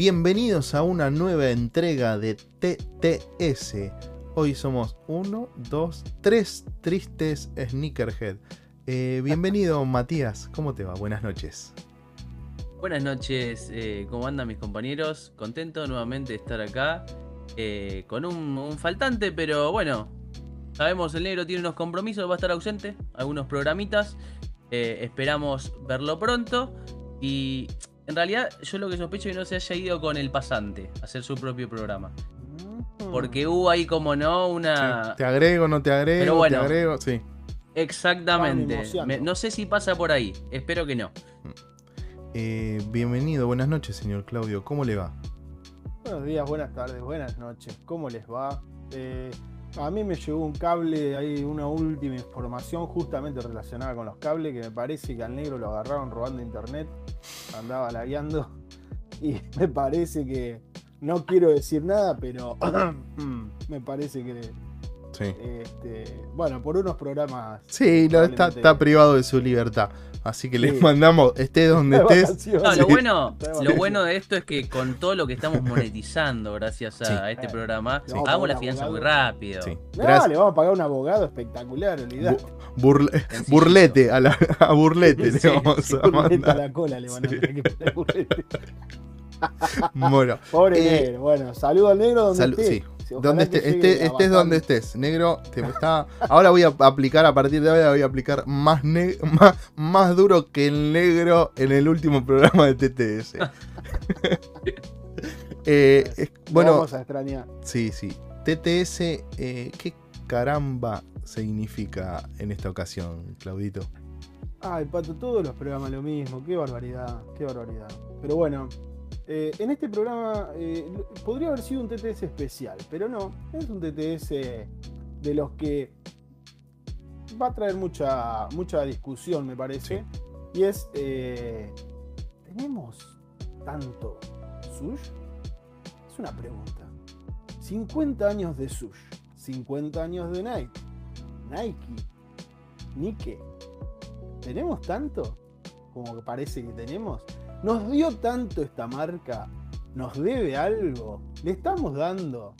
Bienvenidos a una nueva entrega de TTS. Hoy somos uno, dos, tres tristes Sneakerhead. Eh, bienvenido Matías, ¿cómo te va? Buenas noches. Buenas noches, eh, ¿cómo andan mis compañeros? Contento nuevamente de estar acá. eh, con un, un faltante, pero bueno, sabemos el negro tiene unos compromisos, va a estar ausente, algunos programitas. esperamos verlo pronto. Y en realidad yo lo que sospecho es que no se haya ido con el pasante a hacer su propio programa. Porque hubo ahí como no una... Sí, Te agrego, no te agrego, Pero bueno. te agrego, sí. Exactamente. Me- no sé si pasa por ahí, espero que no. Eh, bienvenido, buenas noches, señor Claudio. ¿Cómo le va? Buenos días, buenas tardes, buenas noches. ¿Cómo les va? Eh, a mí me llegó un cable, hay una última información justamente relacionada con los cables que me parece que al negro lo agarraron robando internet, andaba lagueando y me parece que no quiero decir nada, pero me parece que Sí. este, bueno, por unos programas Sí, no, está, está privado de su libertad. Así que le Sí. mandamos, esté donde de estés. No, Sí. lo bueno, lo bueno de esto es que con todo lo que estamos monetizando gracias a Sí. este programa, Sí. hagamos la fianza muy rápido. Sí. No, Gracias. le vamos a pagar un abogado espectacular, olvidate. Burle- burlete, a, la, a burlete Sí, le vamos Sí, a burleta a mandar. la cola le van a que poner burlete. Bueno, Pobre Eh, negro. Bueno, saludo al negro donde Salu- esté. Sí, ojalá donde esté, esté- estés donde estés, negro, te está. Ahora voy a aplicar a partir de ahora voy a aplicar más, ne- más, más duro que el negro en el último programa de TTS. Eh, es- bueno, Vamos a extrañar. sí, sí. TTS, eh, ¿qué caramba significa en esta ocasión, Claudito? Ay, Pato, todos los programas lo mismo. Qué barbaridad, qué barbaridad. Pero bueno, eh, en este programa eh, podría haber sido un TTS especial, pero no. Es un TTS de los que va a traer mucha, mucha discusión, me parece. Y es, eh, ¿tenemos tanto sush? Es una pregunta. 50 años de sush, 50 años de Nike, Nike, Nike. ¿Tenemos tanto como parece que tenemos? ¿Nos dio tanto esta marca? ¿Nos debe algo? ¿Le estamos dando?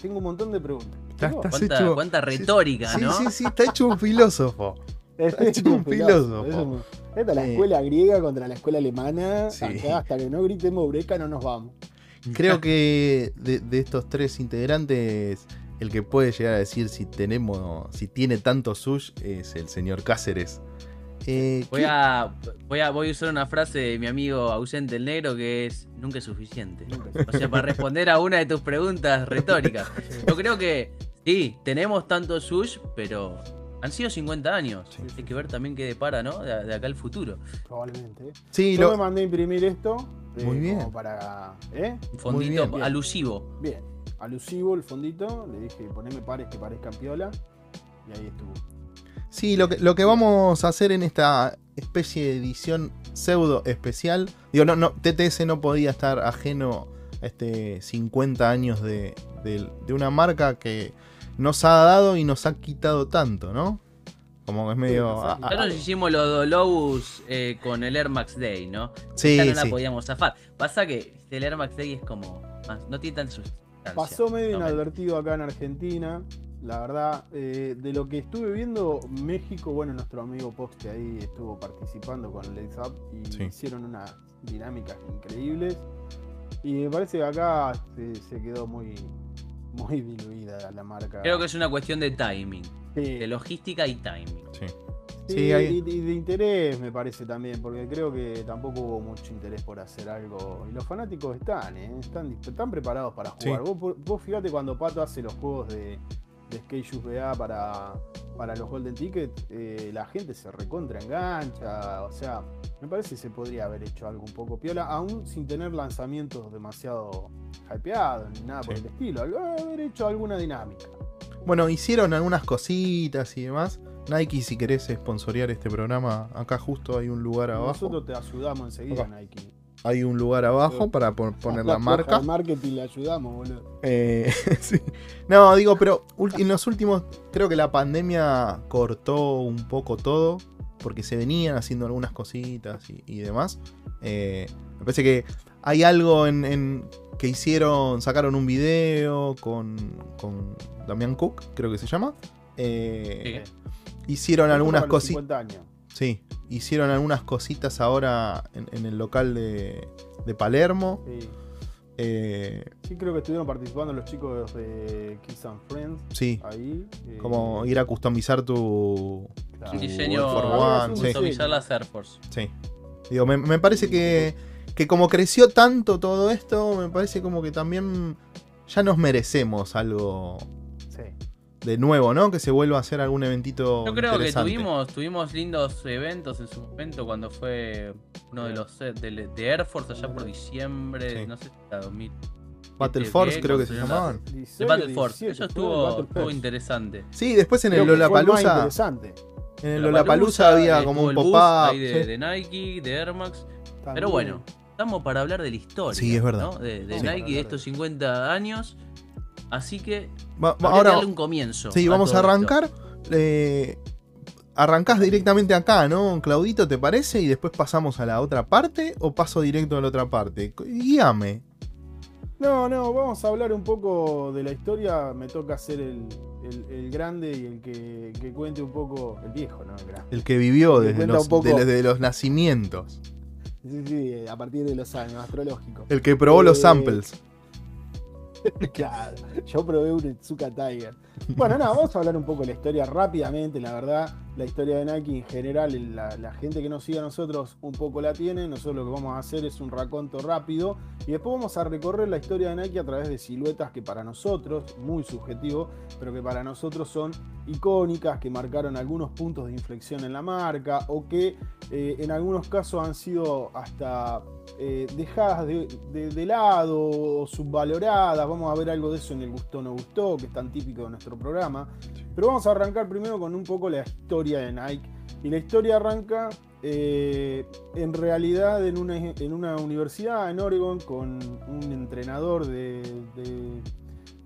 Tengo un montón de preguntas. Está- está- Cuánta, hecho- cuánta sí, retórica, Sí, ¿no? sí, sí, está hecho un filósofo. Es Es un filósofo. es un- Esta es la Eh. escuela griega contra la escuela alemana. Sí. Acá, hasta que no gritemos breca no nos vamos. Creo que de, de estos tres integrantes, el que puede llegar a decir si tenemos, si tiene tanto sush es el señor Cáceres. Eh, Voy ¿qué- a, voy, a, voy a usar una frase de mi amigo ausente el negro que es nunca es suficiente. O sea, para responder a una de tus preguntas retóricas. Yo creo que sí, tenemos tanto sush, pero han sido 50 años. Sí. Hay que ver también qué depara, ¿no? De, de acá el futuro. Probablemente. Sí, Yo lo- me mandé a imprimir esto. eh, Muy bien. Como para. ¿Eh? Un fondito bien. alusivo. Bien. Alusivo el fondito. Le dije poneme pares que parezcan piola. Y ahí estuvo. Sí, lo que, lo que vamos a hacer en esta especie de edición pseudo especial. Digo, no, no, TTS no podía estar ajeno a este 50 años de, de- de una marca que nos ha dado y nos ha quitado tanto, ¿no? Como que es medio. nos ha a- a- Ya nos hicimos los Dolous eh, con el Air Max Day, ¿no? sí, Ya no la sí. podíamos zafar. Pasa que el Air Max Day es como. más- no tiene tanta sustancia. Pasó medio No, inadvertido acá en Argentina. La verdad, eh, de lo que estuve viendo, México, bueno, nuestro amigo Pox que ahí estuvo participando con Let's Up y Sí. hicieron unas dinámicas increíbles. Y me parece que acá se, se quedó muy, muy diluida la marca. Creo que es una cuestión de timing. Sí, De logística y timing. Sí. sí, Sí, hay- y, y de interés me parece también, porque creo que tampoco hubo mucho interés por hacer algo. Y los fanáticos están, ¿eh? están, están preparados para Sí. jugar. Vos, vos fíjate cuando Pato hace los juegos de, de Skate BA para, para los Golden Ticket, eh, la gente se recontra engancha. O sea, me parece que se podría haber hecho algo un poco piola, aún sin tener lanzamientos demasiado hypeados ni nada por el estilo. Haber hecho alguna dinámica. Bueno, hicieron algunas cositas y demás. Nike, si querés sponsorear este programa, acá justo hay un lugar abajo. Nosotros te ayudamos enseguida. Nike. Hay un lugar abajo para po- poner la hoja marca. marketing le ayudamos, boludo. Eh, sí. No, digo, pero en los últimos, creo que la pandemia cortó un poco todo, porque se venían haciendo algunas cositas y, y demás. Eh, me parece que hay algo en, en- que hicieron, sacaron un video con, con Damián Cook, creo que se llama. Eh, Hicieron algunas cositas. 50 años. Sí, hicieron algunas cositas ahora en, en el local de, de Palermo. Sí. Eh, Sí, creo que estuvieron participando los chicos de Kids and Friends sí, ahí. eh, como ir a customizar tu, claro. tu Diseño Ah, One, sí. Customizar las Air Force. Sí. Digo, me, me parece que, que como creció tanto todo esto, me parece como que también ya nos merecemos algo. De nuevo, ¿no? Que se vuelva a hacer algún eventito. Yo creo que tuvimos, tuvimos lindos eventos en su momento cuando fue uno de los set de, de Air Force allá por diciembre, Sí. no sé si era 2000. Battle. Force creo que se ¿Cómo se llamaban. 16, Battle Force, 17, eso estuvo, estuvo interesante. Sí, después en el Creo Lollapalooza. interesante. En el Lollapalooza, había eh, como un pop-up. de, sí. de Nike, de Air Max. Pero bueno, estamos para hablar de la historia. Sí, es verdad. ¿no? De, de Sí. Nike de estos 50 años. Así que Va- va- ahora, darle un comienzo. sí, vamos a arrancar. Eh, arrancás directamente acá, ¿no? Claudito, ¿te parece? Y después pasamos a la otra parte o paso directo a la otra parte. Guíame. No, no, vamos a hablar un poco de la historia. Me toca ser el, el- el grande y el que, que cuente un poco. El viejo, ¿no? El grande. El que vivió desde los, un poco. de- desde los nacimientos. Sí, sí, a partir de los años astrológicos. El que probó los Eh, samples. Claro, yo probé un Itsuka Tiger. Bueno, nada, vamos a hablar un poco de la historia rápidamente, la verdad. La historia de Nike en general, la, la gente que nos sigue a nosotros un poco la tiene. Nosotros lo que vamos a hacer es un raconto rápido y después vamos a recorrer la historia de Nike a través de siluetas que para nosotros, muy subjetivo, pero que para nosotros son icónicas, que marcaron algunos puntos de inflexión en la marca o que eh, en algunos casos han sido hasta eh, dejadas de, de- de lado o subvaloradas. Vamos a ver algo de eso en el gustó no gustó, que es tan típico de nuestro programa. Pero vamos a arrancar primero con un poco la historia de Nike. Y la historia arranca eh, en realidad en una, en una universidad en Oregon con un entrenador de, de-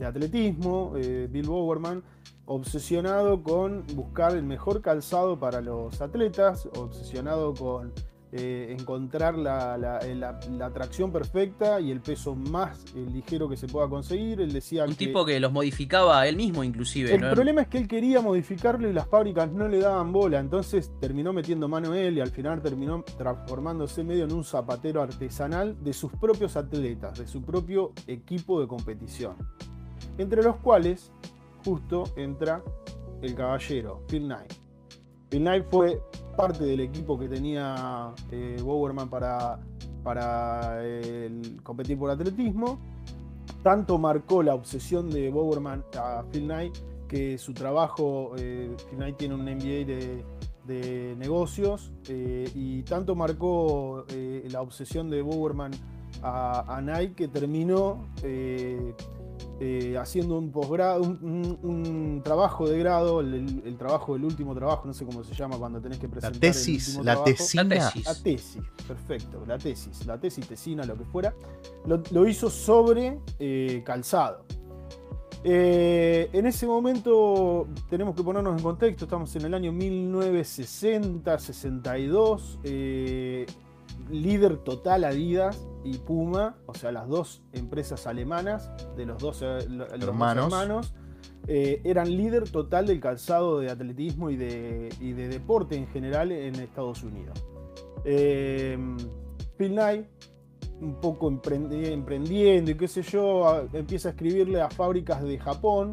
atletismo, eh, Bill Bowerman, obsesionado con buscar el mejor calzado para los atletas, obsesionado con eh, encontrar la, la- la- la tracción perfecta y el peso más eh, ligero que se pueda conseguir. Él decía Un que tipo que los modificaba él mismo inclusive. el ¿no? problema es que él quería modificarlo y las fábricas no le daban bola, entonces terminó metiendo mano él y al final terminó transformándose medio en un zapatero artesanal de sus propios atletas, de su propio equipo de competición. Entre los cuales justo entra el caballero, Phil Knight. Phil Knight fue parte del equipo que tenía eh, Bowerman para, para el- competir por atletismo. Tanto marcó la obsesión de Bowerman a Phil Knight que su trabajo, eh, Phil Knight tiene un MBA de, de negocios eh, y tanto marcó eh, la obsesión de Bowerman a, a Nike que terminó eh, haciendo un posgrado, un, un- un trabajo de grado, el, el- el trabajo, el último trabajo, no sé cómo se llama cuando tenés que La presentar. el tesis, la tesina. La tesis. La tesis, perfecto, la tesis, la tesis, tesina, lo que fuera, lo, lo hizo sobre eh, calzado. Eh, en ese momento tenemos que ponernos en contexto, estamos en el año 1960-62, eh, líder total Adidas y Puma, o sea, las dos empresas alemanas de los dos, eh, lo- los dos Hermanos. hermanos, eh, eran líder total del calzado de atletismo y de, y de deporte en general en Estados Unidos. Eh, Phil Knight, un poco emprendi- emprendiendo y qué sé yo, a- empieza a escribirle a fábricas de Japón,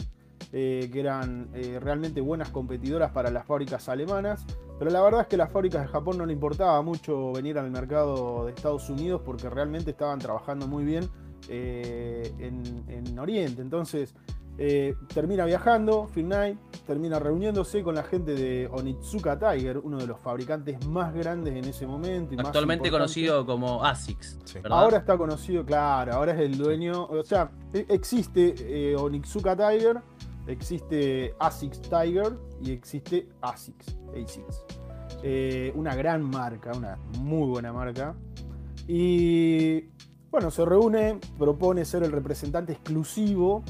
eh, que eran eh, realmente buenas competidoras para las fábricas alemanas, pero la verdad es que las fábricas de Japón no le importaba mucho venir al mercado de Estados Unidos porque realmente estaban trabajando muy bien eh, en, en Oriente. Entonces eh, termina viajando, Phil Knight, termina reuniéndose con la gente de Onitsuka Tiger, uno de los fabricantes más grandes en ese momento. Y más Actualmente importantes. conocido como ASICS. Ahora está conocido, claro, ahora es el dueño. O sea, e- existe eh, Onitsuka Tiger, existe ASICS Tiger y existe ASICS. ASICS. Eh, una gran marca, una muy buena marca. Y bueno, se reúne, propone ser el representante exclusivo,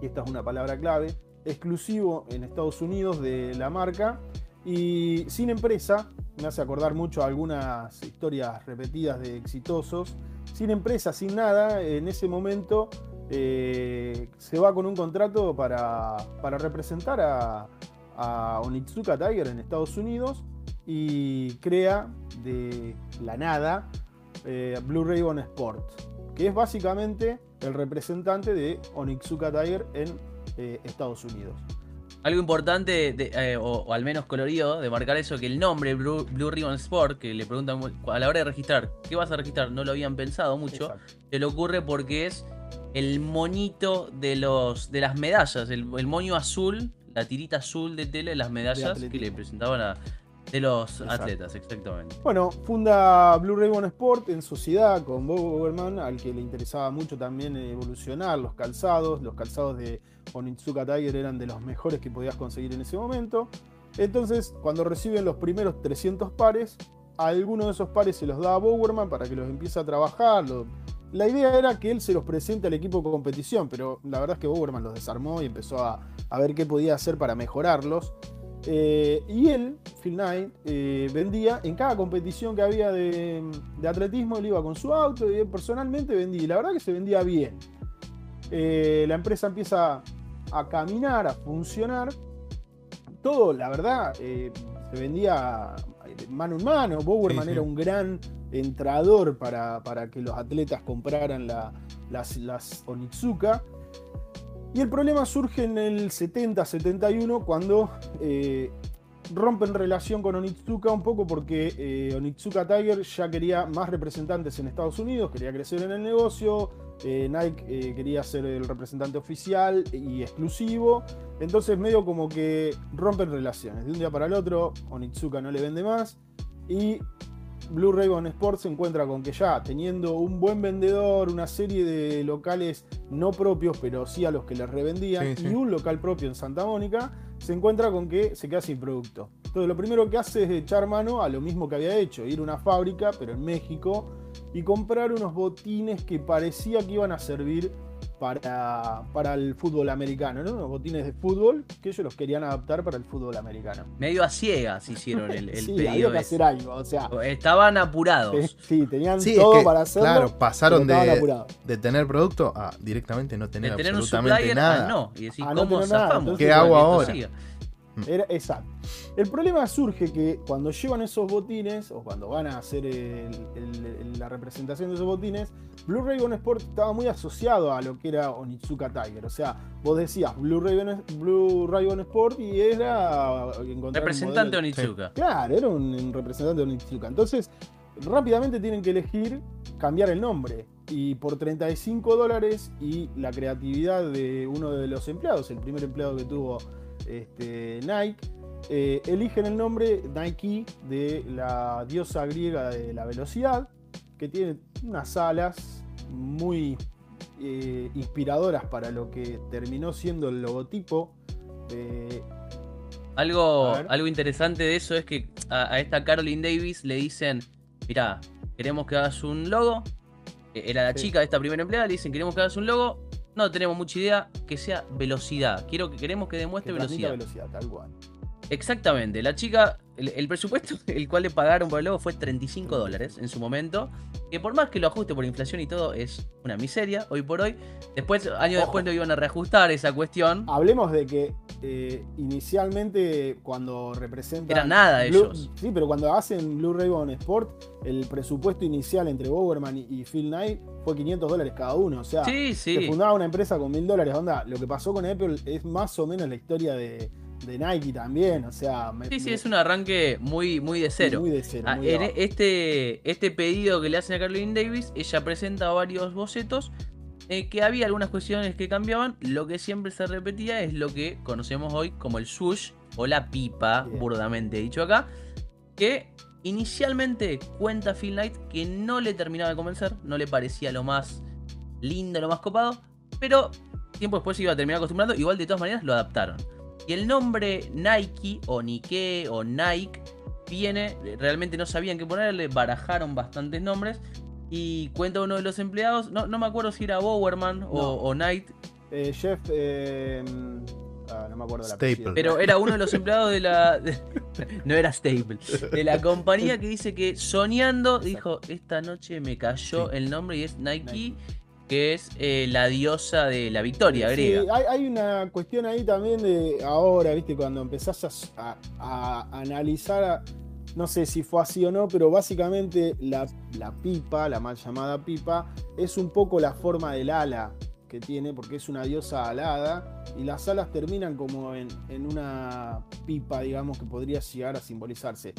y esta es una palabra clave, exclusivo en Estados Unidos de la marca y sin empresa, me hace acordar mucho algunas historias repetidas de exitosos, sin empresa, sin nada, en ese momento eh, se va con un contrato para, representar a, a, Onitsuka Tiger en Estados Unidos y crea de la nada eh, Blue Ribbon Sport, que es básicamente el representante de Onitsuka Tiger en eh, Estados Unidos. Algo importante, eh, o, al menos colorido, de marcar eso, que el nombre Blue, Ribbon Sport, que le preguntan a la hora de registrar, ¿qué vas a registrar? No lo habían pensado mucho. Se le ocurre porque es el monito de los de las medallas, el, moño azul, la tirita azul de tele de las medallas que le presentaban a, de los atletas, exactamente. Bueno, funda Blue Ribbon Sport en sociedad con Bob Oberman, al que le interesaba mucho también evolucionar los calzados. Los calzados de Onitsuka Tiger eran de los mejores que podías conseguir en ese momento. Entonces, cuando reciben los primeros 300 pares, a alguno de esos pares se los da a Bowerman para que los empiece a trabajar. La idea era que él se los presente al equipo de competición, pero la verdad es que Bowerman los desarmó y empezó a, a ver qué podía hacer para mejorarlos. Eh, y él, Phil Knight, eh, vendía en cada competición que había de, atletismo, él iba con su auto y él personalmente vendía. Y la verdad que se vendía bien. Eh, la empresa empieza a caminar, a funcionar. Todo, la verdad, se vendía mano en mano. Bowerman era un gran entrador para, que los atletas compraran las, las Onitsuka. Y el problema surge en el 70-71 cuando eh, rompen relación con Onitsuka un poco porque eh, Onitsuka Tiger ya quería más representantes en Estados Unidos, quería crecer en el negocio, eh, Nike quería ser el representante oficial y exclusivo, entonces medio como que rompen relaciones. De un día para el otro, Onitsuka no le vende más y Blue Ribbon Sports se encuentra con que ya teniendo un buen vendedor, una serie de locales no propios, pero sí a los que les revendían, y un local propio en Santa Mónica, se encuentra con que se queda sin producto. Entonces lo primero que hace es echar mano a lo mismo que había hecho, ir a una fábrica, pero en México, y comprar unos botines que parecía que iban a servir para, para el fútbol americano, ¿no? Unos botines de fútbol que ellos los querían adaptar para el fútbol americano. Medio a ciegas hicieron el, el sí, pedido. Había que hacer algo, o sea. Estaban apurados. Sí, tenían todo para hacerlo. Claro, pasaron de, de, tener producto a directamente no tener, absolutamente nada. no, y decir, ¿cómo zafamos? ¿Qué hago ahora? Mm. Era, exacto. El problema surge que cuando llevan esos botines, o cuando van a hacer la representación de esos botines, Blue Ribbon Sport estaba muy asociado a lo que era Onitsuka Tiger. O sea, vos decías Blue Ribbon, Blue Sport y era. Representante de Onitsuka. Claro, era un, representante de Onitsuka. Entonces, rápidamente tienen que elegir cambiar el nombre. Y por 35 dólares y la creatividad de uno de los empleados, el primer empleado que tuvo este, Nike, eh, eligen el nombre Nike de la diosa griega de la velocidad, que tiene unas alas muy eh, inspiradoras para lo que terminó siendo el logotipo. algo, algo interesante de eso es que a, esta Caroline Davis le dicen, mira, queremos que hagas un logo. Eh, era la chica de esta primera empleada, le dicen, queremos que hagas un logo. No tenemos mucha idea que sea velocidad. Quiero que queremos que demuestre velocidad. velocidad, tal cual. Exactamente, la chica, el, presupuesto el cual le pagaron por el logo fue 35 dólares en su momento, que por más que lo ajuste por inflación y todo, es una miseria hoy por hoy. Después, años después lo iban a reajustar esa cuestión. Hablemos de que eh, inicialmente cuando representan... Era nada ellos. Sí, pero cuando hacen Blue Ribbon Sport, el presupuesto inicial entre Bowerman y, Phil Knight fue 500 dólares cada uno. O sea, se fundaba una empresa con 1000 dólares. Onda, lo que pasó con Apple es más o menos la historia de de Nike también, o sea... sí, sí, es un arranque muy, muy de cero. Muy de cero. Ah, este, este pedido que le hacen a Caroline Davis, ella presenta varios bocetos eh, que había algunas cuestiones que cambiaban. Lo que siempre se repetía es lo que conocemos hoy como el swoosh o la pipa, burdamente dicho acá, que inicialmente cuenta Phil Knight que no le terminaba de convencer, no le parecía lo más lindo, lo más copado, pero tiempo después se iba a terminar acostumbrando, igual de todas maneras lo adaptaron. Y el nombre Nike o Nike o Nike tiene, realmente no sabían qué ponerle, barajaron bastantes nombres. Y cuenta uno de los empleados, no, no me acuerdo si era Bowerman o, No. o Knight, Eh, Jeff. eh, ah, no me acuerdo la Staple. pero era uno de los empleados de la. de- no era Stable. De la compañía que dice que soñando dijo: Esta noche me cayó Sí. el nombre y es Nike, Nike. que es eh, la diosa de la victoria Sí, griega. hay, hay una cuestión ahí también de ahora, viste, cuando empezás a, a- a analizar, a- no sé si fue así o no, pero básicamente la, la pipa, la mal llamada pipa, es un poco la forma del ala que tiene, porque es una diosa alada, y las alas terminan como en, en una pipa, digamos, que podría llegar a simbolizarse.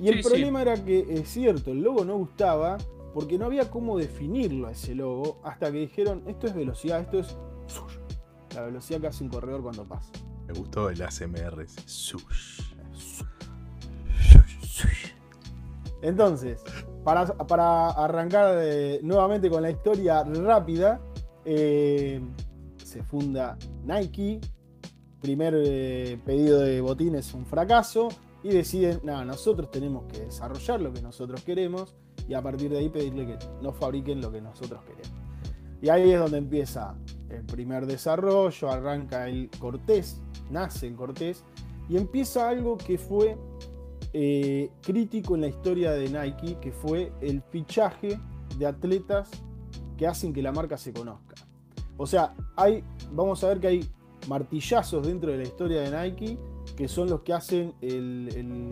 Y el Sí, sí. problema era que, es cierto, el logo no gustaba, porque no había cómo definirlo a ese logo, hasta que dijeron, esto es velocidad, esto es la velocidad que hace un corredor cuando pasa. Me gustó el ASMR. Sush. Entonces, para, arrancar eh, nuevamente con la historia rápida, eh, se funda Nike, primer eh, pedido de botines un fracaso, y deciden, nada, nosotros tenemos que desarrollar lo que nosotros queremos y a partir de ahí pedirle que nos fabriquen lo que nosotros queremos. Y ahí es donde empieza el primer desarrollo, arranca el Cortés, nace el Cortés, y empieza algo que fue eh, crítico en la historia de Nike, que fue el fichaje de atletas que hacen que la marca se conozca. O sea, hay, vamos a ver que hay martillazos dentro de la historia de Nike que son los que hacen el, el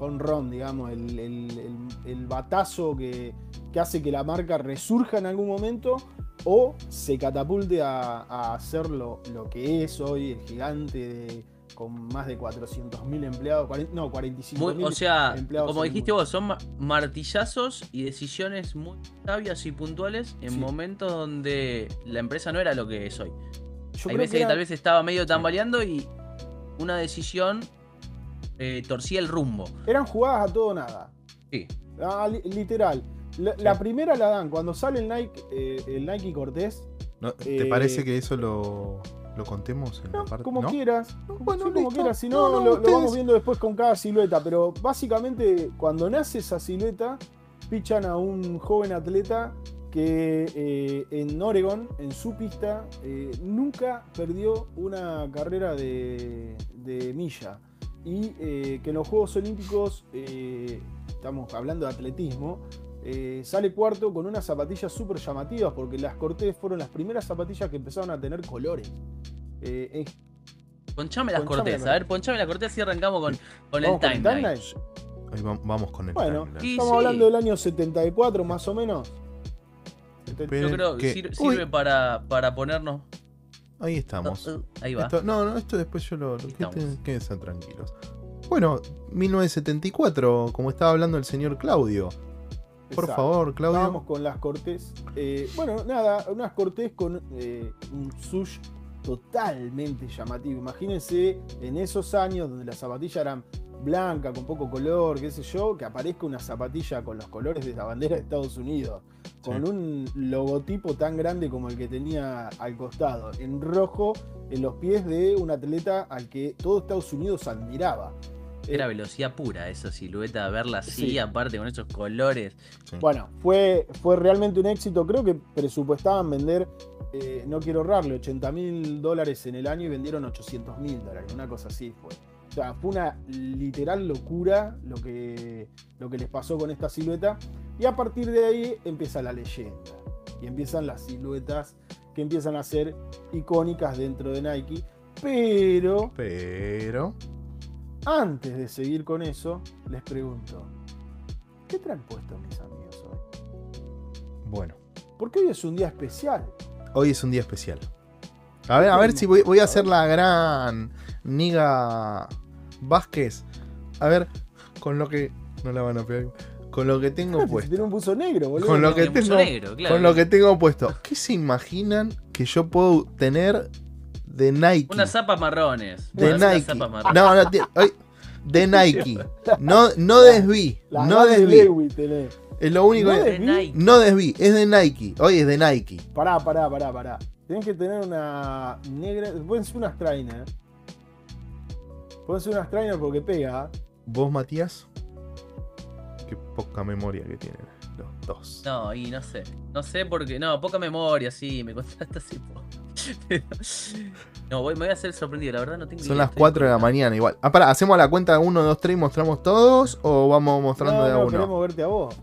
home run, digamos, el, batazo que, hace que la marca resurja en algún momento o se catapulte a, a hacer lo, lo que es hoy el gigante de- con más de 400.000 empleados, 40 no, 45.000 Muy- o sea, empleados como dijiste vos, son ma- martillazos y decisiones muy sabias y puntuales en Sí. momentos donde la empresa no era lo que es hoy. Yo Hay veces que, era- tal vez estaba medio tambaleando y una decisión eh, torcía el rumbo. eran jugadas a todo o nada. Sí. Ah, li- literal. La, la primera la dan cuando sale el Nike, eh, el Nike Cortés. ¿No? ¿Te Eh, parece que eso lo, lo contemos en la No, parte? como ¿no? quieras. No, como- bueno, sí, como listo. quieras. Si No, lo, vamos viendo después con cada silueta. Pero básicamente, cuando nace esa silueta, fichan a un joven atleta que eh, en Oregon, en su pista, eh, nunca perdió una carrera de, de milla. Y eh, que en los Juegos Olímpicos, estamos hablando de atletismo, eh, sale cuarto con unas zapatillas súper llamativas, porque las Cortés fueron las primeras zapatillas que empezaron a tener colores. Eh, Ponchame las Ponchame cortes. las A ver, ponchame las cortes y arrancamos con, con el timeline. va- vamos con el Bueno, timeline. Sí, Estamos hablando del año 74 más o menos. Yo creo que que- sir- Uy, sirve para, para ponernos. ahí estamos. Uh, uh, ahí va. Esto- no, no, esto después yo lo. lo quédense tranquilos. Bueno, 1974, como estaba hablando el señor Claudio. Por Exacto. favor, Claudio. Estábamos con las Cortés. Eh, bueno, nada, unas Cortés con eh, un sush totalmente llamativo. Imagínense en esos años donde las zapatillas eran blancas, con poco color, qué sé yo, que aparezca una zapatilla con los colores de la bandera de Estados Unidos, con Sí. un logotipo tan grande como el que tenía al costado, en rojo, en los pies de un atleta al que todo Estados Unidos admiraba. Era Eh, velocidad pura esa silueta, verla así, Sí. aparte con esos colores. Bueno, fue, fue realmente un éxito. Creo que presupuestaban vender, eh, no quiero ahorrarle, 80 mil dólares en el año y vendieron 800 mil dólares. Una cosa así fue. O sea, fue una literal locura lo que, lo que les pasó con esta silueta. Y a partir de ahí empieza la leyenda. Y empiezan las siluetas que empiezan a ser icónicas dentro de Nike. Pero Pero. Antes de seguir con eso, les pregunto, ¿qué traen puesto mis amigos hoy? Bueno, Porque hoy es un día especial. hoy es un día especial. A ver, a ver si voy, voy a hacer la gran Niga Vázquez. A ver, con lo que. No la van a pegar. Con lo que tengo puesto. tiene un buzo negro, boludo. Con lo que Tiene mucho tengo- negro, claro. Con lo que tengo puesto. ¿Qué se imaginan que yo puedo tener de Nike? Unas zapas marrones. de Nike. zapas marrones. No, no, de Nike. No, no desví. Las No de desví. Es lo único No que. Desví. No desví. Es de Nike. Hoy es de Nike. Pará, pará, pará, pará. Tenés que tener una negra. Pueden ser unas trainer. Pueden ser unas trainer porque pega. ¿Vos, Matías? Qué poca memoria que tienen No, y no sé. No sé porque. No, poca memoria, sí, me contaste así. po. Pero- No, voy, me voy a hacer sorprendido, la verdad no tengo Son idea, las estoy 4 de la mañana igual. Ah, pará, ¿hacemos la cuenta de 1, 2, 3 y mostramos todos? ¿O vamos mostrando no, de a no, uno? queremos verte a vos.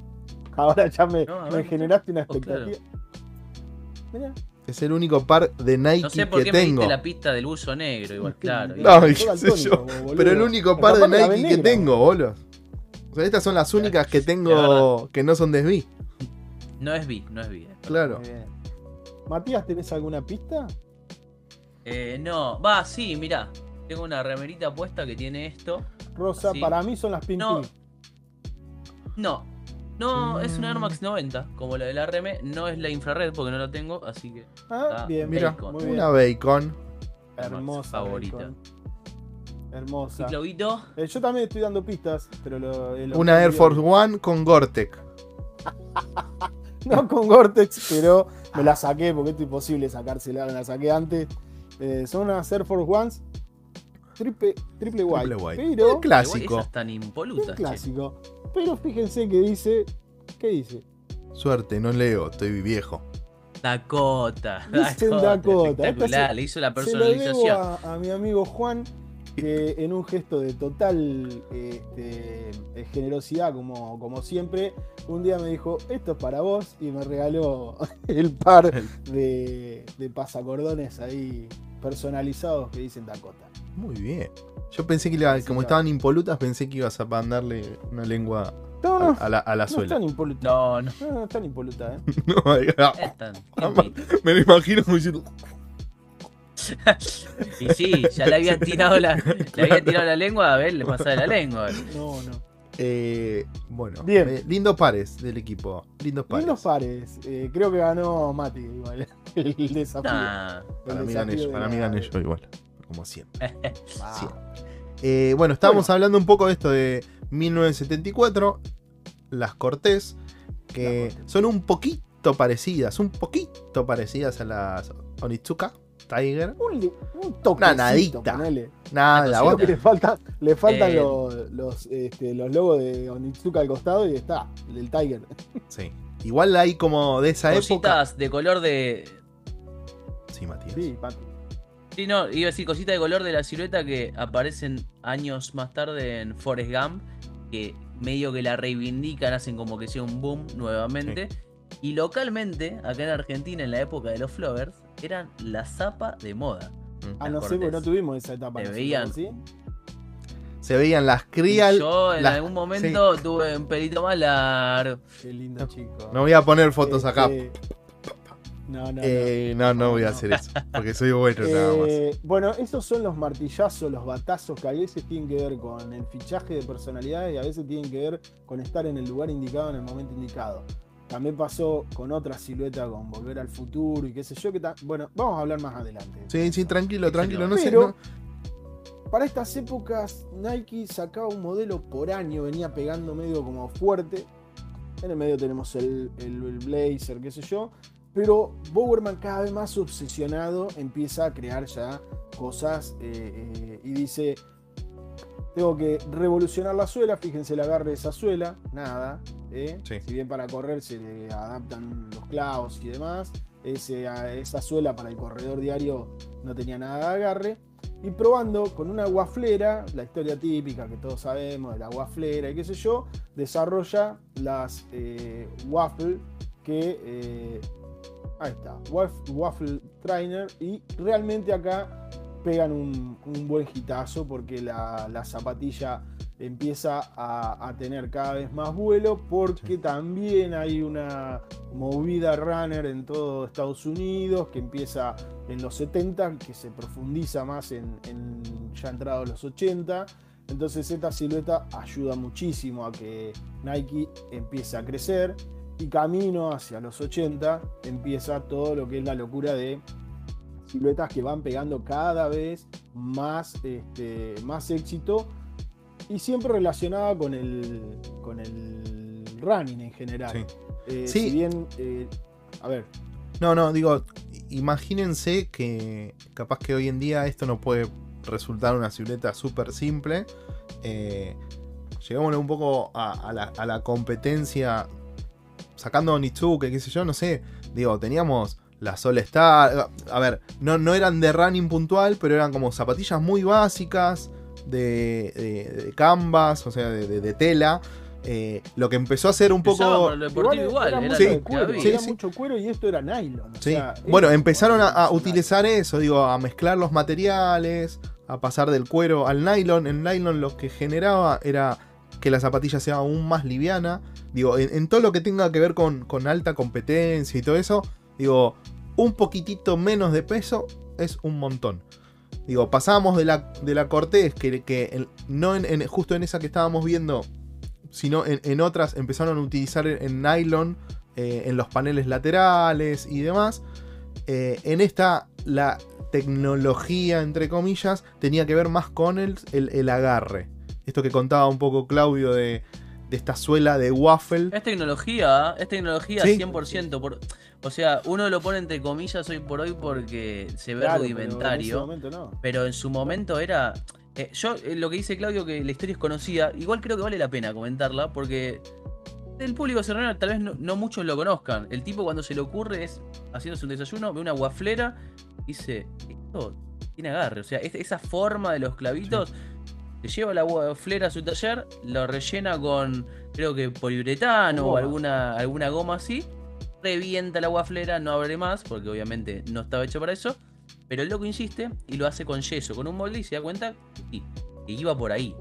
Ahora ya me, No, me ver, generaste una oh, claro. expectativa. Mirá. Es el único par de Nike No sé por que qué me tengo. diste la pista del buzo negro, igual, claro. No, qué sé yo. Pero el único par de Nike que tengo, boludo. O sea, estas son las únicas que tengo que no son de SB. No es B, no es B. eh. Claro. Matías, ¿tenés alguna pista? Eh, no, va, sí, mirá. Tengo una remerita puesta que tiene esto. Rosa, para mí son las Pin No. Pin. No, no, es una Air Mm. Max 90, como la de la RM. No es la infrared porque no la tengo, así que. Ah, bien, Mira, Bacon. muy bien. una bacon. Hermosa. favorita. Bacon. ¿Y Hermosa. Claudito? Eh, yo también estoy dando pistas, pero lo, el Una Air Force One con Gore-Tex. No con Gore-Tex, pero me la saqué porque esto es imposible sacársela, me la saqué antes. Eh, son unas Air Force Ones triple, triple white, Triple white. pero Eh, Clásico. Esas tan es impolutas, che. clásico. Pero fíjense que dice, ¿qué dice? Suerte, no leo, estoy viejo. Dakota. Dicen Dakota. Espectacular, Esta se- le hizo la Se lo personalización. debo a, a mi amigo Juan, que en un gesto de total este, eh, generosidad, como, como siempre, un día me dijo, esto es para vos, y me regaló el par de, de pasacordones ahí personalizados que dicen Dakota. Muy bien. Yo pensé que, como estaban impolutas, pensé que ibas a mandarle una lengua No, a, no, a la, a la no suela. impoluta. No, no. No, no es tan impoluta, ¿eh? No, diga, Es tan. me lo imagino como diciendo. Y sí, ya le habían tirado la, le habían tirado la lengua, a ver, le pasaba la lengua. No, no. Eh, bueno, Bien. eh, lindos pares del equipo. Lindos pares. Lindos pares. Eh, creo que ganó Mati igual el desafío. Nah. El Para mí gané yo, de para mí la- gané yo igual. Como siempre. Ah. Sí. Eh, bueno, estábamos hablando un poco de esto de 1974. Las Cortés. Que Cortés. son un poquito parecidas. Un poquito parecidas a las Onitsuka Tiger. Un, un toquecito, Una nadita. ponele. Nada, vos- Creo que le falta, le faltan Eh. los, los, este, los logos de Onitsuka al costado y está, el del Tiger. Sí. Igual hay como de esa época. Cositas de color de. Sí, Matías. Sí, Mati. Sí, no, iba a decir cositas de color de la silueta que aparecen años más tarde en Forrest Gump, que medio que la reivindican, hacen como que sea un boom nuevamente. Y localmente, acá en Argentina, en la época de los Flowers, eran la zapa de moda. Mm. Ah, no sé, porque no tuvimos esa etapa. Se veían. ¿sí? Se veían las Y crial. Yo en las- algún momento tuve un pelito más largo. Qué lindo chico. No voy a poner fotos acá. Este, No, no, no. Eh, no, no voy a hacer eso. Porque soy bueno nada más. Eh, bueno, esos son los martillazos, los batazos que a veces tienen que ver con el fichaje de personalidades y a veces tienen que ver con estar en el lugar indicado en el momento indicado. También pasó con otra silueta, con Volver al Futuro y qué sé yo. Que bueno, vamos a hablar más adelante. Sí, sí, tranquilo, tranquilo. No sé. No- Para estas épocas, Nike sacaba un modelo por año, venía pegando medio como fuerte. En el medio tenemos el, el- el Blazer, qué sé yo. Pero Bowerman cada vez más obsesionado empieza a crear ya cosas eh, eh, y dice, tengo que revolucionar la suela, fíjense el agarre de esa suela, nada. ¿eh? Sí. Si bien para correr se le adaptan los clavos y demás, ese- a- esa suela para el corredor diario no tenía nada de agarre. Y probando con una guaflera, la historia típica que todos sabemos de la guaflera y qué sé yo, desarrolla las eh, waffle que... eh, ahí está, waf- waffle trainer y realmente acá pegan un, un buen hitazo porque la, la zapatilla empieza a, a tener cada vez más vuelo porque también hay una movida runner en todo Estados Unidos que empieza en los 70, que se profundiza más en, en ya entrados los 80. Entonces esta silueta ayuda muchísimo a que Nike empiece a crecer y camino hacia los 80 empieza todo lo que es la locura de siluetas que van pegando cada vez más, este, más éxito y siempre relacionada con el, con el running en general. Sí. Eh, Sí. Si bien, eh, a ver, No, no, digo, imagínense que capaz que hoy en día esto no puede resultar una silueta súper simple. Eh, llegámosle un poco a, a la, a la competencia, sacando Nitsuke, qué sé yo, no sé, digo, teníamos la Sol Star, a ver, no, no eran de running puntual, pero eran como zapatillas muy básicas, de, de, de canvas, o sea, de, de- de tela. Eh, lo que empezó a hacer un poco... por lo deportivo igual, era era mucho Sí, que cuero, sí, era sí. mucho cuero y esto era nylon. o sea, Bueno, empezaron a, utilizar eso, digo, a mezclar los materiales, a pasar del cuero al nylon. El nylon lo que generaba era que la zapatilla sea aún más liviana. Digo, en, en todo lo que tenga que ver con, con alta competencia y todo eso, digo, un poquitito menos de peso es un montón. Digo, pasábamos de la, de la Cortés, que, que no en, en- justo en esa que estábamos viendo, sino en, en otras empezaron a utilizar el nylon eh, en los paneles laterales y demás. Eh, en esta, la tecnología, entre comillas, tenía que ver más con el, el- el agarre. Esto que contaba un poco Claudio de, de esta suela de waffle. Es tecnología, es tecnología Sí. 100%. Por, o sea, uno lo pone entre comillas hoy por hoy porque se ve Claro, pero en rudimentario. no. Pero en su momento era. eh, yo, eh, lo que dice Claudio, que la historia es conocida, igual creo que vale la pena comentarla, porque el público serrano tal vez no, no muchos lo conozcan. El tipo, cuando se le ocurre, es haciéndose un desayuno, ve una guaflera, dice: Esto tiene agarre. O sea, es- esa forma de los clavitos. Se lleva la guaflera a su taller, lo rellena con, creo que poliuretano o alguna, alguna goma así. Revienta la guaflera, no abre más, porque obviamente no estaba hecho para eso. Pero el loco insiste y lo hace con yeso, con un molde y se da cuenta que sí, que iba por ahí.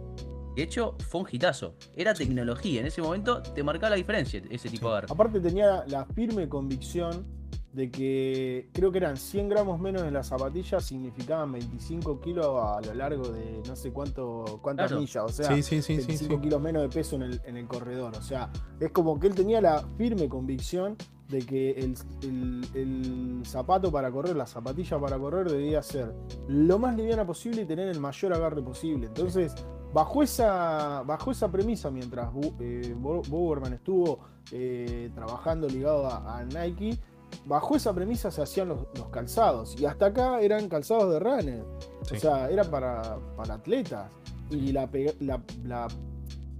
De hecho, fue un hitazo. Era tecnología. En ese momento te marcaba la diferencia ese tipo de agarre. Aparte tenía la firme convicción de que creo que eran 100 gramos menos en la zapatilla significaban 25 kilos a lo largo de no sé cuánto cuántas Claro. millas, o sea, Sí, sí, sí, sí, 25 sí. kilos menos de peso en el, en el corredor. O sea, es como que él tenía la firme convicción de que el, el- el zapato para correr, la zapatilla para correr debía ser lo más liviana posible y tener el mayor agarre posible. Entonces, bajo esa, bajo esa premisa, mientras eh, Bowerman estuvo eh, trabajando ligado a, a Nike, bajo esa premisa se hacían los, los calzados. Y hasta acá eran calzados de runner. Sí. O sea, era para, para atletas. Y la, Pega- la, la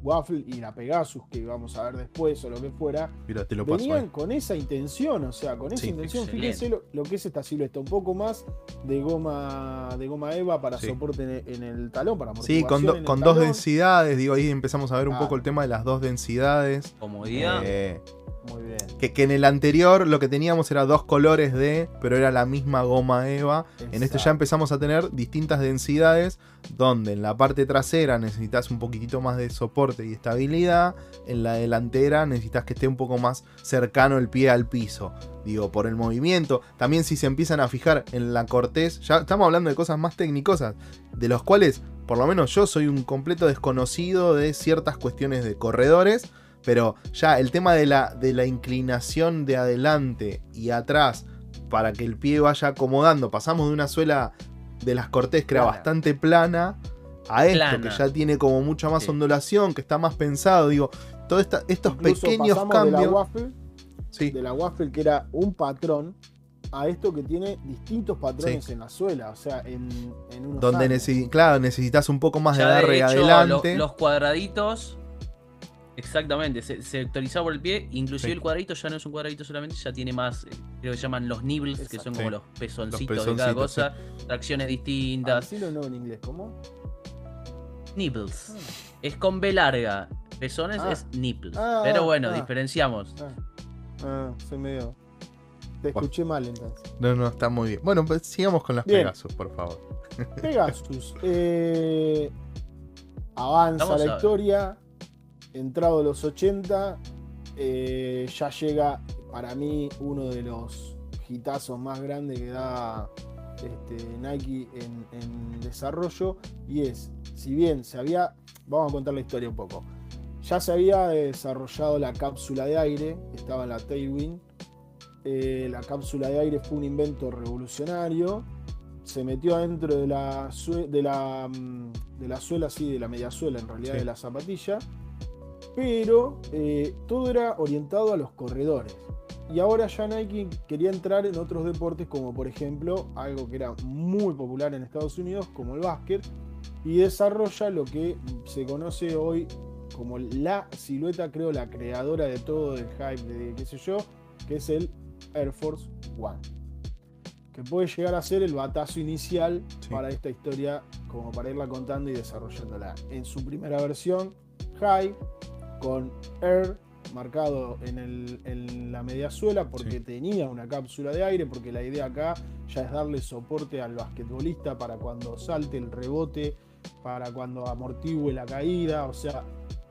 Waffle y la Pegasus, que vamos a ver después o lo que fuera, Mira, te lo paso venían con esa intención, o sea, con esa Sí, intención. excelente. Fíjense lo, lo que es esta silueta, un poco más de goma de goma eva para Sí. soporte en el, en el talón, para Sí, con, do- con dos talón. densidades, digo, ahí empezamos a ver un poco el tema de las dos densidades. Comodidad. Eh, Muy bien. que, que en el anterior lo que teníamos era dos colores de, pero era la misma goma Eva. En este ya empezamos a tener distintas densidades, donde en la parte trasera necesitas un poquitito más de soporte y estabilidad, en la delantera necesitas que esté un poco más cercano el pie al piso. Digo, por el movimiento. También si se empiezan a fijar en la cortez, ya estamos hablando de cosas más técnicosas, de los cuales, por lo menos yo soy un completo desconocido de ciertas cuestiones de corredores. Pero ya el tema de la, de la inclinación de adelante y atrás para que el pie vaya acomodando. Pasamos de una suela de las cortés que era Plana. bastante plana a esto Plana. que ya tiene como mucha más Sí. ondulación, que está más pensado. Digo, todos estos Incluso pequeños pasamos de la cambios. waffle, Sí, de la waffle que era un patrón a esto que tiene distintos patrones en la suela, o sea, en, en unos donde necesi- claro, necesitas un poco más de Ya de agarre hecho, adelante. lo- los cuadraditos. Exactamente, se, se actualizaba por el pie. Inclusive Sí. el cuadradito ya no es un cuadradito solamente, ya tiene más, eh, creo que llaman los nibbles, que son como Sí. los pezoncitos, de cada cosa. Tracciones Ah, distintas. decilo de nuevo en inglés, ¿cómo? Nibbles. Es con B larga. Pezones Ah. es nipples. Ah, Pero bueno, ah. diferenciamos. Ah, ah, soy medio. Te escuché mal entonces. No, no, está muy bien. Bueno, pues sigamos con las Bien. Pegasus, por favor. Pegasus. eh, avanza la historia. Entrado los 80. eh, ya llega para mí uno de los hitazos más grandes que da este, Nike en, en desarrollo. Y es, si bien se había. Vamos a contar la historia un poco. Ya se había desarrollado la cápsula de aire, estaba en la Tailwind. Eh, la cápsula de aire fue un invento revolucionario. Se metió adentro de la, de la, mm, de la suela, sí, de la mediasuela en realidad Sí. de la zapatilla. Pero eh, todo era orientado a los corredores. Y ahora ya Nike quería entrar en otros deportes, como por ejemplo algo que era muy popular en Estados Unidos, como el básquet, y desarrolla lo que se conoce hoy como la silueta, creo, la creadora de todo el hype, de qué sé yo, que es el Air Force One. Que puede llegar a ser el batazo inicial Sí. para esta historia, como para irla contando y desarrollándola. En su primera versión, High, con Air marcado en, el- en la media suela porque Sí. tenía una cápsula de aire, porque la idea acá ya es darle soporte al basquetbolista para cuando salte el rebote, para cuando amortigüe la caída, o sea,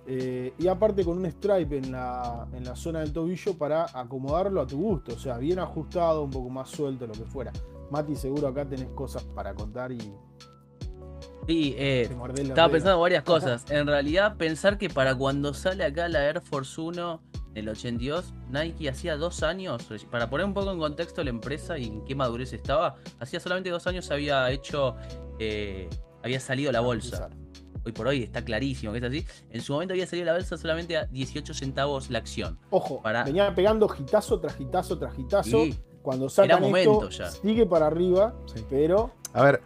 eh, y aparte con un stripe en la, en la zona del tobillo para acomodarlo a tu gusto, o sea, bien ajustado, un poco más suelto, lo que fuera. Mati, seguro acá tenés cosas para contar y Sí, eh, estaba pensando varias cosas. En realidad, pensar que para cuando sale acá la Air Force 1 en el 82, Nike hacía dos años, para poner un poco en contexto la empresa y en qué madurez estaba, hacía solamente dos años había hecho, eh, había salido la bolsa. Hoy por hoy está clarísimo que es así. En su momento había salido la bolsa solamente a 18 centavos la acción. Ojo, Para- venía pegando gitazo tras gitazo tras gitazo. Cuando sacan momento esto, ya. sigue para arriba, Sí. pero A ver,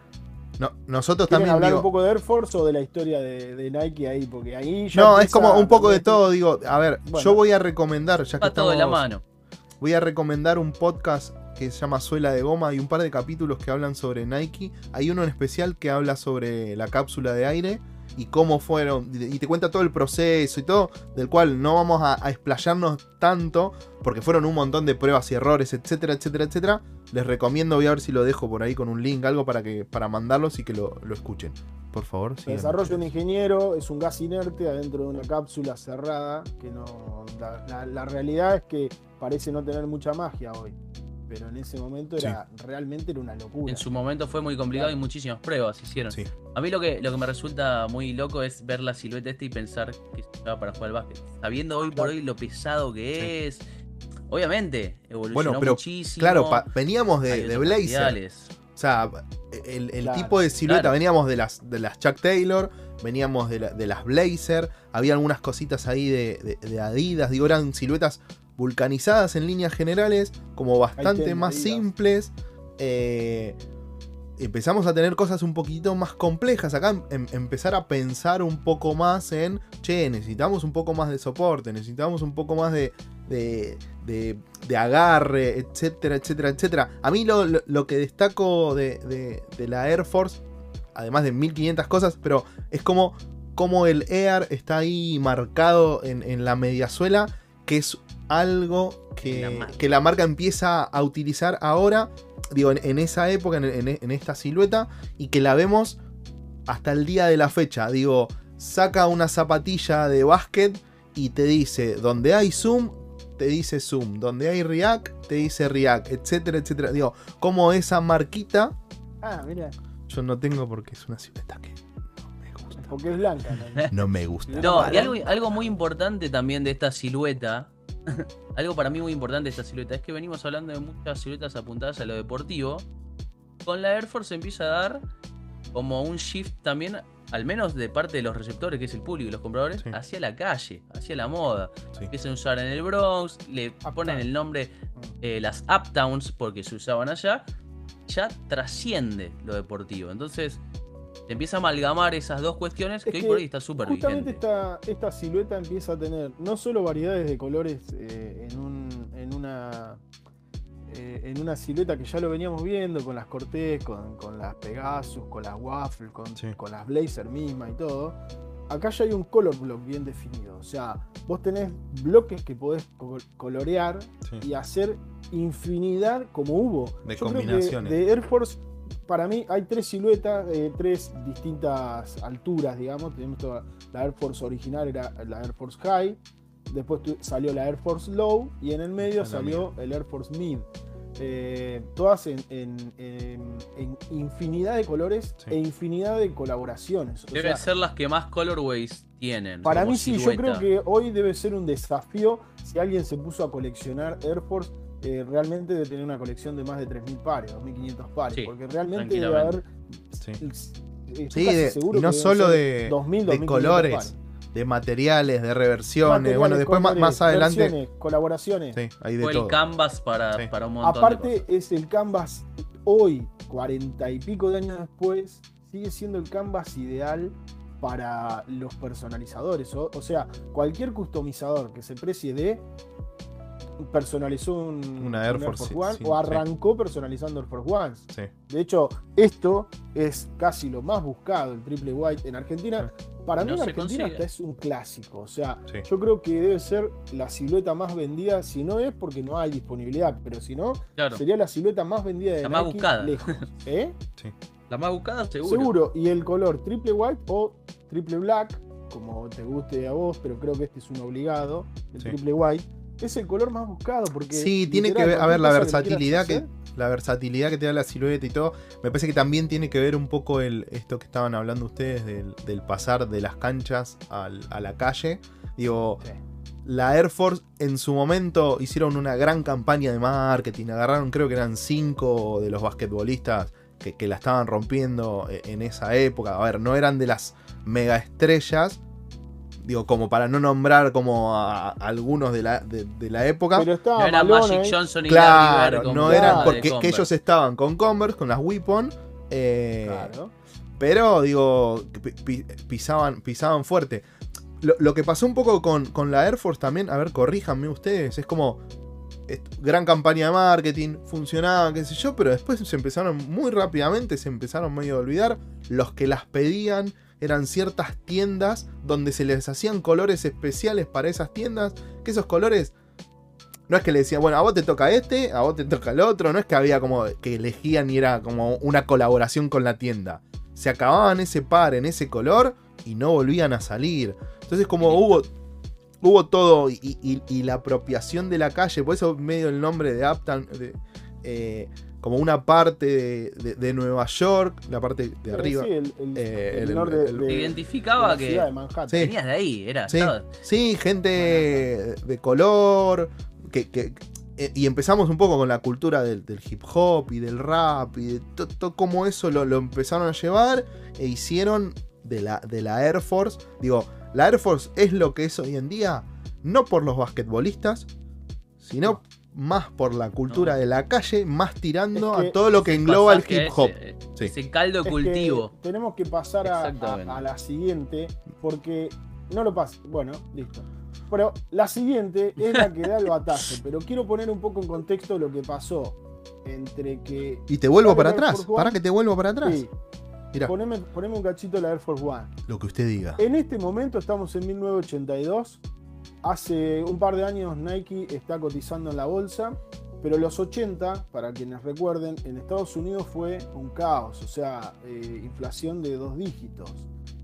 no, nosotros ¿quieren también. hablar digo- un poco de Air Force o de la historia de, de Nike ahí? Porque ahí ya no, es como un poco de todo. Digo, a ver, Bueno. yo voy a recomendar, ya que todo de la estamos- mano. Voy a recomendar un podcast que se llama Suela de Goma y un par de capítulos que hablan sobre Nike. Hay uno en especial que habla sobre la cápsula de aire y cómo fueron. Y te cuenta todo el proceso y todo, del cual no vamos a, a explayarnos tanto, porque fueron un montón de pruebas y errores, etcétera, etcétera, etcétera. Les recomiendo, voy a ver si lo dejo por ahí con un link, algo para que para mandarlos y que lo, lo escuchen. Por favor, Se sigan. desarrolla un ingeniero, es un gas inerte adentro de una cápsula cerrada, que no. La, la- la realidad es que parece no tener mucha magia hoy. Pero en ese momento era realmente era una locura. En su momento fue muy complicado y muchísimas pruebas se hicieron. Sí. A mí lo que, lo que me resulta muy loco es ver la silueta esta y pensar que se usaba para jugar al básquet. Sabiendo hoy por hoy lo pesado que es. Obviamente, evolucionó Bueno, pero, muchísimo. Claro, pa- veníamos de, de Blazer. materiales. O sea, el, el Claro, tipo de silueta, claro. veníamos de las, de las Chuck Taylor, veníamos de, la- de las Blazer, había algunas cositas ahí de, de- de Adidas, digo, eran siluetas vulcanizadas en líneas generales, como bastante más simples. eh, empezamos a tener cosas un poquito más complejas. Acá em- em- empezar a pensar un poco más en, che, necesitamos un poco más de soporte, necesitamos un poco más de, de, de- de agarre, etcétera, etcétera, etcétera. A mí lo, lo- lo que destaco de, de- de la Air Force, además de 1500 cosas, pero es como, como el Air está ahí marcado en, en la mediasuela, que es algo que La marca. que la marca empieza a utilizar ahora, digo, en, en esa época, en, en- en esta silueta, y que la vemos hasta el día de la fecha. Digo, saca una zapatilla de básquet y te dice, donde hay zoom, te dice zoom, donde hay react, te dice react, etcétera, etcétera. Digo, como esa marquita, Ah, mira, yo no tengo porque es una silueta que no me gusta. porque es blanca. ¿no? No me gusta. No, y algo, algo muy importante también de esta silueta, algo para mí muy importante de esta silueta, es que venimos hablando de muchas siluetas apuntadas a lo deportivo. Con la Air Force empieza a dar como un shift también, al menos de parte de los receptores, que es el público y los compradores, Sí. hacia la calle, hacia la moda. Sí. Empiezan a usar en el Bronx, le ponen el nombre eh, las Uptowns porque se usaban allá, ya trasciende lo deportivo. Entonces, se empieza a amalgamar esas dos cuestiones que, Es hoy que por hoy está súper Justamente vigente. esta, esta silueta empieza a tener no solo variedades de colores eh, en, un- en una eh, en una silueta que ya lo veníamos viendo con las Cortez, con, con las Pegasus, con las Waffle, con, Sí. con las Blazer misma y todo. Acá ya hay un color block bien definido. O sea, vos tenés bloques que podés co- colorear Sí. y hacer infinidad como hubo. De Yo creo que combinaciones. de Air Force, para mí hay tres siluetas, eh, tres distintas alturas, digamos. Tenemos toda- la Air Force original era la Air Force High, después tu- salió la Air Force Low y en el medio la salió el Air Force Mid. Eh, todas en, en- en- en infinidad de colores Sí. e infinidad de colaboraciones. O Deben sea, ser las que más colorways tienen. para mí sí, yo creo que hoy debe ser un desafío si alguien se puso a coleccionar Air Force. Eh, realmente debe tener una colección de más de 3.000 pares, 2.500 pares, Sí, porque realmente debe haber. Sí. Sí, de- seguro y no solo de- 2.000, de 2.500 colores, pares. De materiales, de reversiones. Materiales, bueno, después más, colores, más adelante. colaboraciones. Sí, hay de Fue todo. el canvas para, Sí. para un montón de Aparte, cosas. es el canvas hoy, 40 y pico de años después, sigue siendo el canvas ideal para los personalizadores. O, o sea, cualquier customizador que se precie de personalizó un, Una Air un Force, sí, One sí, o arrancó personalizando Air Force One. Sí. De hecho, esto es casi lo más buscado, el triple white en Argentina. Para No mí en Argentina consigue. hasta es un clásico. O sea, Sí. yo creo que debe ser la silueta más vendida, si no es porque no hay disponibilidad, pero si no, Claro. sería la silueta más vendida de La más buscada. lejos. ¿Eh? La más buscada, seguro. Seguro. Y el color triple white o triple black, como te guste a vos, pero creo que este es un obligado, el Sí. triple white, es el color más buscado porque... Sí, tiene que ver, a ver, la que versatilidad que, la versatilidad que te da la silueta y todo. Me parece que también tiene que ver un poco el, esto que estaban hablando ustedes del, del pasar de las canchas al- a la calle. Digo, Sí. la Air Force en su momento hicieron una gran campaña de marketing. Agarraron, creo que eran cinco de los basquetbolistas que, que la estaban rompiendo e- en esa época. A ver, no eran de las mega estrellas. Digo, como para no nombrar como a, a algunos de la, de- de la época. Pero estaba No era Malone Magic. Johnson y Larry Claro, con no eran porque que ellos estaban con Converse, con las Weapon. eh, Claro. Pero, digo, pisaban, pisaban fuerte. Lo, lo que pasó un poco con, con la Air Force también, a ver, corríjanme ustedes, es como gran campaña de marketing, funcionaba, qué sé yo, pero después se empezaron muy rápidamente, se empezaron medio a olvidar. Los que las pedían eran ciertas tiendas donde se les hacían colores especiales para esas tiendas, que esos colores no es que le decían, bueno, a vos te toca este, a vos te toca el otro, no es que había como que elegían y era como una colaboración con la tienda. Se acababan ese par en ese color y no volvían a salir. Entonces como hubo, hubo todo y, y- y la apropiación de la calle, por eso medio el nombre de Uptown, de, eh, como una parte de, de- de Nueva York, la parte de arriba. Sí, el, el- Eh, el el- norte de- el- de- Te de identificaba la que ciudad de Manhattan. Sí. venías de ahí, era. Sí, estaba- sí, gente de color. Que, que- eh, y empezamos un poco con la cultura del, del hip hop y del rap y de todo como eso lo, lo empezaron a llevar e hicieron de la, de la Air Force. Digo, la Air Force es lo que es hoy en día, no por los basquetbolistas, sino más por la cultura No. de la calle, más tirando Es que a todo lo que engloba el hip hop. Ese, Sí. ese caldo de Es que cultivo. tenemos que pasar a, a- Exactamente. a la siguiente, porque no lo pasa. Bueno, listo. Pero la siguiente es la que da el batazo, pero quiero poner un poco en contexto lo que pasó entre que. Y te vuelvo para atrás, para que te vuelvo para atrás. Sí, Mirá, poneme, poneme un cachito de la Air Force One. lo que usted diga. En este momento estamos en 1982. Hace un par de años Nike está cotizando en la bolsa, pero los 80, para quienes recuerden, en Estados Unidos fue un caos, o sea, eh, inflación de dos dígitos.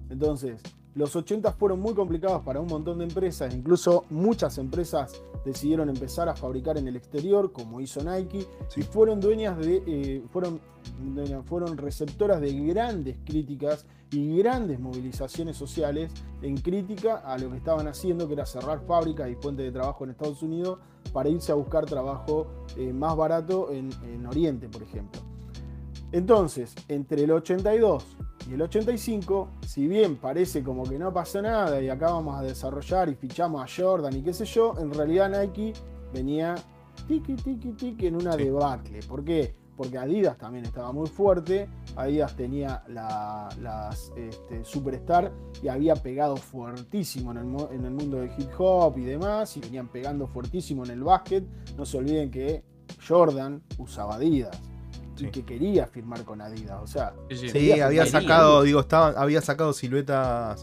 Entonces, los 80 fueron muy complicados para un montón de empresas, incluso muchas empresas decidieron empezar a fabricar en el exterior, como hizo Nike, Sí. y fueron dueñas de, eh, fueron, fueron receptoras de grandes críticas y grandes movilizaciones sociales en crítica a lo que estaban haciendo, que era cerrar fábricas y fuentes de trabajo en Estados Unidos para irse a buscar trabajo eh, más barato en, en Oriente, por ejemplo. Entonces, entre el 82 y el 85, si bien parece como que no pasó nada y acá vamos a desarrollar y fichamos a Jordan y qué sé yo, en realidad Nike venía tiki tiki tiki en una debacle. ¿Por qué? Porque Adidas también estaba muy fuerte, Adidas tenía la- las este, Superstar y había pegado fuertísimo en el, mo- en el mundo del hip hop y demás, y venían pegando fuertísimo en el básquet. No se olviden que Jordan usaba Adidas Sí. y que quería firmar con Adidas. O sea, Sí, había sacado, digo, estaba, había sacado siluetas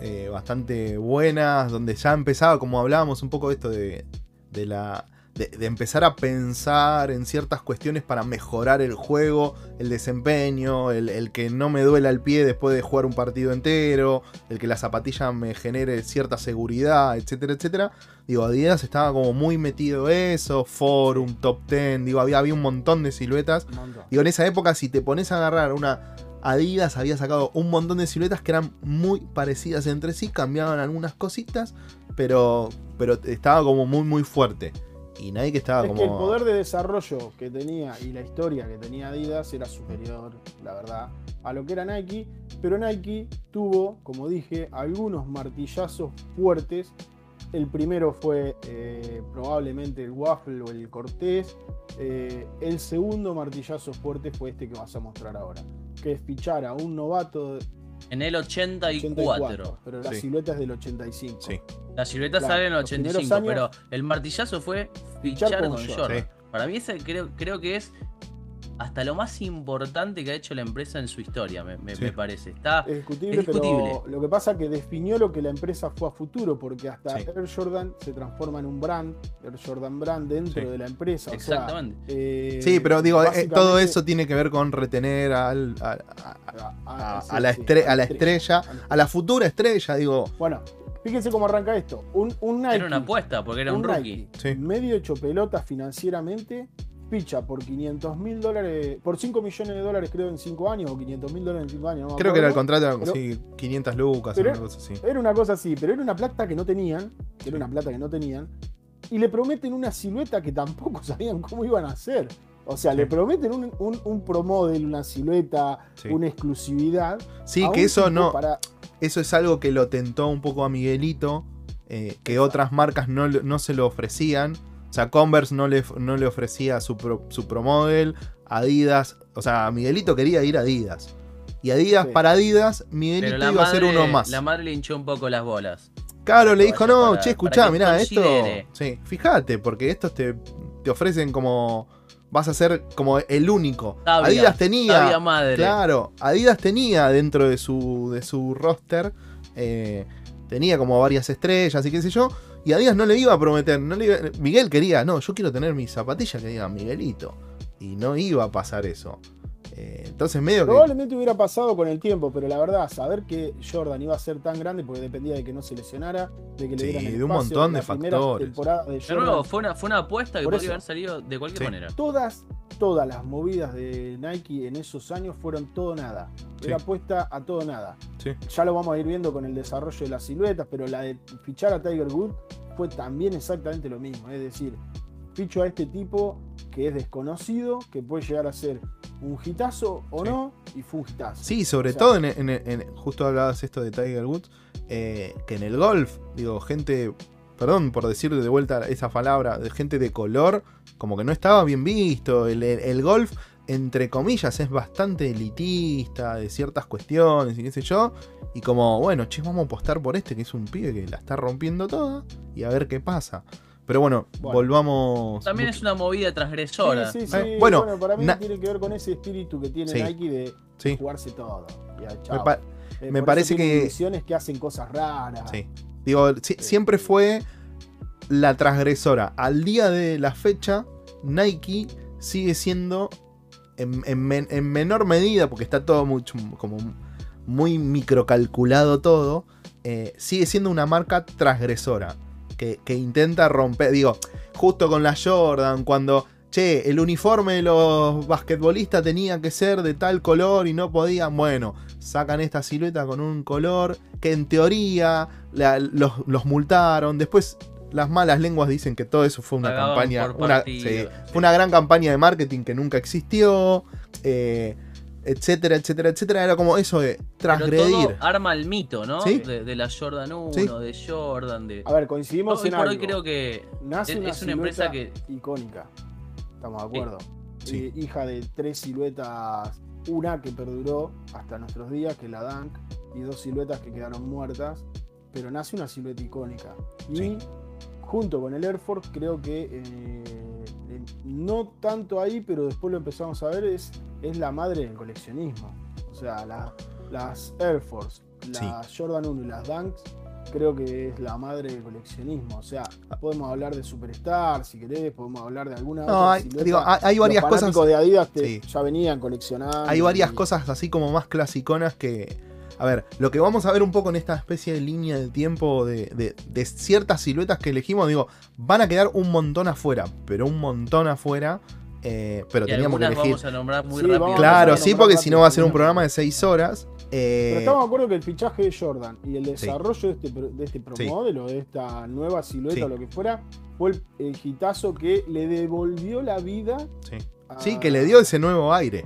eh, bastante buenas, donde ya empezaba, como hablábamos un poco de esto de, de la. De, de empezar a pensar en ciertas cuestiones para mejorar el juego, el desempeño, el, el que no me duela el pie después de jugar un partido entero, el que la zapatilla me genere cierta seguridad, etcétera, etcétera. Digo, Adidas estaba como muy metido eso, Forum, Top Ten, digo, había, había un montón de siluetas. Digo, en esa época, si te pones a agarrar una Adidas, había sacado un montón de siluetas que eran muy parecidas entre sí, cambiaban algunas cositas, pero, pero estaba como muy, muy fuerte. Y Nike estaba Es como. que el poder de desarrollo que tenía y la historia que tenía Adidas era superior, la verdad, a lo que era Nike. Pero Nike tuvo, como dije, algunos martillazos fuertes. El primero fue eh, probablemente el Waffle o el Cortés. Eh, el segundo martillazo fuerte fue este que vas a mostrar ahora, que es fichar a un novato En el 84. pero la Sí. silueta es del 85. Sí. La silueta Claro, sale en el los primeros 85, años- pero el martillazo fue Fichar fichar con con. Jordan. Sí. Para mí ese creo, creo que es hasta lo más importante que ha hecho la empresa en su historia, me, me- Sí. me parece. Está Es discutible, Es discutible. pero lo que pasa es que definió lo que la empresa fue a futuro, porque hasta Sí. Air Jordan se transforma en un brand, Air Jordan Brand dentro Sí. de la empresa. o sea, exactamente. eh, Sí, pero digo, eh, todo eso tiene que ver con retener al, a, la, a estrella, a la- a la futura estrella, digo. Bueno, fíjense cómo arranca esto. Un, un Nike, Era una apuesta porque era un, rookie. Nike, Sí. medio hecho pelota financieramente, ficha por 500 mil dólares, por 5 millones de dólares creo en 5 años, o 500 mil dólares en 5 años. no Creo que era el contrato, pero- sí, 500 lucas, pero- una cosa así. Era una cosa así, pero era una plata que no tenían, era una plata que no tenían, y le prometen una silueta que tampoco sabían cómo iban a hacer. O sea, le prometen un, un, un pro model, una silueta, Sí. una exclusividad. Sí, que eso no, Para, eso es algo que lo tentó un poco a Miguelito, eh, que otras marcas no, no se lo ofrecían. O sea, Converse no le, no le ofrecía su, pro, su Pro Model, Adidas. O sea, Miguelito quería ir a Adidas. Y Adidas Sí. para Adidas, Miguelito iba a ser uno más. la madre le hinchó un poco las bolas. Claro, le dijo, no, para- che, escuchá, mirá, esto. Sí, fíjate, porque estos te, te ofrecen como. Vas a ser como el único. Sabia, Adidas tenía. madre. Claro, Adidas tenía dentro de su, de su roster. eh, tenía como varias estrellas y qué sé yo. Y Adidas no le iba a prometer. No le iba- Miguel quería, no, yo quiero tener mis zapatillas que digan Miguelito. Y no iba a pasar eso. Eh, entonces medio que. probablemente hubiera pasado con el tiempo, pero la verdad, saber que Jordan iba a ser tan grande porque dependía de que no se lesionara, de que le Sí, dieran el de un espacio, montón la de factores. temporada de De Jordan, nuevo, fue una, fue una apuesta que Por podría eso. haber salido de cualquier Sí. manera. todas, todas las movidas de Nike en esos años fueron todo nada. Era Sí. apuesta a todo nada. Sí. Ya lo vamos a ir viendo con el desarrollo de las siluetas, pero la de fichar a Tiger Woods fue también exactamente lo mismo. Es decir, ficho a este tipo que es desconocido, que puede llegar a ser un hitazo o Sí. no, y fue un hitazo. Sí, sobre O sea- todo en, en- en- justo hablabas esto de Tiger Woods, eh, que en el golf, digo, gente, perdón por decir de vuelta esa palabra, de gente de color, como que no estaba bien visto. El, el- el golf, entre comillas, es bastante elitista de ciertas cuestiones y qué sé yo. Y como, bueno, che, vamos a apostar por este que es un pibe que la está rompiendo toda y a ver qué pasa. Pero bueno, Bueno. volvamos. También es una movida transgresora. Sí, sí, sí. Eh, bueno, bueno, para mí na- tiene que ver con ese espíritu que tiene Sí. Nike de Sí. jugarse todo. Ya, Me pa- Eh, me parece que- divisiones que hacen cosas raras. Sí. Digo, si- siempre fue la transgresora. Al día de la fecha, Nike sigue siendo en, en men- en menor medida, porque está todo mucho como muy microcalculado todo, eh, sigue siendo una marca transgresora. Que, que intenta romper. Digo, justo con la Jordan, cuando. Che, el uniforme de los basquetbolistas tenía que ser de tal color y no podían. Bueno, sacan esta silueta con un color que en teoría la- los, los multaron. Después las malas lenguas dicen que todo eso fue una Pagaban campaña, por una, partido, sí, sí. fue una gran campaña de marketing que nunca existió, eh, etcétera, etcétera, etcétera. Era como eso de Pero transgredir. todo arma el mito, ¿no? Sí. De, de la Jordan 1, Sí. de Jordan, de... A ver, coincidimos Hoy en por algo. hoy creo que Nace es, una, es una empresa que... silueta icónica. Estamos de acuerdo. Sí. Eh, hija de tres siluetas, una que perduró hasta nuestros días, que es la Dunk, y dos siluetas que quedaron muertas. Pero nace una silueta icónica. Y Sí. junto con el Air Force, creo que eh, no tanto ahí, pero después lo empezamos a ver, es, es la madre del coleccionismo. O sea, la- las Air Force, las Jordan 1 y las Dunks, creo que es la madre del coleccionismo. O sea, podemos hablar de Superstar, si querés, podemos hablar de alguna No, otra hay, silueta. digo, hay, varias Los cosas. de Adidas Sí. ya venían coleccionando. Hay varias y- cosas así como más clasiconas que. A ver, lo que vamos a ver un poco en esta especie de línea de tiempo de, de- de ciertas siluetas que elegimos, digo, van a quedar un montón afuera, pero un montón afuera. eh, pero y teníamos que elegir. vamos a nombrar muy Sí, rápido. Claro, sí, porque si no va a ser un programa de 6 horas. eh, Pero estamos de acuerdo que el fichaje de Jordan y el desarrollo de este, de este pro Sí. modelo, de esta nueva silueta Sí. o lo que fuera, fue el, el hitazo que le devolvió la vida. sí. a- Sí, que le dio ese nuevo aire.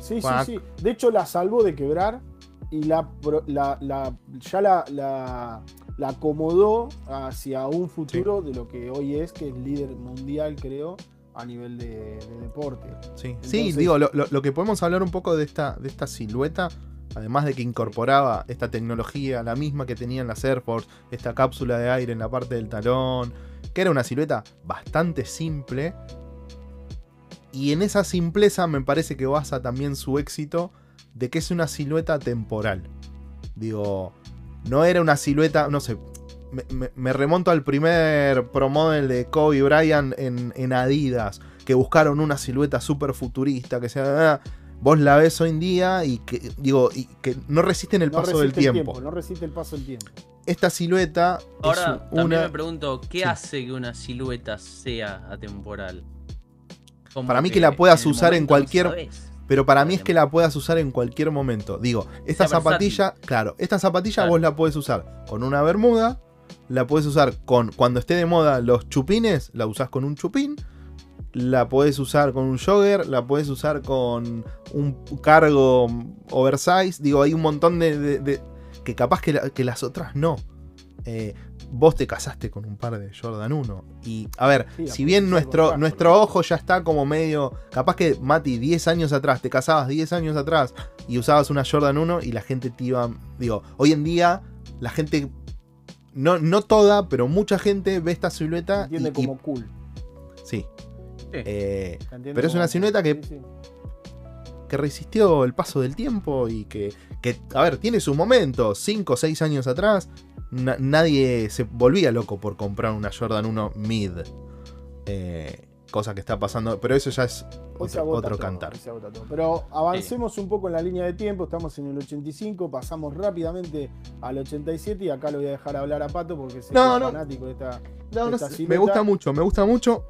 Sí, sí, sí. De hecho, la salvó de quebrar y la, la- la- ya la, la- la acomodó hacia un futuro de lo que hoy es, que es líder mundial, creo, a nivel de, de deporte. Sí, Entonces- sí digo, lo, lo- lo que podemos hablar un poco de esta, de esta silueta además de que incorporaba esta tecnología, la misma que tenían las Air Force, esta cápsula de aire en la parte del talón, que era una silueta bastante simple. Y en esa simpleza me parece que basa también su éxito de que es una silueta temporal. Digo, no era una silueta, no sé, me, me- me remonto al primer promodel de Kobe Bryant en, en Adidas, que buscaron una silueta súper futurista, que sea... Vos la ves hoy en día y que, digo, y que no resisten el No paso del resiste el tiempo. No resiste el paso del tiempo. Esta silueta Ahora, es también una... me pregunto, ¿qué Sí. hace que una silueta sea atemporal? Como Para mí que la puedas usar en no cualquier-. Pero para mí es que la puedas usar en cualquier momento. Digo, esta zapatilla, claro, esta zapatilla Claro. vos la puedes usar con una bermuda, la puedes usar con, cuando esté de moda los chupines, la usás con un chupín, la puedes usar con un jogger, la puedes usar con un cargo oversize. Digo, hay un montón de. de- de- que capaz que, la- que las otras no. Eh, vos te casaste con un par de Jordan 1. Y, a ver, Sí, si bien nuestro, nuestro ojo ya está como medio. Capaz que, Mati, 10 años atrás, te casabas 10 años atrás y usabas una Jordan 1 y la gente te iba. Digo, hoy en día, la gente. No, no toda, pero mucha gente ve esta silueta. Entiende y- y- como cool. sí. Sí. Eh, ¿la entiende Pero es una silueta que- sí. Que resistió el paso del tiempo y que, que, a ver, tiene sus momentos. 5 o 6 años atrás, na- nadie se volvía loco por comprar una Jordan 1 mid. Eh, cosa que está pasando, pero eso ya es otro, agota otro todo, cantar. Pero avancemos un poco en la línea de tiempo. Estamos en el 85, pasamos rápidamente al 87 y acá lo voy a dejar hablar a Pato porque No, es no. fanático de esta. No, esta me gusta mucho, me gusta mucho.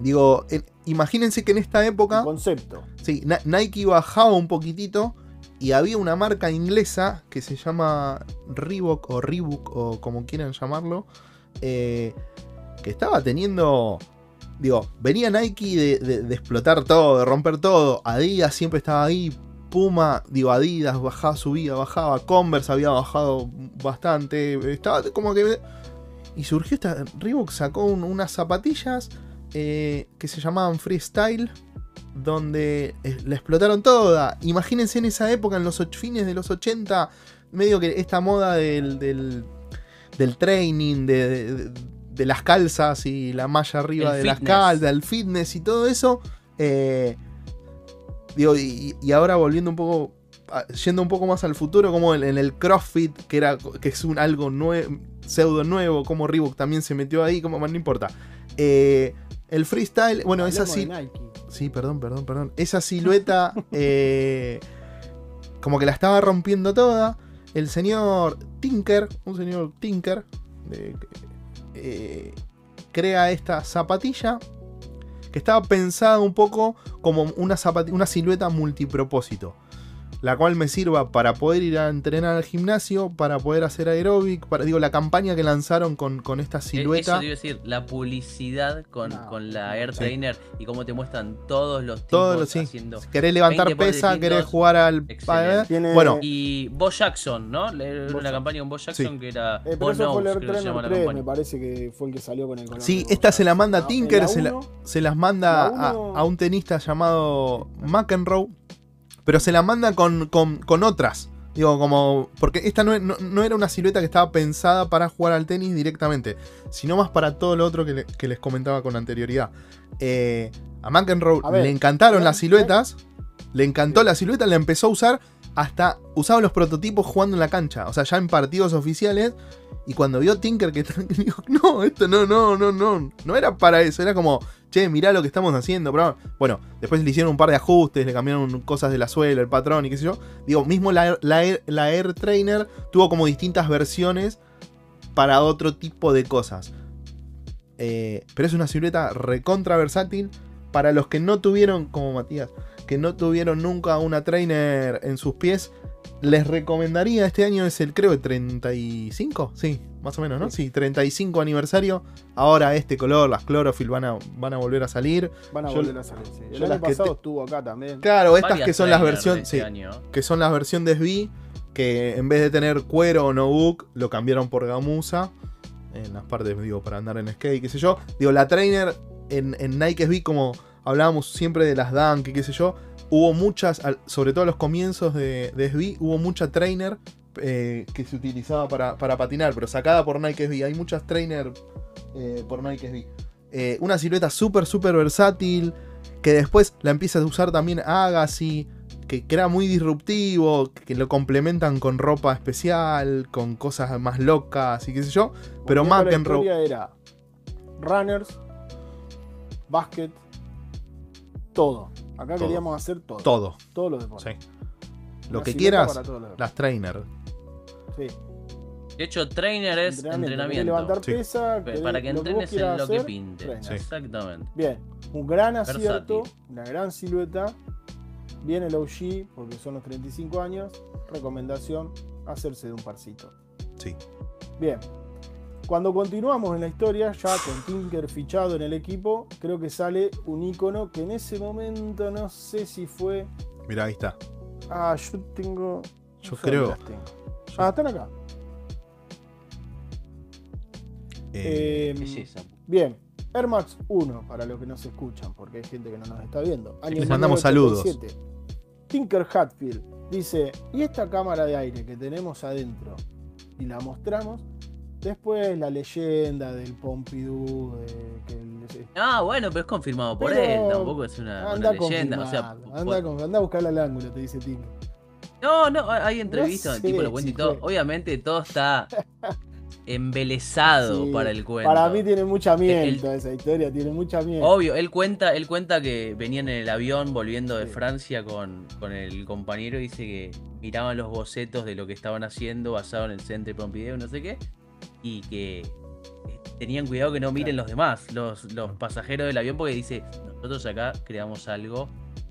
Digo, en- imagínense que en esta época, concepto. sí, Na- Nike bajaba un poquitito y había una marca inglesa que se llama Reebok o Reebok o como quieran llamarlo, eh, que estaba teniendo, digo, venía Nike de, de- de explotar todo, de romper todo, Adidas siempre estaba ahí, Puma, digo, Adidas bajaba, subía, bajaba, Converse había bajado bastante, estaba como que... Y surgió esta, Reebok sacó un- unas zapatillas eh, que se llamaban Freestyle, donde eh, la explotaron toda. Imagínense en esa época, en los fines de los 80, medio que esta moda del, del, del training, de, de- de las calzas y la malla arriba El de las calzas, el fitness y todo eso. eh, digo, y, y ahora volviendo un poco, yendo un poco más al futuro, como en, en el CrossFit, que, era, que es un algo nuevo, pseudo nuevo, como Reebok también se metió ahí, como no importa. Eh, el freestyle, bueno, es Hablemos así. de Nike. Sí, perdón, perdón, perdón. Esa silueta, eh, como que la estaba rompiendo toda. El señor Tinker, un señor Tinker, eh, eh, crea esta zapatilla que estaba pensada un poco como una, una silueta multipropósito. La cual me sirva para poder ir a entrenar al gimnasio, para poder hacer aeróbic, para, digo, la campaña que lanzaron con, con esta Eso silueta. te iba a decir, la publicidad con, No, con la Air sí. Trainer y cómo te muestran todos los tipos Todos los, sí. haciendo. Si querés levantar 20 por pesa, distintos, querés jugar al... Tiene- Bueno, Y Bo Jackson, ¿no? Bo Una campaña con Bo Jackson que era Eh, pero Bo eso fue el Knows, Air creo que se llama Trainer la 3, campaña. me parece que fue el que salió con el color Sí, esta se la manda ¿no? Tinker, En se la- se las manda La a, a un tenista llamado McEnroe, pero se la manda con, con- con otras. Digo, como. Porque esta no, no- no era una silueta que estaba pensada para jugar al tenis directamente, sino más para todo lo otro que, le- que les comentaba con anterioridad. Eh, a McEnroe A ver, le encantaron las siluetas, le encantó la silueta, la empezó a usar hasta usaba los prototipos jugando en la cancha, o sea, ya en partidos oficiales. Y cuando vio Tinker que dijo, no, esto no, no, no, no, no era para eso, era como, che, mirá lo que estamos haciendo. Pero, bueno, después le hicieron un par de ajustes, le cambiaron cosas de la suela, el patrón y qué sé yo. Digo, mismo la, la Air, la Air Trainer tuvo como distintas versiones para otro tipo de cosas. Eh, pero es una silueta recontra versátil. Para los que no tuvieron, como Matías, que no tuvieron nunca una trainer en sus pies, les recomendaría, este año es el creo de 35, sí, más o menos, ¿no? Sí, 35 aniversario. Ahora este color, las Chlorophyll van a, van a volver a salir. Van a Yo- volver a salir. sí. El yo año pasado te- estuvo acá también. Claro, estas que son las de versiones, este sí, año. que son las versiones SB, que en vez de tener cuero o notebook, lo cambiaron por gamuza. En las partes, digo, para andar en skate, qué sé yo. Digo, la trainer en, en Nike SB, como hablábamos siempre de las Dunk qué sé yo, hubo muchas, sobre todo a los comienzos de, de SB, hubo mucha trainer eh, que se utilizaba para, para patinar, pero sacada por Nike SB. Hay muchas trainer eh, por Nike SB. Eh, una silueta súper, súper versátil, que después la empieza a usar también Agassi, que, que era muy disruptivo, que lo complementan con ropa especial, con cosas más locas y qué sé yo. Pero Volviendo a la McEnroe- historia era runners, basket, todo. Acá Todo. queríamos hacer todo. Todo, Todos los deportes. sí. Lo que quieras, para todos los deportes. las trainer. Sí. De hecho, trainer es entrenamiento. levantar Sí. pesa, Para que entrenes en lo que pinte. Sí. Exactamente. Bien, un gran acierto, Versátil. una gran silueta. Viene el OG, porque son los 35 años. Recomendación, hacerse de un parcito. Sí. Bien, cuando continuamos en la historia, ya con Tinker fichado en el equipo, creo que sale un icono que en ese momento no sé si fue. Mira, ahí está. Ah, yo tengo. Yo creo-. Ah, están acá. Eh, Eh, ¿Qué es esa? Bien, Air Max 1, para los que no se escuchan, porque hay gente que no nos está viendo. Año Les mandamos 1987. Tinker Hatfield dice, ¿y esta cámara de aire que tenemos adentro? Y la mostramos. Después la leyenda del Pompidou, de que el- Ah, bueno, pero es confirmado por Pero él. Tampoco es una, anda una leyenda. O sea, anda, anda a buscarla al ángulo, te dice Tinker. No, no, hay entrevistas No el tipo sé lo cuenta y todo. fue. Obviamente todo está embelesado Sí, para el cuento. Para mí tiene mucha El- miento esa historia, tiene mucha miento. Obvio, él cuenta, él cuenta que venían en el avión volviendo de Sí. Francia con, con el compañero y dice que miraban los bocetos de lo que estaban haciendo basado en el Centre Pompidou, no sé qué, y que eh, tenían cuidado que no miren Claro. los demás, los, los pasajeros del avión, porque dice, nosotros acá creamos algo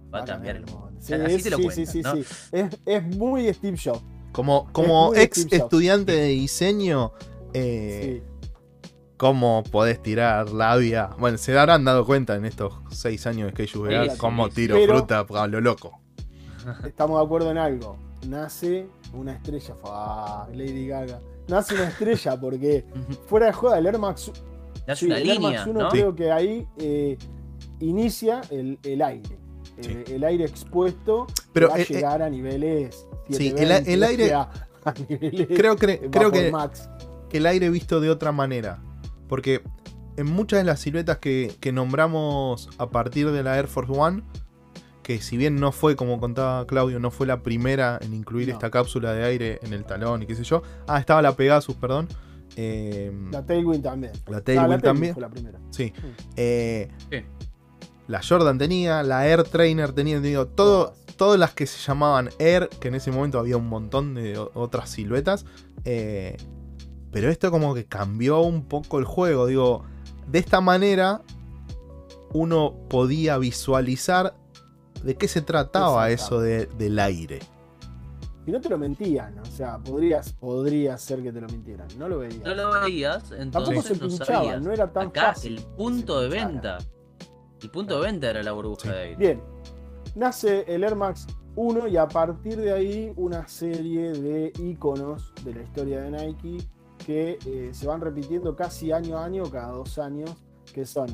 Va para cambiar el mundo. Sí, Así te lo sí, cuentan, sí, sí, ¿no? sí. Es, es muy Steve Jobs. como como ex estudiante de diseño, eh, Sí. ¿cómo podés tirar labia? Bueno, se habrán dado cuenta en estos seis años que yo sí, cómo tiro Pero- fruta a lo loco. Estamos de acuerdo en algo. Nace una estrella. Ah, Lady Gaga. Nace una estrella porque fuera de joda, el Air Max, sí, una el Air línea, Max 1 ¿no? creo que ahí eh, inicia el, el aire. Sí. El aire expuesto Pero, va a eh, eh, llegar a niveles. sí, 720, el- el aire- a, a niveles Creo, que creo que, Max. que el aire visto de otra manera. Porque en muchas de las siluetas que, que nombramos a partir de la Air Force One, que si bien no fue, como contaba Claudio, no fue la primera en incluir No. esta cápsula de aire en el talón y qué sé yo. Ah, estaba la Pegasus, perdón. Eh, La Tailwind también. la Ah, Tailwind la también. fue la primera. Sí. Mm. Eh, Sí. La Jordan tenía, la Air Trainer tenía, digo, todo, Todas. todas las que se llamaban Air, que en ese momento había un montón de otras siluetas. eh, pero esto como que cambió un poco el juego. Digo, de esta manera uno podía visualizar de qué se trataba eso de- del aire. Y no te lo mentían, o sea, podrías, podría ser que te lo mintieran. No lo veías. No lo veías, Tampoco entonces se no sabías. no era tan Acá fácil. el punto de venta. El punto de venta era la burbuja Sí. de aire. Bien, nace el Air Max 1 y a partir de ahí una serie de iconos de la historia de Nike que eh, se van repitiendo casi año a año, cada dos años, que son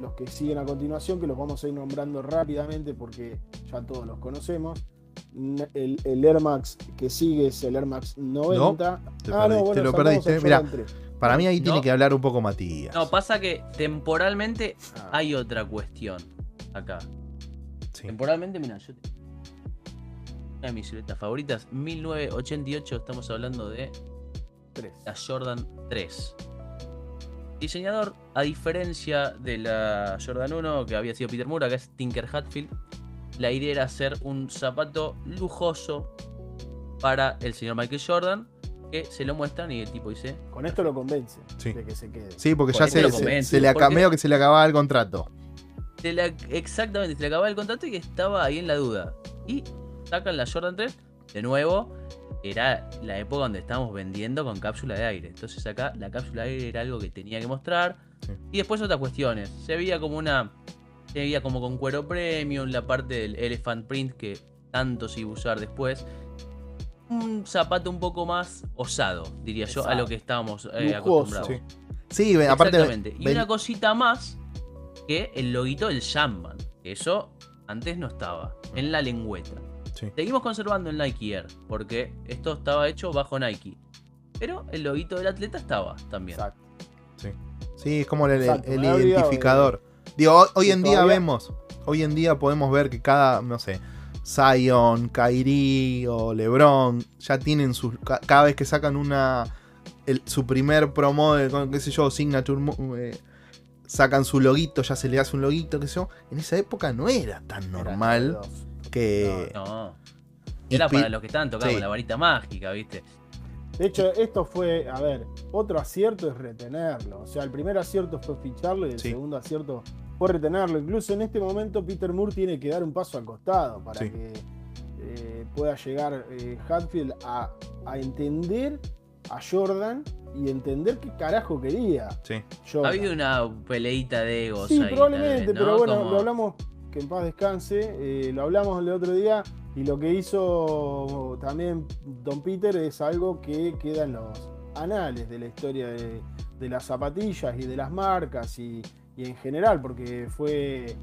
los que siguen a continuación, que los vamos a ir nombrando rápidamente porque ya todos los conocemos. El, el Air Max que sigue es el Air Max 90. te ah, no, perdiste, bueno, lo perdiste. 3. Para mí ahí No. tiene que hablar un poco Matías. No, pasa que temporalmente Ah, hay otra cuestión acá. Sí. Temporalmente, mira, yo te- una de mis siluetas favoritas, 1988, estamos hablando de la Jordan 3. Diseñador, a diferencia de la Jordan 1 que había sido Peter Moore, acá es Tinker Hatfield, la idea era hacer un zapato lujoso para el señor Michael Jordan, que se lo muestran y el tipo dice, Con esto lo convence Sí. de que se quede. Sí, porque Por ya se, se- convence, se le aca- porque- medio que se le acababa el contrato. Se le- exactamente, se le acababa el contrato y que estaba ahí en la duda. Y sacan la Jordan 3. De nuevo, era la época donde estábamos vendiendo con cápsula de aire. Entonces acá la cápsula de aire era algo que tenía que mostrar. Sí. Y después otras cuestiones. Se veía como una. Se veía como con cuero premium, la parte del elephant print que tanto se iba a usar después. Un zapato un poco más osado, diría yo, a lo que estábamos eh, acostumbrados. Sí, Sí, aparte. Exactamente. Y ven- una cosita más que el loguito del. Que eso, Antes no estaba, en la lengüeta. Sí. Seguimos conservando el Nike Air, porque esto estaba hecho bajo Nike. Pero el loguito del atleta estaba también. Exacto. Sí, es como el, Exacto, identificador. Digo, hoy, en día todavía- vemos, hoy en día podemos ver que cada, no sé, Zion, Kyrie o LeBron ya tienen sus. ca- Cada vez que sacan una. el- su primer promo de, con, qué sé yo, Signature. eh, sacan su loguito, ya se le hace un loguito, qué sé yo. En esa época no era tan normal. Que. No. Era para los que estaban tocando Sí. la varita mágica, ¿viste? De hecho, esto fue, a ver, otro acierto es retenerlo. O sea, el primer acierto fue ficharlo y el Sí. segundo acierto fue retenerlo. Incluso en este momento Peter Moore tiene que dar un paso al costado para Sí. que eh, pueda llegar eh, Hatfield a, a entender a Jordan y entender qué carajo quería Sí. Ha Jordan. habido una peleita de egos Sí, ahí, probablemente, vez, ¿no? pero bueno, lo hablamos, que en paz descanse, eh, lo hablamos el otro día y lo que hizo también Don Peter es algo que queda en los anales de la historia de, de las zapatillas y de las marcas y, y en general, porque fue,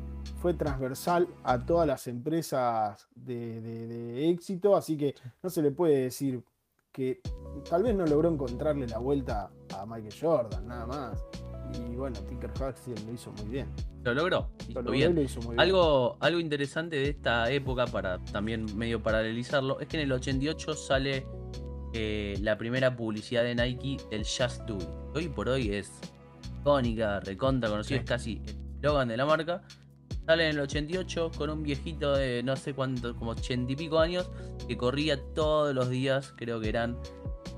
fue transversal a todas las empresas de, de- de éxito, así que no se le puede decir que tal vez no logró encontrarle la vuelta a Michael Jordan, nada más. Y bueno, Tinker Hatfield lo hizo muy bien. Lo logró. Lo logró bien. y lo hizo muy bien. Algo, algo interesante de esta época, para también medio paralelizarlo, es que en el 88 sale eh, la primera publicidad de Nike del Just Do It. Hoy por hoy es icónica, recontra conocida, Sí. es casi el eslogan de la marca. Sale en el 88 con un viejito de no sé cuánto, como 80 y pico años, que corría todos los días, creo que eran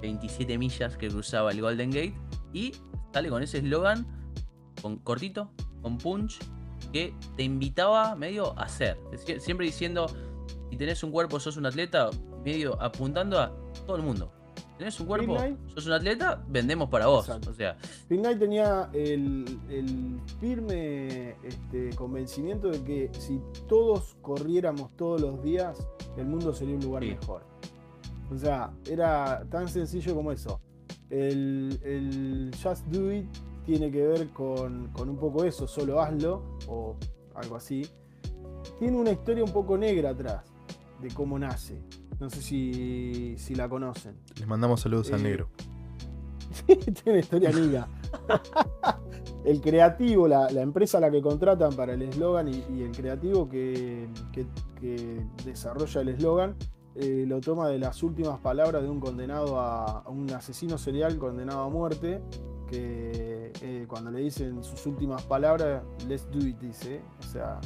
27 millas que cruzaba el Golden Gate. Y sale con ese eslogan, con cortito, con punch, que te invitaba medio a hacer. Sie- Siempre diciendo, si tenés un cuerpo, sos un atleta, medio apuntando a todo el mundo. Tenés un cuerpo, Midnight. sos un atleta, vendemos para vos. Exacto. O sea, tenía el, el firme este, convencimiento de que si todos corriéramos todos los días, el mundo sería un lugar Sí. mejor. O sea, era tan sencillo como eso. El, el Just Do It tiene que ver con, con un poco eso, solo hazlo, o algo así. Tiene una historia un poco negra atrás de cómo nace. No sé si, si la conocen. Les mandamos saludos al Eh, negro. Tiene una historia amiga. el creativo, la, la empresa a la que contratan para el eslogan y, y el creativo que, que- que desarrolla el eslogan eh, lo toma de las últimas palabras de un condenado a, a un asesino serial condenado a muerte. Que eh, cuando le dicen sus últimas palabras, let's do it, dice. O sea,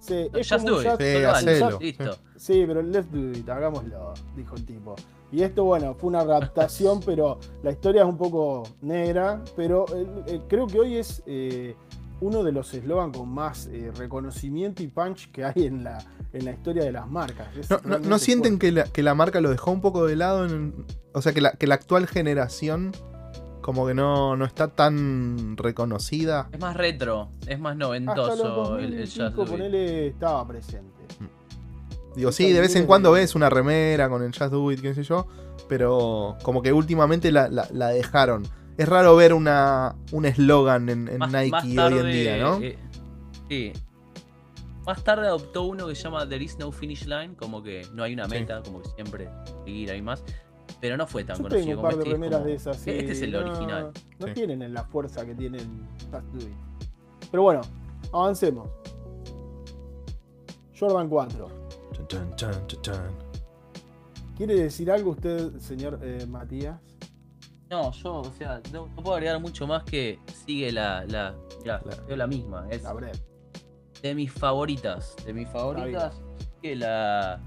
sí, es just do it. just- Sí, hacelo. Listo. Sí, pero let's do it, hagámoslo, dijo el tipo. Y esto, bueno, fue una adaptación, pero la historia es un poco negra, pero eh, eh, creo que hoy es eh, uno de los eslogan con más eh, reconocimiento y punch que hay en la, en la historia de las marcas. ¿No, no- no realmente sienten que la, que la marca lo dejó un poco de lado? en- o sea, que la, que la actual generación como que no, no está tan reconocida. Es más retro, es más Hasta los noventoso el, 2000 el ponele, estaba presente. Digo, Esa sí, de vez en cuando ves una remera con el Just Do It, qué sé yo, pero como que últimamente la, la- la dejaron. Es raro ver una un eslogan en, en Más- Nike más hoy en día, ¿no? eh, sí. Más tarde adoptó uno que se llama There is no finish line, como que no hay una Sí. meta, como que siempre seguir hay más. Pero no fue tan Yo conocido tengo un como par de este. como- de esas. sí, Este es el no- original. No Sí. tienen la fuerza que tienen Just Do It. Pero bueno, avancemos. Jordan 4. Chan, chan, chan, chan, chan. ¿Quiere decir algo usted, señor eh, Matías? No, yo, o sea, no, no puedo agregar mucho más que sigue la. la La- la misma. Es La de mis favoritas. De mis favoritas. Que la.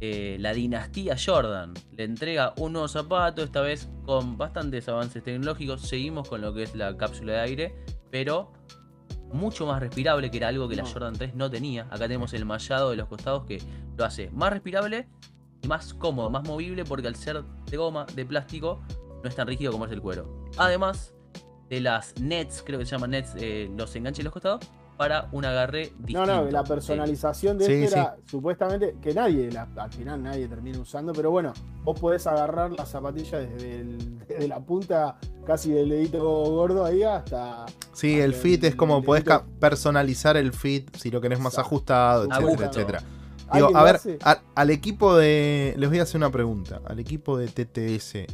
eh, la dinastía Jordan le entrega un nuevo zapato, esta vez con bastantes avances tecnológicos. Seguimos con lo que es la cápsula de aire, pero mucho más respirable, que era algo que la No. Jordan 3 no tenía. Acá tenemos el mallado de los costados que lo hace más respirable y más cómodo, más movible, porque al ser de goma, de plástico, no es tan rígido como es el cuero. Además de las nets, creo que se llaman nets, eh, los enganches de los costados, para un agarre No, distinto. no, la Eh, personalización de Sí, este sí. era supuestamente que nadie, la- al final nadie termina usando, pero bueno, vos podés agarrar la zapatilla desde, el- desde la punta casi del dedito gordo ahí hasta, Sí, el fit es como podés dedito. personalizar el fit si lo querés más Exacto. ajustado, Ah, etcétera, etcétera. ¿Alguien Digo, a ver, a- al equipo de. Les voy a hacer una pregunta. Al equipo de TTS,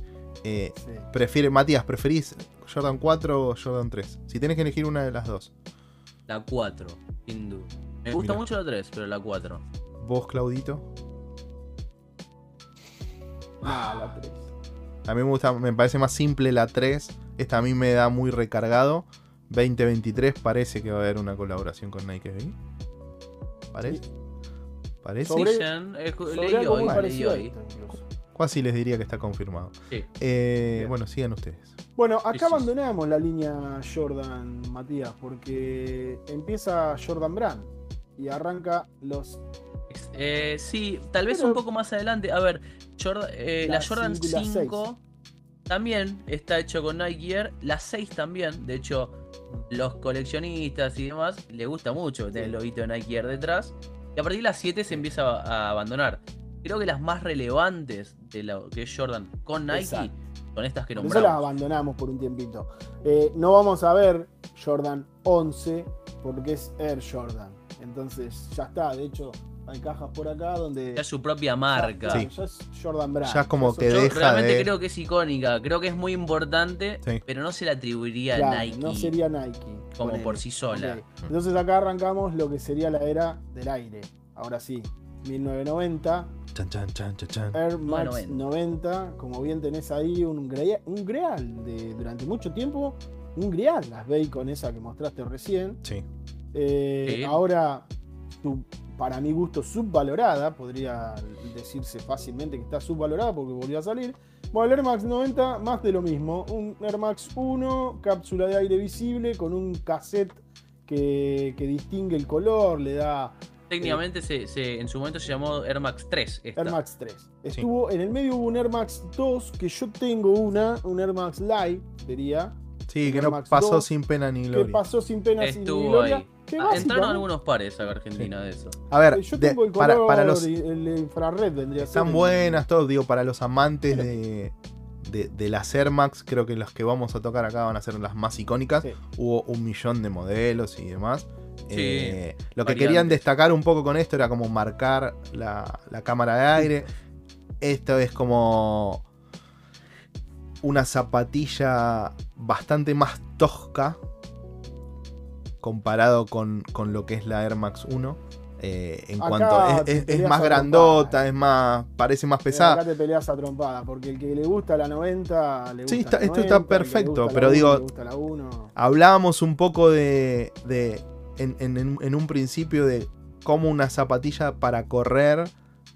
eh, Sí. prefiere, Matías, ¿preferís Jordan 4 o Jordan 3? Si tenés que elegir una de las dos. La 4, sin duda. Me gusta Mira. mucho la 3, pero la 4. ¿Vos, Claudito? No, la 3. A mí me gusta, me parece más simple la 3. Esta a mí me da muy recargado. 2023 parece que va a haber una colaboración con Nike SB. ¿Parece? ¿Parece? Sobre- eh, Sobre leí algo hoy, muy parecido a hoy. esto, incluso. Casi les diría que está confirmado. Sí. Eh, bueno, sigan ustedes. Bueno, acá Sí, sí, sí. abandonamos la línea Jordan, Matías, porque empieza Jordan Brand y arranca los Eh, sí, tal vez Pero- un poco más adelante. A ver, Jordan- eh, la, La Jordan cinco y la 5 también está hecho con Nike Air. La 6 también. De hecho, los coleccionistas y demás le gusta mucho tener el loguito de Nike Air detrás. Y a partir de las 7 se empieza a abandonar. Creo que las más relevantes de lo que es Jordan con Nike Exacto. son estas que Por eso las nombramos. abandonamos por un tiempito. Eh, no vamos a ver Jordan 11 porque es Air Jordan. Entonces ya está. De hecho, hay cajas por acá donde. Ya es su propia marca. Ya, Sí. ya es Jordan Brand. Ya es como que Yo deja realmente de- creo que es icónica. Creo que es muy importante, Sí. pero no se le atribuiría Claro, a Nike. No sería Nike. como por sí sola. Entonces acá arrancamos lo que sería la era del aire. Ahora sí, 1990, Chan, chan, chan, chan, chan. Air Max 90. 90. Como bien tenés ahí un, grea- un Greal de durante mucho tiempo. Un Greal, las Bacon esa que mostraste recién. Sí. Eh. Ahora, para mi gusto, subvalorada. Podría decirse fácilmente que está subvalorada porque volvió a salir. Bueno, el Air Max 90, más de lo mismo. Un Air Max 1, cápsula de aire visible con un cassette que, que distingue el color, le da Técnicamente se, se- en su momento se llamó Air Max 3. esta. Air Max 3. Estuvo, en el medio hubo un Air Max 2, que yo tengo una, un Air Max Live, sería, Sí, que Air no Max pasó 2, sin pena ni que gloria. pasó sin pena sin Estuvo ni gloria. ahí. que Ah, entraron algunos pares acá Argentina de eso. A ver, Yo de- tengo el para, color, para los. y el infrared vendría a ser. Están el- buenas, todos, digo, para los amantes de, de, de las Air Max, creo que las que vamos a tocar acá van a ser las más icónicas. Sí. Hubo un millón de modelos y demás. Sí, Eh, lo que querían destacar un poco con esto era como marcar la, la cámara de aire. Esto es como una zapatilla bastante más tosca comparado con, con lo que es la Air Max 1. eh, en Acá cuanto es, más a grandota, es más parece más Eh, pesada. Acá te peleas a trompada, porque el que le gusta la 90, le gusta Sí, está- la esto está 90, el que le perfecto, pero 1, digo- le gusta la 1. Hablábamos un poco de. de en, en- en un principio de cómo una zapatilla para correr,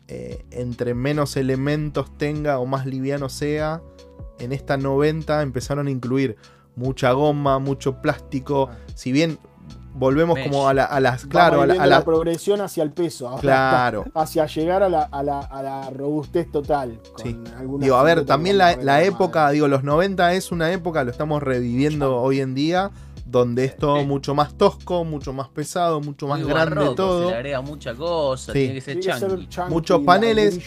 eh, entre menos elementos tenga o más liviano sea, en esta 90 empezaron a incluir mucha goma, mucho plástico. Ah. Si bien volvemos Mesh. como a, la- a las. Claro, a la. viendo a la- la progresión hacia el peso. ahora claro. hacia llegar a la, a la, a la robustez total. con Sí. Digo, a ver, también la, época, digo, los 90 es una época, lo estamos reviviendo hoy en día, donde es todo Sí. mucho más tosco, mucho más pesado, mucho más Muy grande barroco, todo. Se le agrega mucha cosa, Sí. tiene que ser Tiene que ser chunky. chunky, Muchos paneles.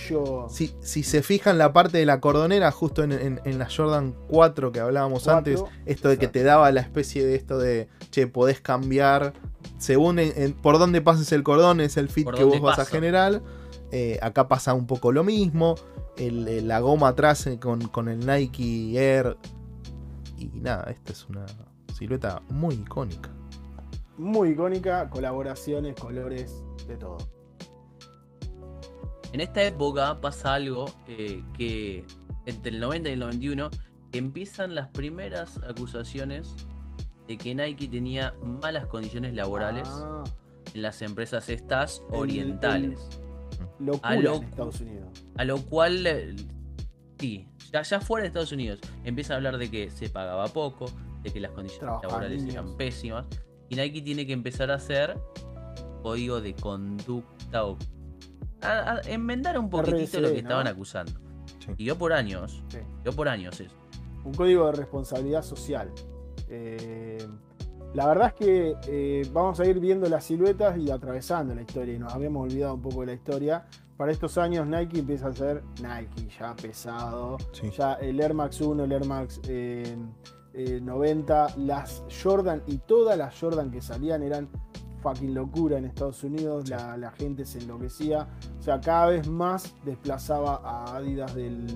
Si, si se fijan la parte de la cordonera, justo en, en- en la Jordan 4 que hablábamos antes, esto de que te daba la especie de esto de, che, podés cambiar, según en- en- por dónde pases el cordón, es el fit Por que vos vas a generar. Eh, acá pasa un poco lo mismo. El- el- la goma atrás eh, con, con el Nike Air. Y nada, esta es una silueta muy icónica. Muy icónica, colaboraciones, colores, de todo. En esta época pasa algo eh, que entre el 90 y el 91 empiezan las primeras acusaciones de que Nike tenía malas condiciones laborales Ah, en las empresas estas El- orientales. locura A lo- en Estados Unidos. A lo cual, eh, sí, ya, ya fuera de Estados Unidos, empieza a hablar de que se pagaba poco, de que las condiciones laborales eran pésimas. Y Nike tiene que empezar a hacer código de conducta o a, a enmendar un poquitito lo que ¿no? estaban acusando. Sí. Y yo por años, Sí. yo por años eso. Un código de responsabilidad social. Eh, la verdad es que eh, vamos a ir viendo las siluetas y atravesando la historia. Y nos habíamos olvidado un poco de la historia. Para estos años Nike empieza a ser Nike, ya pesado. Sí. Ya el Air Max 1, el Air Max eh, eh, 90, las Jordan y todas las Jordan que salían eran fucking locura en Estados Unidos, la, la gente se enloquecía, o sea, cada vez más desplazaba a Adidas del,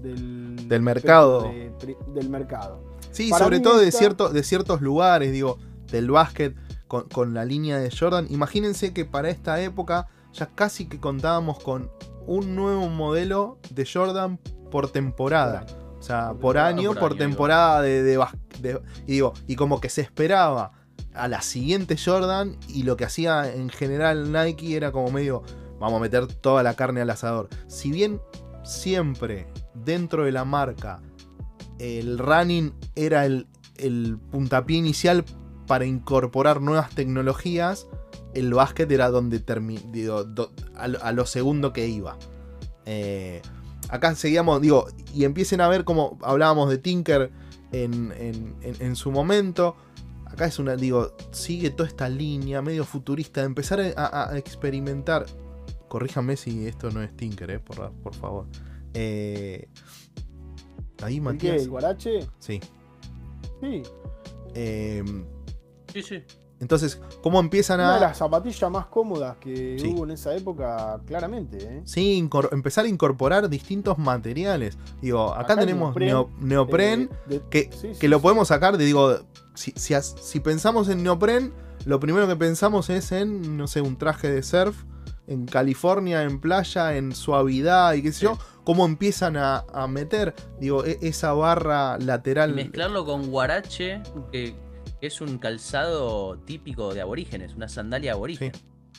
del, Del mercado. de- del mercado. Sí, Para sobre todo de, cierto, de ciertos lugares, digo, del básquet con, con la línea de Jordan. Imagínense que para esta época ya casi que contábamos con un nuevo modelo de Jordan por temporada. O sea, Por año, por por año, temporada de, de de- Y digo, y como que se esperaba a la siguiente Jordan y lo que hacía en general Nike era como medio, vamos a meter toda la carne al asador. Si bien siempre dentro de la marca el running era el, el puntapié inicial para incorporar nuevas tecnologías, el básquet era donde termi- digo, do- a, lo- a lo segundo que iba. Eh, acá seguíamos, digo, y empiecen a ver como hablábamos de Tinker en, en- en- en su momento. Acá es una, digo, sigue toda esta línea medio futurista de empezar a, a experimentar. Corríjame si esto no es Tinker, eh, por, por favor. Eh, ahí, ¿El qué? Matías. ¿El Guarache? Sí. Sí. Eh, Sí, sí. Entonces, ¿cómo empiezan Una de a las zapatillas más cómodas que Sí. hubo en esa época, claramente. ¿eh? sí, empezar a incorporar distintos materiales? Digo, acá, Acá tenemos neopren, neo- neopren, De- de- que, sí, sí, que lo sí. podemos sacar de, digo, si, si, si pensamos en neopren, lo primero que pensamos es en, no sé, un traje de surf, en California, en playa, en suavidad y qué sé Sí. yo, cómo empiezan a, a meter, digo, e- esa barra Y lateral. mezclarlo con guarache, que, que es un calzado típico de aborígenes, una sandalia aborigen.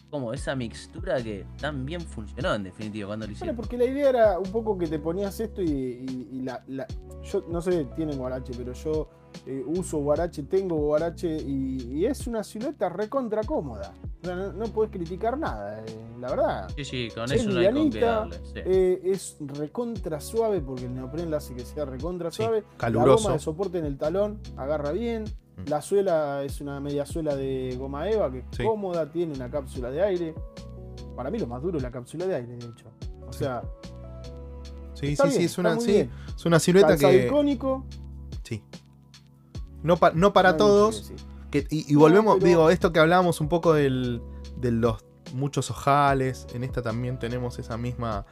Como esa mixtura que tan bien funcionó en definitiva cuando lo Bueno, hicieron. porque la idea era un poco que te ponías esto y, y- y la, la- Yo no sé, tienen guarache, pero yo eh, uso guarache, tengo guarache y, y es una silueta recontra cómoda. O sea, no, no podés criticar nada, eh, la verdad. Sí, sí, con Es eso no hay con qué livianita, darle. sí. Eh, es recontra suave porque el neopren la hace que sea recontra Sí, suave. La caluroso. goma de soporte en el talón agarra bien. Mm. La suela es una media suela de goma eva que es Sí. cómoda, tiene una cápsula de aire. Para mí lo más duro es la cápsula de aire, de hecho. O sea, Sí, está sí, bien, sí, es está una, muy sí, bien. es una silueta Calzado que. icónico. No, pa- no para no todos. Que- y, y No, volvemos, pero- digo, esto que hablábamos un poco del, de los muchos ojales, en esta también tenemos esa misma,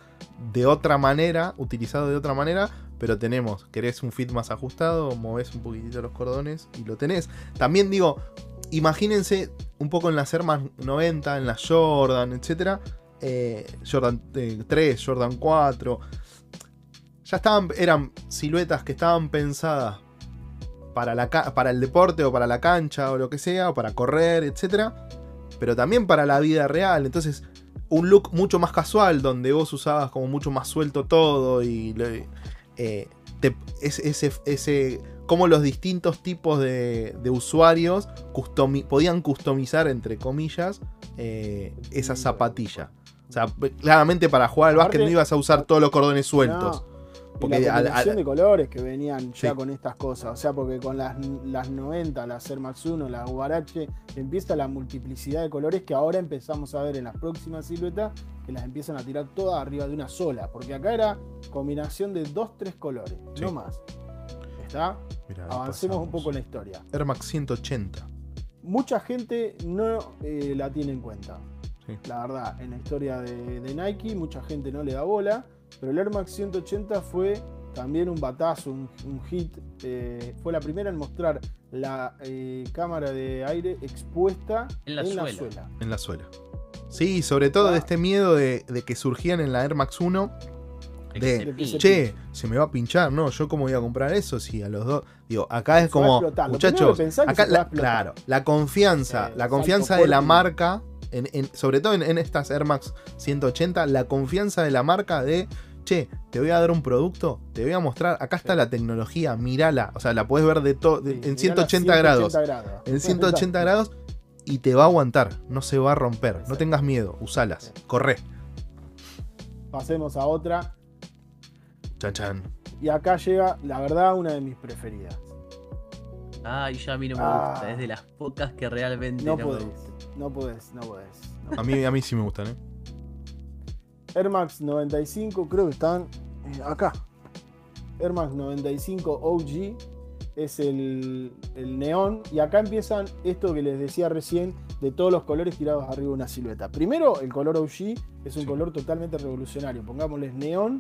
de otra manera, utilizado de otra manera, pero tenemos, querés un fit más ajustado, movés un poquitito los cordones y lo tenés. También digo, imagínense un poco en las Air Max 90, en las Jordan, etc. Jordan eh, 3, Jordan 4. Ya estaban, eran siluetas que estaban pensadas para, la, para el deporte o para la cancha o lo que sea, o para correr, etc. Pero también para la vida real. Entonces, un look mucho más casual, donde vos usabas como mucho más suelto todo y eh, te- ese, ese, ese- cómo los distintos tipos de, de usuarios customi- podían customizar, entre comillas, eh, esa zapatilla. O sea, claramente para jugar al básquet no ibas a usar todos los cordones sueltos. No, y Porque la al- combinación de colores que venían ya Sí. con estas cosas. O sea, porque con las, las 90, las Air Max 1, las Guarache, empieza la multiplicidad de colores que ahora empezamos a ver en las próximas siluetas, que las empiezan a tirar todas arriba de una sola. Porque acá era combinación de dos, tres colores, Sí. no más. ¿Está? Mirá, Avancemos un poco en la historia. Air Max 180. Mucha gente no eh, la tiene en cuenta. Sí. La verdad, en la historia de, de Nike, mucha gente no le da bola. Pero el Air Max 180 fue también un batazo, un, un hit. eh, fue la primera en mostrar la eh, cámara de aire expuesta En la suela. En la suela. Sí, sobre todo Ah. de este miedo de, de que surgían en la Air Max 1. Que de- se de que pinche. se- Che, se me va a pinchar, ¿no? ¿Yo cómo voy a comprar eso? Si a los dos. Digo, acá es Se como. Muchachos, acá la- claro, la confianza, Eh, la confianza de la marca, en, en- sobre todo en, en estas Air Max 180, la confianza de la marca de. Che, te voy a dar un producto, te voy a mostrar, acá está Sí. la tecnología, mírala, o sea, la puedes ver de todo, Sí, en mirá 180 las grados. 180 grados. en 180 grados y te va a aguantar, no se va a romper. No tengas miedo, usalas, Sí. corre. Pasemos a otra. Chan chan. Y acá llega, la verdad, una de mis preferidas. Ay, ya a mí no me Ah. gusta. Es de las pocas que realmente No no, me gusta. No podés, no podés. no A mí, a mí sí me gustan, ¿eh? Air Max 95, creo que están eh, acá. Air Max 95 OG. es el, el neón. Y acá empiezan esto que les decía recién de todos los colores tirados arriba de una silueta. Primero, el color OG es un Sí. color totalmente revolucionario. Pongámosles neón.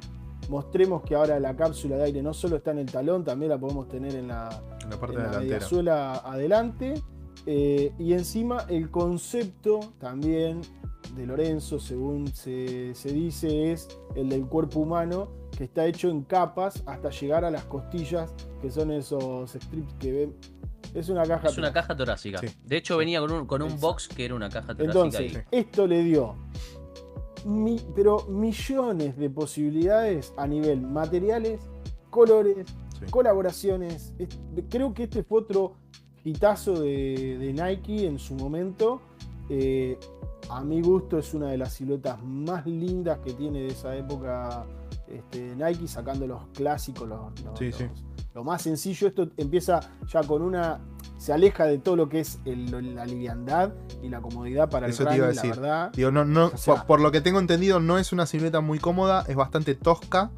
Mostremos que ahora la cápsula de aire no solo está en el talón, también la podemos tener en la, En la parte en la delantera. mediasuela adelante. Eh, y encima el concepto también de Lorenzo, según se, se dice, es el del cuerpo humano, que está hecho en capas hasta llegar a las costillas, que son esos strips que ven. Es una caja. Es una caja torácica. Sí. De hecho, venía con un, con un box que era una caja torácica. Entonces, esto le dio, mi- pero millones de posibilidades a nivel materiales, colores, Sí. colaboraciones. Es- creo que este fue otro hitazo de, de Nike en su momento. Eh, a mi gusto es una de las siluetas más lindas que tiene de esa época este, Nike, sacando los clásicos, los, los- Sí, sí. los- lo más sencillo. Esto empieza ya con una. Se aleja de todo lo que es el- la liviandad y la comodidad para Eso el te iba a running, la decir. verdad. Digo, no, no, O sea- por, por lo que tengo entendido, no es una silueta muy cómoda, es bastante tosca.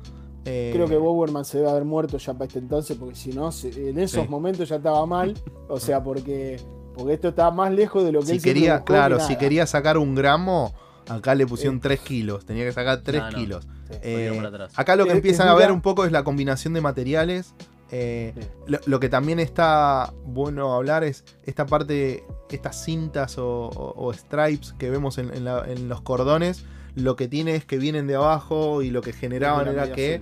Eh, Creo que Bowerman se debe haber muerto ya para este entonces, porque si no, en esos Sí. momentos ya estaba mal. O sea, porque, porque esto estaba más lejos de lo que si él quería, que claro, si quería sacar un gramo, acá le pusieron Eh. 3 kilos. Tenía que sacar 3 No, no. kilos. Sí. Eh, acá lo que Es- empiezan a ver un poco es la combinación de materiales. eh, Sí. lo, lo que también está bueno hablar es esta parte, estas cintas o, o- o stripes que vemos en, en la- en los cordones. Lo que tiene es que vienen de abajo y lo que generaban la era que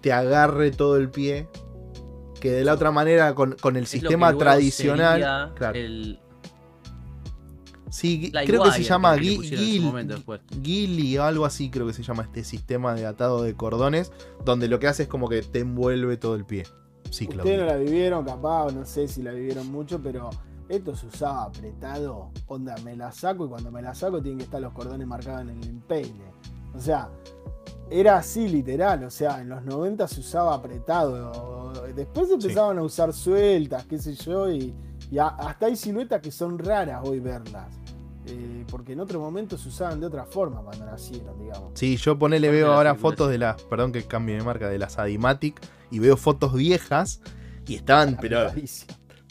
te agarre todo el pie. Que de la otra manera, con, con el Es lo que sistema tradicional. sería claro. el Sí, Fly creo que se llama que Gui- Gil-. Gilly o algo así, creo que se llama este sistema de atado de cordones. Donde lo que hace es como que te envuelve todo el pie. Sí, Ustedes no la vivieron, capaz, no sé si la vivieron mucho, pero esto se usaba apretado. Onda, me la saco y cuando me la saco tienen que estar los cordones marcados en el empeine. O sea, era así literal. O sea, en los 90 se usaba apretado. Después empezaban a usar sueltas, qué sé yo, y, y a- hasta hay siluetas que son raras hoy verlas. Eh, porque en otro momento se usaban de otra forma cuando nacieron, digamos. Sí, yo ponele, veo ahora fotos de las. Perdón que cambie de marca, de las Adimatic. Y veo fotos viejas. Y estaban, pero.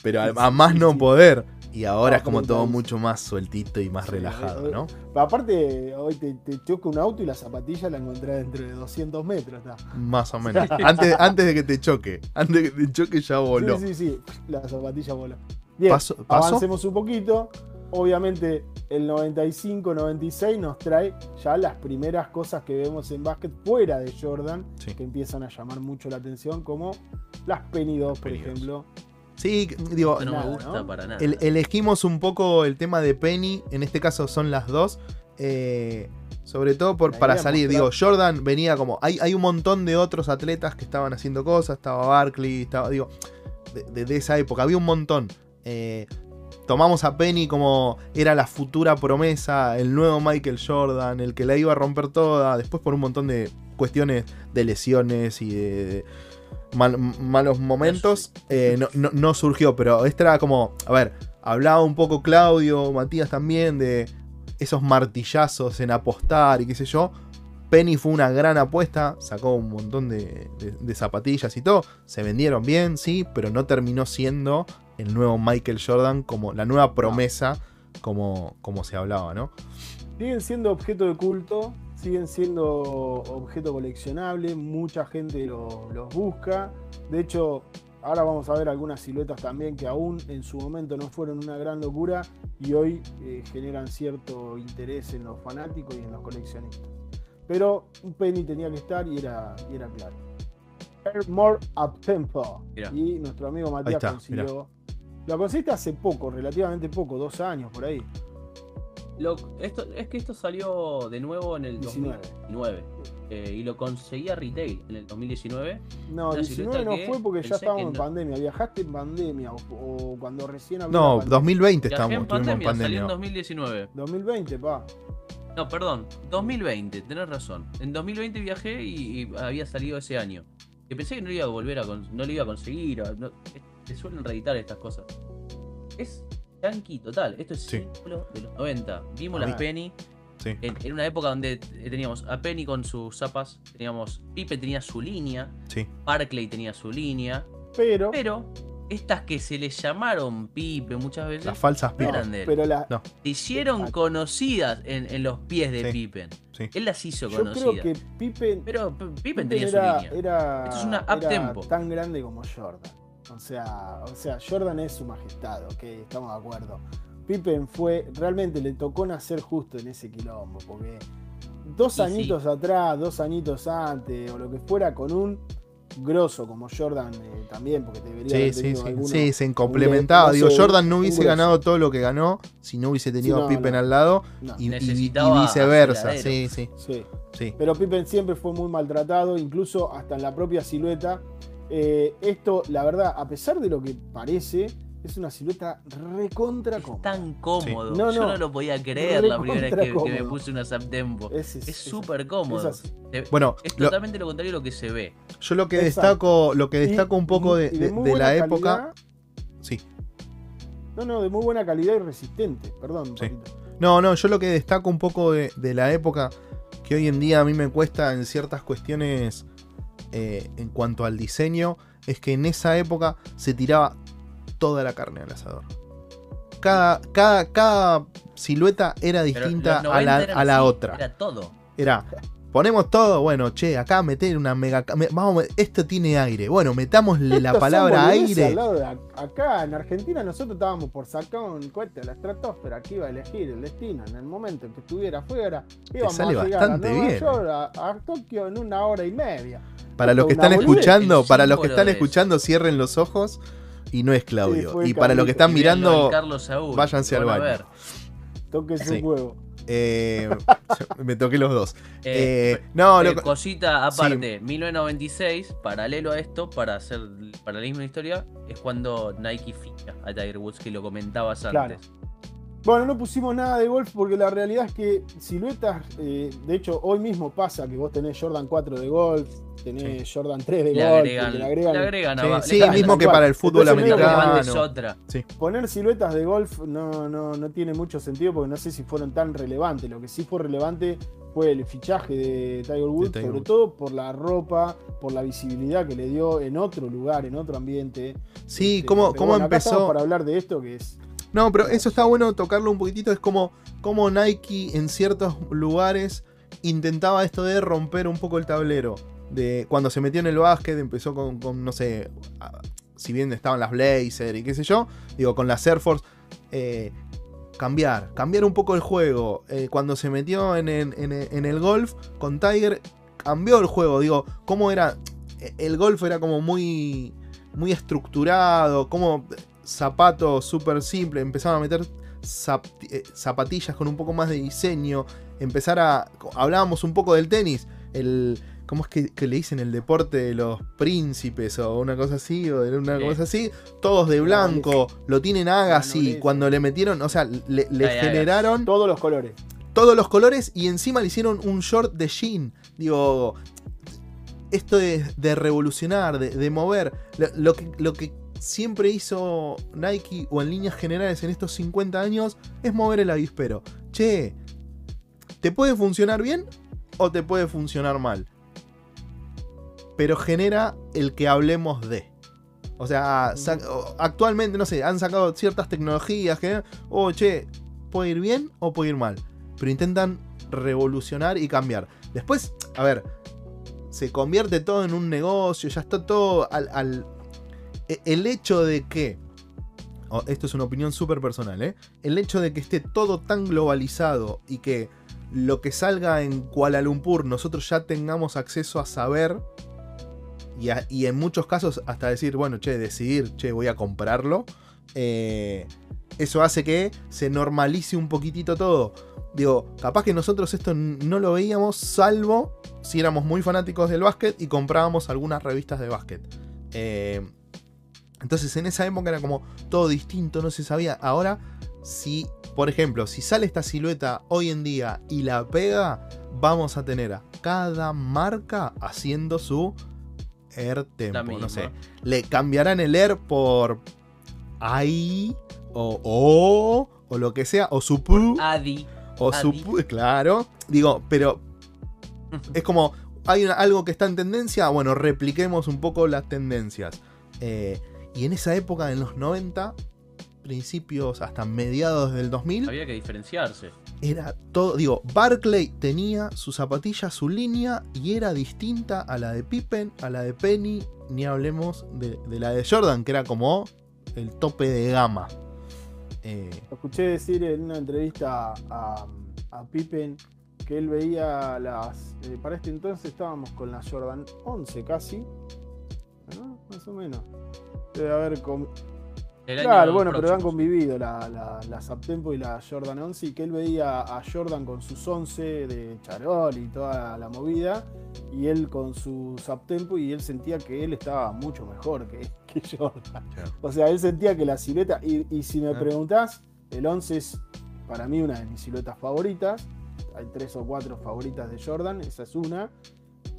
Pero a, más no poder. Y ahora No, es como todo mucho más sueltito y más Sí, relajado, eh, ¿no? Pero aparte, hoy te, te choca un auto y la zapatilla la encontrás dentro de 200 metros. está. Más o menos. antes, antes de que te choque. Antes de que te choque ya voló. Sí, sí, sí. La zapatilla voló. Bien, Paso- paso. avancemos un poquito. Obviamente, el 95-96 nos trae ya las primeras cosas que vemos en básquet fuera de Jordan Sí. que empiezan a llamar mucho la atención, como las Penny 2, por Penny 2. Sí, digo, no nada, me gusta ¿no? para nada. El- elegimos un poco el tema de Penny, en este caso son las dos. eh, sobre todo por, para salir. mostrar- Digo, Jordan venía como. Hay, hay un montón de otros atletas que estaban haciendo cosas. Estaba Barkley, estaba. Digo, de, de- de esa época. Había un montón. Eh, tomamos a Penny como era la futura promesa, el nuevo Michael Jordan, el que la iba a romper toda. Después por un montón de cuestiones de lesiones y de, de mal- malos momentos, eh, no, no- no surgió. Pero esta era como, a ver, hablaba un poco Claudio, Matías también, de esos martillazos en apostar y qué sé yo. Penny fue una gran apuesta, sacó un montón de, de- de zapatillas y todo. Se vendieron bien, sí, pero no terminó siendo el nuevo Michael Jordan como la nueva promesa, como, como se hablaba, ¿no? Siguen siendo objeto de culto, siguen siendo objeto coleccionable, mucha gente lo- los busca. De hecho, ahora vamos a ver algunas siluetas también que aún en su momento no fueron una gran locura y hoy eh, generan cierto interés en los fanáticos y en los coleccionistas. Pero un penny tenía que estar y era, y era claro. More Up Tempo. Mirá. Y nuestro amigo Matías está, consiguió. Lo conseguiste hace poco, relativamente poco, dos años por ahí. Lo- esto, es que esto salió de nuevo en el 19. 2019. eh, y lo conseguí a retail en el 2019. No, Una 19 no fue porque ya estábamos en pandemia. ¿Viajaste en pandemia o, o cuando recién abrió No, la pandemia? 2020 Viajé estamos, en en pandemia, salió pandemia. en 2019. 2020, pa. No, perdón, 2020, tenés razón. En 2020 viajé y, y había salido ese año. Que pensé que no lo iba a volver a no lo iba a conseguir. no- te suelen reeditar estas cosas. Es yankee total. Esto es Sí. símbolo de los 90. Vimos A las mí- Penny Sí. en, en una época donde teníamos a Penny con sus zapas, teníamos Pipe tenía su línea, Sí. Barclay tenía su línea, Pero, pero estas que se les llamaron Pipe muchas veces, Las falsas no de él. Pero la, No. se hicieron Ah. conocidas en, en los pies de Sí. Pippen. Sí. Él las hizo yo conocidas. creo que Pippen, Pero Pippen Pippen tenía su línea. era- Esto es una era up-tempo. tan grande como Jordan. O sea, o sea, Jordan es su majestad, ok, estamos de acuerdo. Pippen fue, realmente le tocó nacer justo en ese quilombo, porque dos Y sí. añitos atrás, dos añitos antes, o lo que fuera, con un grosso como Jordan eh, también, porque te debería Sí, haber sí, tenido sí, alguno. sí, se complementaba. Digo, Jordan no hubiese ganado todo lo que ganó si no hubiese tenido Sí, a no, Pippen no. al lado No, y, y- viceversa. sí, sí. sí. Pero Pippen siempre fue muy maltratado, incluso hasta en la propia silueta. Eh, esto, la verdad, a pesar de lo que parece, es una silueta recontra Es cómoda. tan cómodo. No, Yo no. no lo podía creer la primera vez que, me puse una Zaptempo. Es Es es- súper es cómodo. así. Te- Bueno, Es totalmente lo contrario de lo que se ve. yo lo que Exacto. destaco, lo que Y- destaco un poco y- de, de- muy de la buena época. calidad. Sí. No, no, de muy buena calidad y resistente. Perdón, Sí. No, no, yo lo que destaco un poco de, de la época, que hoy en día a mí me cuesta en ciertas cuestiones eh, en cuanto al diseño, es que en esa época se tiraba toda la carne al asador. Cada, cada, cada silueta era distinta a la, 90 eran a la otra. Era todo. Era, ponemos todo, bueno, che, acá meter una mega... me- Vamos, esto tiene aire. Bueno, metámosle la palabra aire. al lado de ac- acá en Argentina nosotros estábamos por sacar un cohete a la estratosfera que iba a elegir el destino en el momento en que estuviera afuera. Íbamos sale a llegar bastante a Nueva bien. York, a, a Tokio en una hora y media. Para los que están boludez. escuchando, para los que están escuchando, cierren los ojos y no es Claudio. y para los que están mirando, Saúl, váyanse al baño. ver. Toque su Sí. huevo. eh, me toqué los dos. Eh, Eh, no, eh, lo- cosita aparte, 1996, paralelo a esto, para hacer paralelismo de historia, es cuando Nike ficha a Tiger Woods, que lo comentabas Claro. antes. Bueno, no pusimos nada de golf porque la realidad es que siluetas, eh, de hecho hoy mismo pasa que vos tenés Jordan 4 de golf, tenés Jordan 3 de Le golf, agregan, le le agregan Sí, a- sí, le cambian mismo que cual. para el fútbol Entonces, americano. es otra. Poner siluetas de golf no, no, no tiene mucho sentido porque no sé si fueron tan relevantes. Lo que sí fue relevante fue el fichaje de Tiger Woods, Tiger sobre Woods. todo por la ropa, por la visibilidad que le dio en otro lugar, en otro ambiente. Sí, Este, cómo, cómo bueno, empezó. para hablar de esto que es No, pero eso está bueno tocarlo un poquitito. Es como, como Nike en ciertos lugares intentaba esto de romper un poco el tablero. De cuando se metió en el básquet, empezó con, con, no sé, si bien estaban las Blazer y qué sé yo, digo, con las Air Force, eh, cambiar, cambiar un poco el juego. Eh, cuando se metió en en en el golf con Tiger, cambió el juego. Digo, cómo era. El golf era como muy. Muy estructurado, como zapatos súper simples. Empezaron a meter eh, zapatillas con un poco más de diseño. Empezar a. Hablábamos un poco del tenis. El. ¿Cómo es que, que le dicen el deporte de los príncipes o una cosa así? O de una Sí. cosa así. Todos de blanco. Lo tienen Agassi. Cuando le metieron. O sea, le, le Ay, Agassi. generaron todos los colores. todos los colores y encima le hicieron un short de jean. Digo, esto de, de revolucionar, de, de mover, lo, lo que, lo que siempre hizo Nike o en líneas generales en estos 50 años es mover el avispero. Che, ¿te puede funcionar bien o te puede funcionar mal? Pero genera el que hablemos de. O sea, o- actualmente, no sé, han sacado ciertas tecnologías que, oh, che, puede ir bien o puede ir mal. Pero intentan revolucionar y cambiar. Después, a ver, se convierte todo en un negocio, ya está todo al... al- e- el hecho de que... oh, esto es una opinión súper personal, ¿eh? El hecho de que esté todo tan globalizado y que lo que salga en Kuala Lumpur nosotros ya tengamos acceso a saber y, en muchos casos hasta decir, bueno, che, decidir, che, voy a comprarlo. eh, eso hace que se normalice un poquitito todo. Digo, capaz que nosotros esto no lo veíamos salvo si éramos muy fanáticos del básquet y comprábamos algunas revistas de básquet. Eh, entonces en esa época era como todo distinto, no se sabía. Ahora, si, por ejemplo, si sale esta silueta hoy en día y la pega, vamos a tener a cada marca haciendo su Air Tempo. No sé. Le cambiarán el Air por AI o O o lo que sea, o Supu. Adi. O Adi. Supu, claro. Digo, pero es como, hay una- algo que está en tendencia, bueno, repliquemos un poco las tendencias. Eh, Y en esa época, en los 90, principios hasta mediados del 2000, Había que diferenciarse. Era todo. Digo, Barclay tenía su zapatilla, su línea, y era distinta a la de Pippen, a la de Penny, ni hablemos de, la de Jordan, que era como el tope de gama. Eh, escuché decir en una entrevista a, a Pippen que él veía las. eh, para este entonces estábamos con la Jordan 11 casi. ¿no? Más o menos. Debe haber. com- El Claro, bueno, pero han convivido la, la, la Zaptempo y la Jordan 11 y que él veía a Jordan con sus 11 de charol y toda la movida y él con su Zaptempo y él sentía que él estaba mucho mejor que, que Jordan. Claro. O sea, él sentía que la silueta, y, y si me Ah. preguntás, el 11 es para mí una de mis siluetas favoritas. Hay tres o cuatro favoritas de Jordan, esa es una.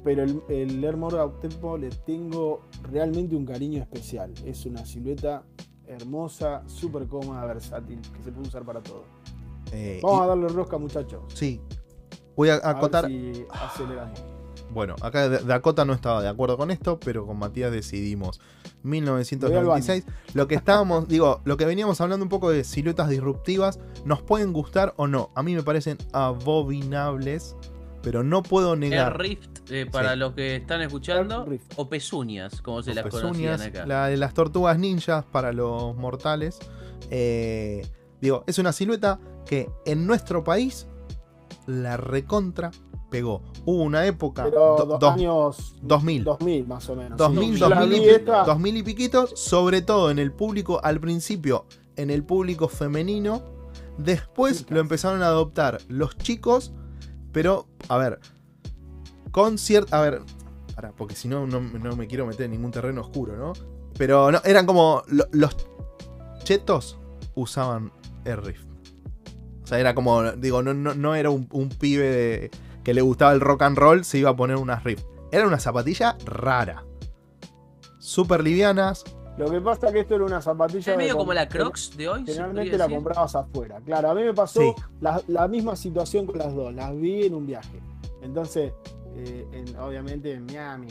Pero el, el Air Uptempo le tengo realmente un cariño especial. Es una silueta hermosa, súper cómoda, versátil, que se puede usar para todo. eh, Vamos y- a darle rosca, muchachos. sí. Voy a A acotar. si. Bueno, acá Dakota no estaba de acuerdo con esto, pero con Matías decidimos. 1996. Lo que estábamos, digo, lo que veníamos hablando un poco de siluetas disruptivas, nos pueden gustar o no. A mí me parecen abominables, pero no puedo Air negar. Rift, eh, para Sí. los que están escuchando, Air Rift. o pezuñas, como se Los las conocían pezuñas, acá. la de las tortugas ninjas para los mortales. Eh, digo, es una silueta que en nuestro país la recontra pegó. Hubo una época, Pero do- dos dos- años 2000. 2000 más o menos. 2000, Sí, yo la 2000, vi y, esta- 2000 y piquitos, sobre todo en el público, al principio en el público femenino, después Chicas. lo empezaron a adoptar los chicos, pero, a ver, con cierta, a ver, pará, porque si no, no, me quiero meter en ningún terreno oscuro, ¿no? Pero no, eran como, lo- los chetos usaban Air Rift. O sea, era como, digo, no, no, no era un, pibe de- que le gustaba el rock and roll, se iba a poner unas Rift. Era una zapatilla rara. Súper livianas. Lo que pasa es que esto era una zapatilla. Es medio de- como la Crocs de hoy. Generalmente la comprabas afuera. Claro, a mí me pasó Sí. la, la misma situación con las dos. Las vi en un viaje. Entonces, eh, en- obviamente en Miami.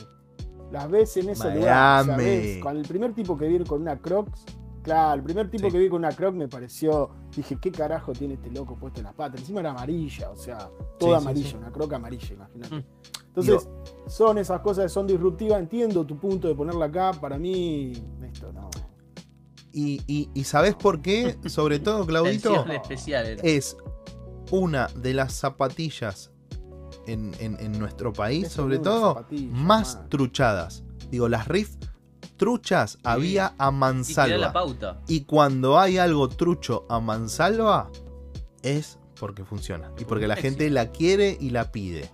Las ves en ese lugar. Miami. ves, con el primer tipo que vi con una Crocs. Claro, el primer tipo Sí. que vi con una Crocs me pareció. Dije, ¿qué carajo tiene este loco puesto en las patas? Encima era amarilla, o sea, toda Sí, amarilla, sí. una Croc amarilla, imagínate. Mm. Entonces, son esas cosas que son disruptivas. Entiendo tu punto de ponerla acá. Para mí, esto no. Y, y, y ¿sabés por qué? Sobre todo, Claudito, especial es una de las zapatillas en, en- en nuestro país, sobre todo, más man. truchadas. Digo, las Rift truchas había a Y la mansalva. pauta. Y cuando hay algo trucho a mansalva, es porque funciona. Y porque la gente la quiere y la pide.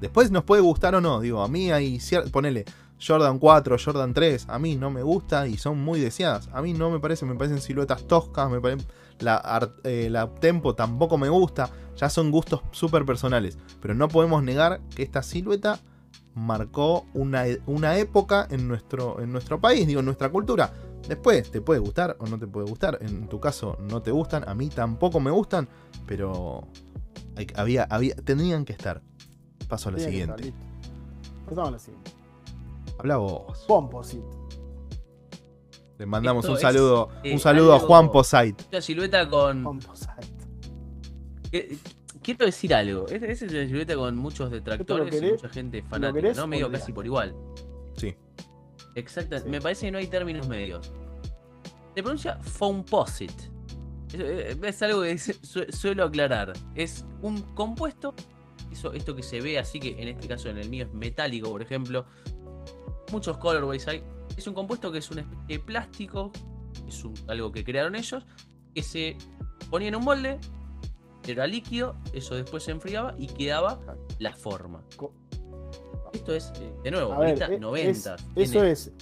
Después nos puede gustar o no. Digo, a mí hay cierto. Ponele Jordan 4, Jordan 3. A mí no me gusta y son muy deseadas. A mí no me parece, me parecen siluetas toscas. Me pare- la, eh, la tempo tampoco me gusta. Ya son gustos súper personales. Pero no podemos negar que esta silueta marcó una, e- una época en nuestro, en nuestro país, digo, en nuestra cultura. Después te puede gustar o no te puede gustar. En tu caso no te gustan, a mí tampoco me gustan, pero había, había, tendrían que estar. Paso a la siguiente. Pasamos a la siguiente. Habla vos. Composite. Le mandamos Esto un es, saludo, eh, un saludo a algo- Juan Posait. Esta silueta con. Composite. eh, Quiero decir algo. Esta es una silueta con muchos detractores y mucha gente fanática, querés ¿no? Medio casi por igual. Sí. Exacto. Sí. Me parece que no hay términos medios. Se pronuncia Foamposite. Es, es algo que suelo aclarar. Es un compuesto. Eso, esto que se ve así que en este caso en el mío es metálico, por ejemplo. Muchos colorways hay. Es un compuesto que es una especie de plástico. Es un- algo que crearon ellos. Que se ponía en un molde. Era líquido. Eso después se enfriaba y quedaba la forma. Esto es, eh, de nuevo, A ver, bonita, es- 90. es- Tiene- eso es.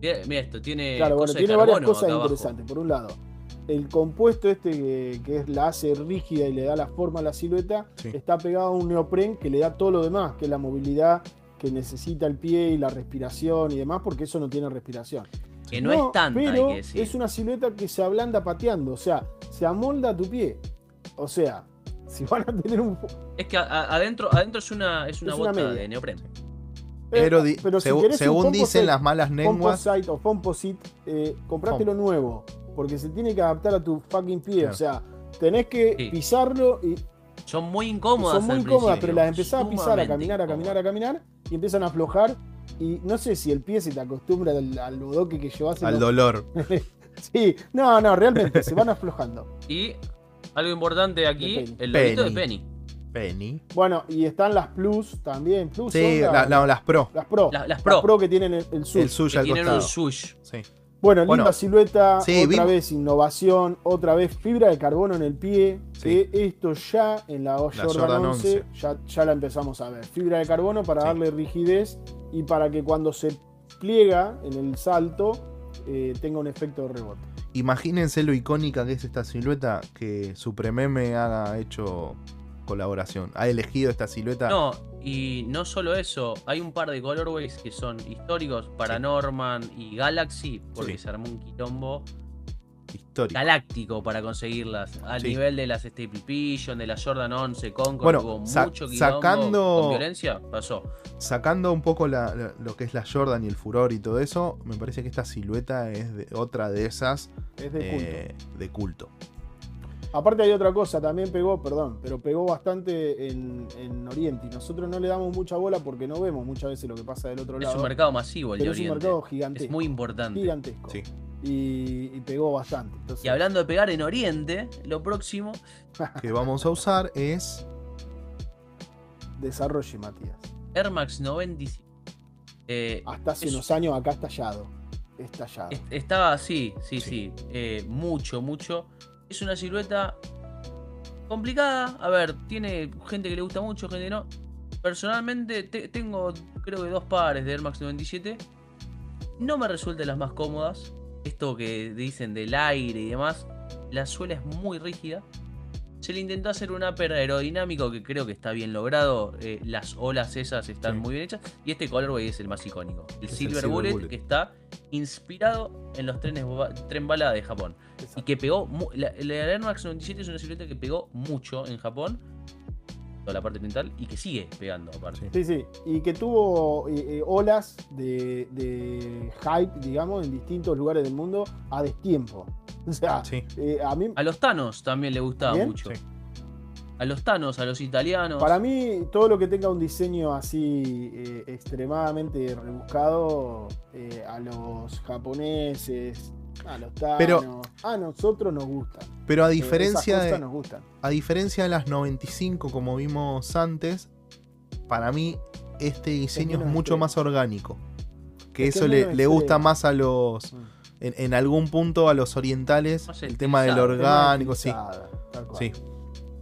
Mira, mira esto, tiene. Claro, bueno, tiene varias cosas interesantes. Por un lado, el compuesto este que, que es, la hace rígida y le da la forma a la silueta, Sí. está pegado a un neopren que le da todo lo demás, que es la movilidad que necesita el pie y la respiración y demás, porque eso no tiene respiración. Que no, es tanta, pero hay que decir. es una silueta que se ablanda pateando, o sea, se amolda a tu pie. O sea, si van a tener un... Es que adentro, adentro es una, es una Es bota de neopren. Pero, pero si según composite- dicen las malas lenguas, Composite o Composite, eh, comprátelo nuevo. Porque se tiene que adaptar a tu fucking pie. Claro. O sea, tenés que Sí. pisarlo y Son muy incómodas. son muy al incómodas, principio, pero las empezás a pisar, a caminar, a caminar, a caminar y empiezan a aflojar. Y no sé si el pie se te acostumbra al, al bodoque que llevas. al los- dolor. Sí, no, no, realmente se van aflojando. Y algo importante aquí, Penny. el lobito de Penny. Penny. Bueno, y están las Plus también. Plus Sí, son la- las, la- las pro. las Pro. Las- Pro. que tienen el, el sush. El suyo Que al tienen costado. un sush. Sí. Bueno, linda Bueno, silueta, sí, otra vi- vez innovación, otra vez fibra de carbono en el pie. Sí. Que esto ya en la, Jordan, Jordan 11, 11. Ya, ya la empezamos a ver. Fibra de carbono para Sí. darle rigidez y para que cuando se pliega en el salto eh, tenga un efecto de rebote. Imagínense lo icónica que es esta silueta que Suprememe haga hecho colaboración. Ha elegido esta silueta. No, y no solo eso, hay un par de colorways que son históricos para Sí. Norman y Galaxy, porque Sí. se armó un quilombo histórica. galáctico para conseguirlas. Al Sí. nivel de las Staple Pigeon, de la Jordan 11, Concord, Bueno, hubo sa- mucho quilombo sacando- con violencia, pasó. Sacando un poco la- la- lo que es la Jordan y el furor y todo eso, me parece que esta silueta es de- otra de esas Es de culto. eh, de culto. Aparte hay otra cosa, también pegó, perdón, pero pegó bastante en, en Oriente. Y nosotros no le damos mucha bola porque no vemos muchas veces lo que pasa del otro Es lado. un mercado masivo el pero de es un Oriente. mercado gigantesco. Es muy importante. gigantesco. Sí. Y, y pegó bastante. Entonces, Y hablando de pegar en Oriente, lo próximo, Que vamos a usar es. desarrolle, Matías. Air Max 97. Eh, Hasta hace Es- unos años acá. Estallado. est- estaba así, sí, sí. Sí. eh, mucho, mucho. Es una silueta complicada. A ver, tiene gente que le gusta mucho, gente que no. Personalmente te- tengo creo que dos pares de Air Max 97. No me resultan las más cómodas. Esto que dicen del aire y demás. La suela es muy rígida. Se le intentó hacer un upper aerodinámico que creo que está bien logrado. eh, las olas esas están Sí. muy bien hechas. Y este colorway es el más icónico. El Silver, Silver Bullet, Bullet. que está inspirado en los trenes tren bala de Japón. Y que pegó. mu- La, la Air Max 97 es una silueta que pegó mucho en Japón. Toda la parte oriental. Y que sigue pegando aparte. Sí, Sí. sí. Y que tuvo eh, eh, olas de, de hype, digamos, en distintos lugares del mundo a destiempo. O sea, Sí. eh, a mí, A los Thanos también le gustaba Bien. mucho. Sí. A los Thanos, a los italianos. para mí, todo lo que tenga un diseño así eh, extremadamente rebuscado eh, a los japoneses, a los tanos, Pero- a nosotros nos gustan. Pero a Eh, diferencia de. nos gustan. A diferencia de las 95 como vimos antes, para mí este diseño es, mucho extremo. más orgánico. Que Es que eso es le, le gusta extremo. más a los, Mm. en, en algún punto a los orientales, el tema del orgánico, sí. Estilizada, tal cual. Sí.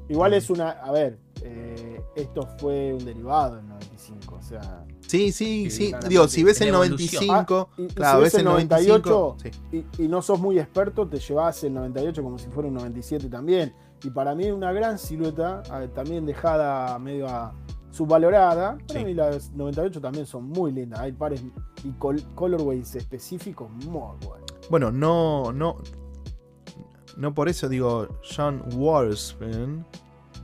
Igual es una, a ver, eh, esto fue un derivado del 95, o sea, Sí, sí, Sí. Digo, si ves Es el la evolución. 95, Ah, y- claro, si ves ves el el 95, sí. y, y no sos muy experto, te llevas el 98 como si fuera un 97 también. Y para mí es una gran silueta, eh, también dejada medio a- subvalorada. Para Sí. mí las 98 también son muy lindas. Hay pares y col- colorways específicos muy buenos. Bueno, no, no. No por eso digo, John Wolfsman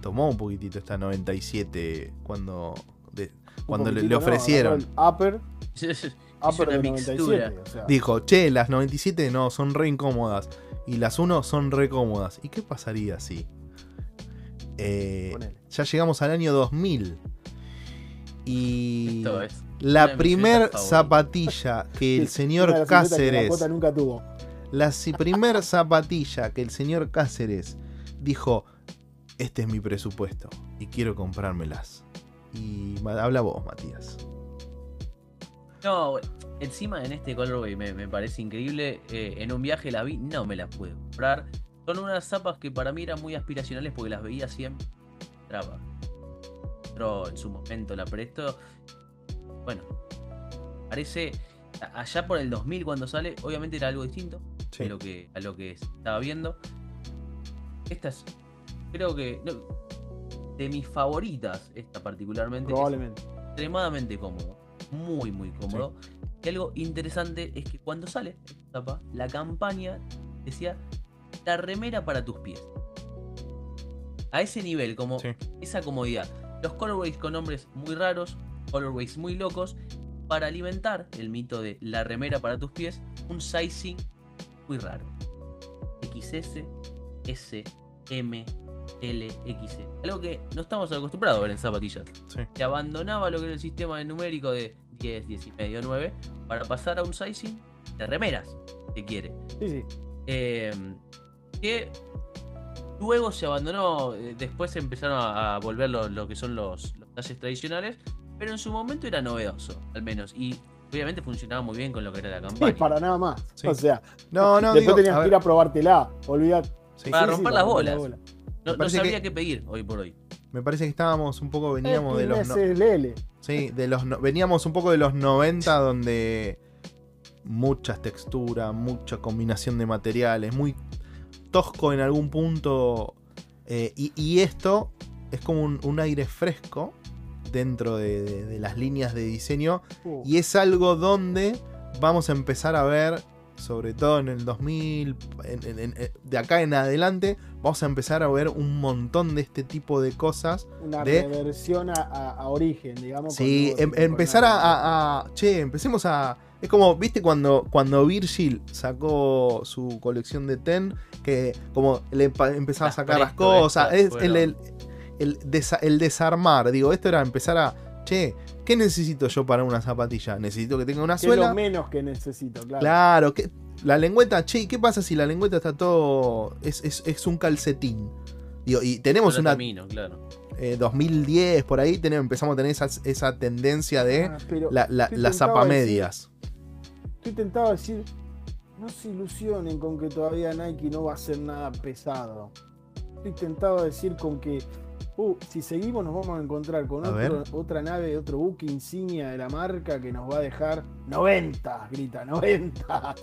tomó un poquitito esta 97 cuando, de- cuando le, ofrecieron. Upper, upper de mixtura. 97. O sea, Dijo, che, las 97 no, son re incómodas. Y las 1 son re cómodas. ¿Y qué pasaría si? eh, ya llegamos al año 2000. Y Esto es. la primer zapatilla que el señor Cáceres nunca tuvo. La primer zapatilla que el señor Cáceres dijo, este es mi presupuesto y quiero comprármelas. Y habla vos, Matías. No, encima en este colorway me, me parece increíble. eh, en un viaje la vi, no me la pude comprar. Son unas zapas que para mí eran muy aspiracionales porque las veía siempre. Traba. Pero en su momento la presto. Bueno, parece. Allá por el 2000 cuando sale, obviamente era algo distinto Sí. a, lo que, a lo que estaba viendo. Estas, creo que. no, de mis favoritas, esta particularmente. es extremadamente cómodo. Muy, muy cómodo. Y algo interesante es que cuando sale esta tapa, la campaña decía la remera para tus pies. A ese nivel, como Sí. esa comodidad. Los colorways con nombres muy raros, colorways muy locos. para alimentar el mito de la remera para tus pies, un sizing muy raro. XS, S, M, L, XS. Algo que no estamos acostumbrados a ver en zapatillas. Sí. Se abandonaba lo que era el sistema de numérico de 10, 10 y medio, 9, para pasar a un sizing de remeras, que quiere. Sí, sí. Eh, que luego se abandonó, eh, después empezaron a, a volver lo, lo que son los, los talles tradicionales, pero en su momento era novedoso, al menos. Y obviamente funcionaba muy bien con lo que era la Sí, campaña. para nada más. Sí. O sea, No, no, después digo, tenías que ir a probártela. Olvidar. sí, Para sí, romper las bolas. No, sabía que- qué pedir hoy por hoy. me parece que estábamos un poco, veníamos de los... no-. Sí, de los no- veníamos un poco de los 90 donde muchas texturas, mucha combinación de materiales, muy tosco en algún punto. eh, y, y esto es como un, un aire fresco dentro de, de- de las líneas de diseño. Uh, Y es algo donde vamos a empezar a ver, sobre todo en el 2000, en- en- en- de acá en adelante, vamos a empezar a ver un montón de este tipo de cosas. una de- reversión a, a- a origen, digamos. Sí, em- empezar a, colores. a- a- Che, empecemos a. Es como, viste, cuando, cuando Virgil sacó su colección de Ten, que como le empezaba a Las sacar las cosas, es el, el desa- el desarmar. Digo, esto era empezar a. Che, ¿qué necesito yo para una zapatilla? Necesito que tenga una Que es lo suela. menos que necesito, claro. Claro, que, la lengüeta, che, ¿qué pasa si la lengüeta está todo. es, es- es un calcetín? Digo, y tenemos Solo una camino, claro. eh, 2010 por ahí, tenemos, empezamos a tener esa, esa tendencia de Ah, pero la, la, las zapamedias. Estoy tentado a decir, no se ilusionen con que todavía Nike no va a hacer nada pesado. Estoy tentado a decir con que, uh, si seguimos nos vamos a encontrar con A otro- otra nave, otro buque insignia de la marca que nos va a dejar 90, grita, 90.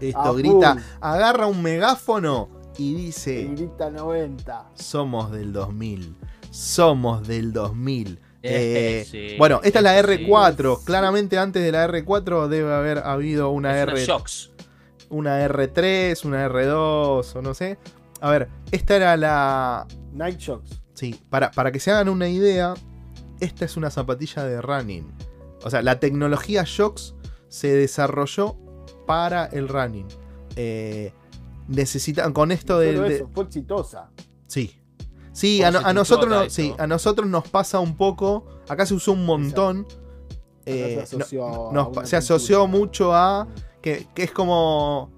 Esto a grita, full. agarra un megáfono y Y dice, grita 90. somos del 2000, somos del 2000. Eh, sí, bueno, esta es la sí. R4. sí. Claramente antes de la R4 debe haber habido una Es una R, Shox. una R3, una R2 o no sé. A ver, esta era la, Night Shocks. Sí, para, para que se hagan una idea, esta es una zapatilla de running. O sea, la tecnología Shox se desarrolló para el running. Eh, necesitan con esto del. de- eso, fue exitosa. sí. Sí, ¿Cómo a, nosotros no- sí, a nosotros nos pasa un poco. Acá se usó un montón. eh, se asoció no- nos- se asoció mucho a. Que, que es como.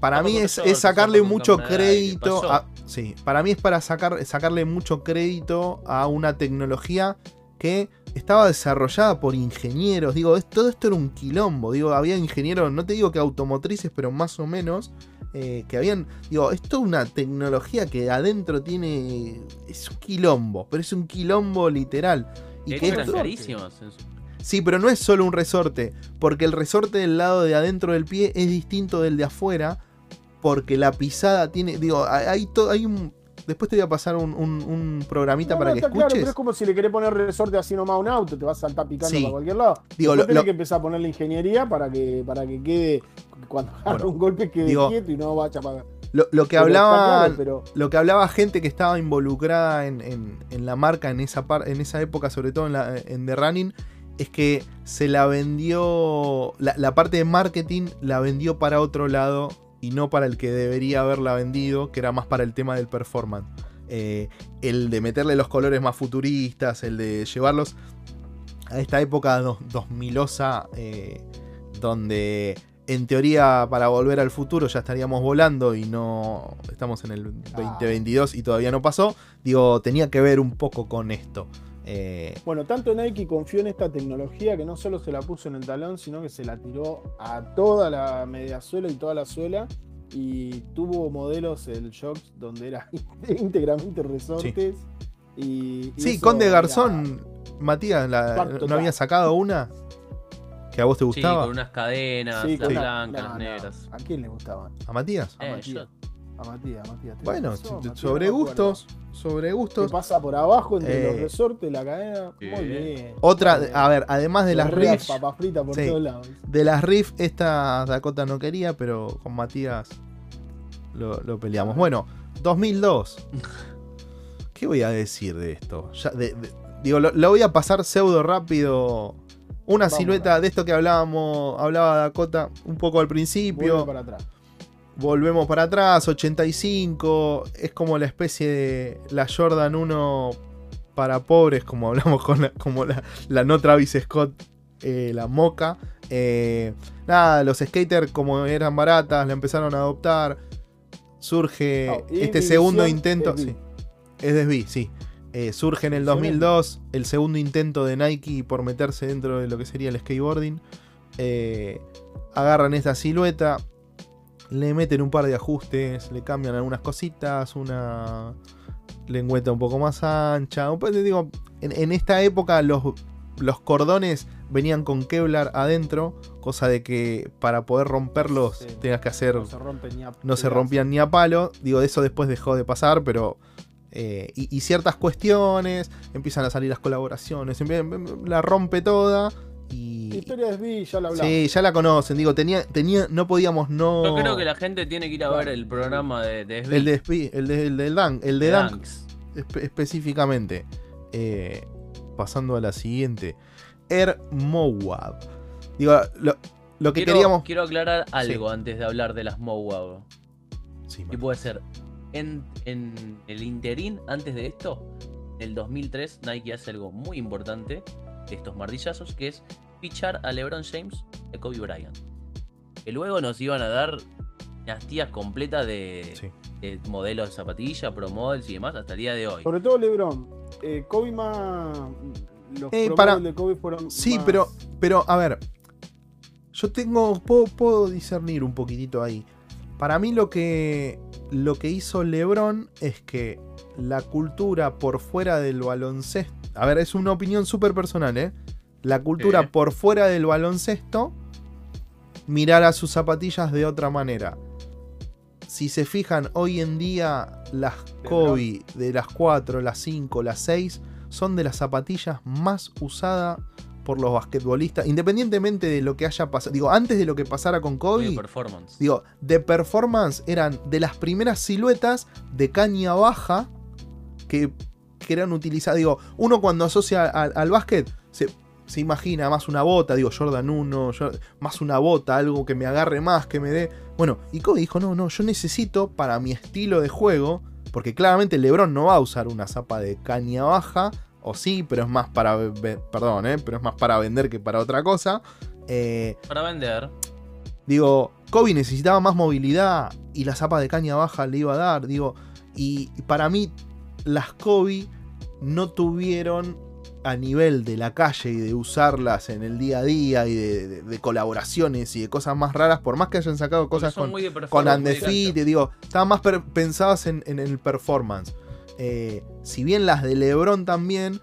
Para mí es, es sacarle mucho crédito. A, sí, para mí es para sacar, sacarle mucho crédito a una tecnología que estaba desarrollada por ingenieros. Digo, es- todo esto era un quilombo. Digo, había ingenieros, no te digo que automotrices, pero más o menos. eh, que habían. Digo, es toda una tecnología que adentro tiene. Es un quilombo, pero es un quilombo literal. Y que esto- eran carísimos. Sí, pero no es solo un resorte, porque el resorte del lado de adentro del pie es distinto del de afuera, porque la pisada tiene, digo, hay, hay to- hay un... Después te voy a pasar un, un- un programita No, para no, que está claro, escuches. pero es como si le querés poner resorte así nomás a un auto, te vas a saltar picando Sí. para cualquier lado. Digo, lo- tenés lo- que empezar a ponerle ingeniería para que, para que quede, cuando haga Bueno, un golpe quede digo, quieto y no vaya para. lo, lo que hablaba... claro, pero Lo que hablaba gente que estaba involucrada en, en- en la marca en esa, par- en esa época, sobre todo en, la, en The Running, es que se la vendió, la, la parte de marketing la vendió para otro lado y no para el que debería haberla vendido, que era más para el tema del performance. Eh, el de meterle los colores más futuristas, el de llevarlos a esta época dos- 2000osa, eh, donde en teoría para volver al futuro ya estaríamos volando y no estamos en el 2022 y todavía no pasó. Digo, tenía que ver un poco con esto. Eh, bueno, tanto Nike confió en esta tecnología que no solo se la puso en el talón, sino que se la tiró a toda la mediasuela y toda la suela. Y tuvo modelos, el Shox, donde era íntegramente resortes. Y, y sí, Conde Garzón, Matías, la- ¿no había sacado una? ¿Que a vos te Sí, gustaba? con unas cadenas, Sí, las blancas, no, las no. negras. ¿A quién le gustaban? ¿A Matías? A Eh, Matías. yo- A Matías, a Matías. ¿Tenés Bueno, Matías, sobre no gustos, sobre Que gustos. pasa por abajo entre Eh, los resortes, la cadena. Muy bien. Otra, muy bien. a ver, además de las riffs, Papas fritas por Sí. todos lados. de las riffs, esta Dakota no quería, pero con Matías lo, lo peleamos. Bueno, 2002. ¿Qué voy a decir de esto? Ya, de- de- digo, lo, lo voy a pasar pseudo rápido Una Vamos silueta de esto que hablábamos, hablaba Dakota un poco al principio. Vuelve para atrás. Volvemos para atrás, 85. Es como la especie de la Jordan 1 para pobres, como hablamos con la, como la, la no Travis Scott, eh, la moca. Eh, nada, los skaters, como eran baratas, la empezaron a adoptar. Surge y este segundo intento. es sí, es de SB, sí. Eh, surge en el Excelente. 2002 el segundo intento de Nike por meterse dentro de lo que sería el skateboarding. Agarran esta silueta, le meten un par de ajustes, le cambian algunas cositas, una lengüeta un poco más ancha. digo, en, en esta época los, los cordones venían con Kevlar adentro, cosa de que para poder romperlos Sí. tengas que hacer No se ni a no se pedazos. rompían ni a palo. Digo, de eso después dejó de pasar, pero. eh, y, y ciertas cuestiones, empiezan a salir las colaboraciones, la rompe toda. Y. Historia de SB, ya la hablamos. Sí, ya la conocen. Digo, tenía, tenía, no podíamos no. Yo creo que la gente tiene que ir a ver el programa de, de SB. El de Spi- el de, el del Dunk, el de de espe- específicamente. Eh, pasando a la siguiente. Air Mowab. Digo, lo, lo que quiero, queríamos. quiero aclarar algo antes de hablar de las Mowab. Sí, Y puede ser, en, en el interín, antes de esto, en el 2003, Nike hace algo muy importante de estos martillazos, que es fichar a LeBron James y a Kobe Bryant. Que luego nos iban a dar dinastías completas de, Sí. de modelos de zapatilla, pro models y demás, hasta el día de hoy. Sobre todo LeBron. Eh, Kobe más. Los Eh, pro para- de Kobe fueron. Sí, más- pero, pero a ver, yo tengo, puedo, puedo discernir un poquitito ahí. Para mí lo que, lo que hizo LeBron es que la cultura por fuera del baloncesto, a ver, es una opinión súper personal, ¿eh? La cultura por fuera del baloncesto, mirar a sus zapatillas de otra manera. Si se fijan, hoy en día las Kobe de las 4, las 5, las 6 son de las zapatillas más usadas por los basquetbolistas, independientemente de lo que haya pasado. Digo, antes de lo que pasara con Kobe, de performance. digo, de performance eran de las primeras siluetas de caña baja que, que eran utilizadas. Digo, uno cuando asocia al, al básquet se, se imagina más una bota, digo, Jordan 1, Jor- más una bota, algo que me agarre más, que me dé. Bueno, y Kobe dijo: No, no, yo necesito para mi estilo de juego, porque claramente LeBron no va a usar una zapa de caña baja. O sí, pero es más para. Perdón, ¿eh? Pero es más para vender que para otra cosa. Eh, Para vender. Digo, Kobe necesitaba más movilidad y la zapa de caña baja le iba a dar. Digo, y para mí, las Kobe no tuvieron a nivel de la calle y de usarlas en el día a día y de, de- de colaboraciones y de cosas más raras, por más que hayan sacado cosas con, de con Andefit, digo, estaban más pensadas en, en el performance. Eh, si bien las de LeBron también,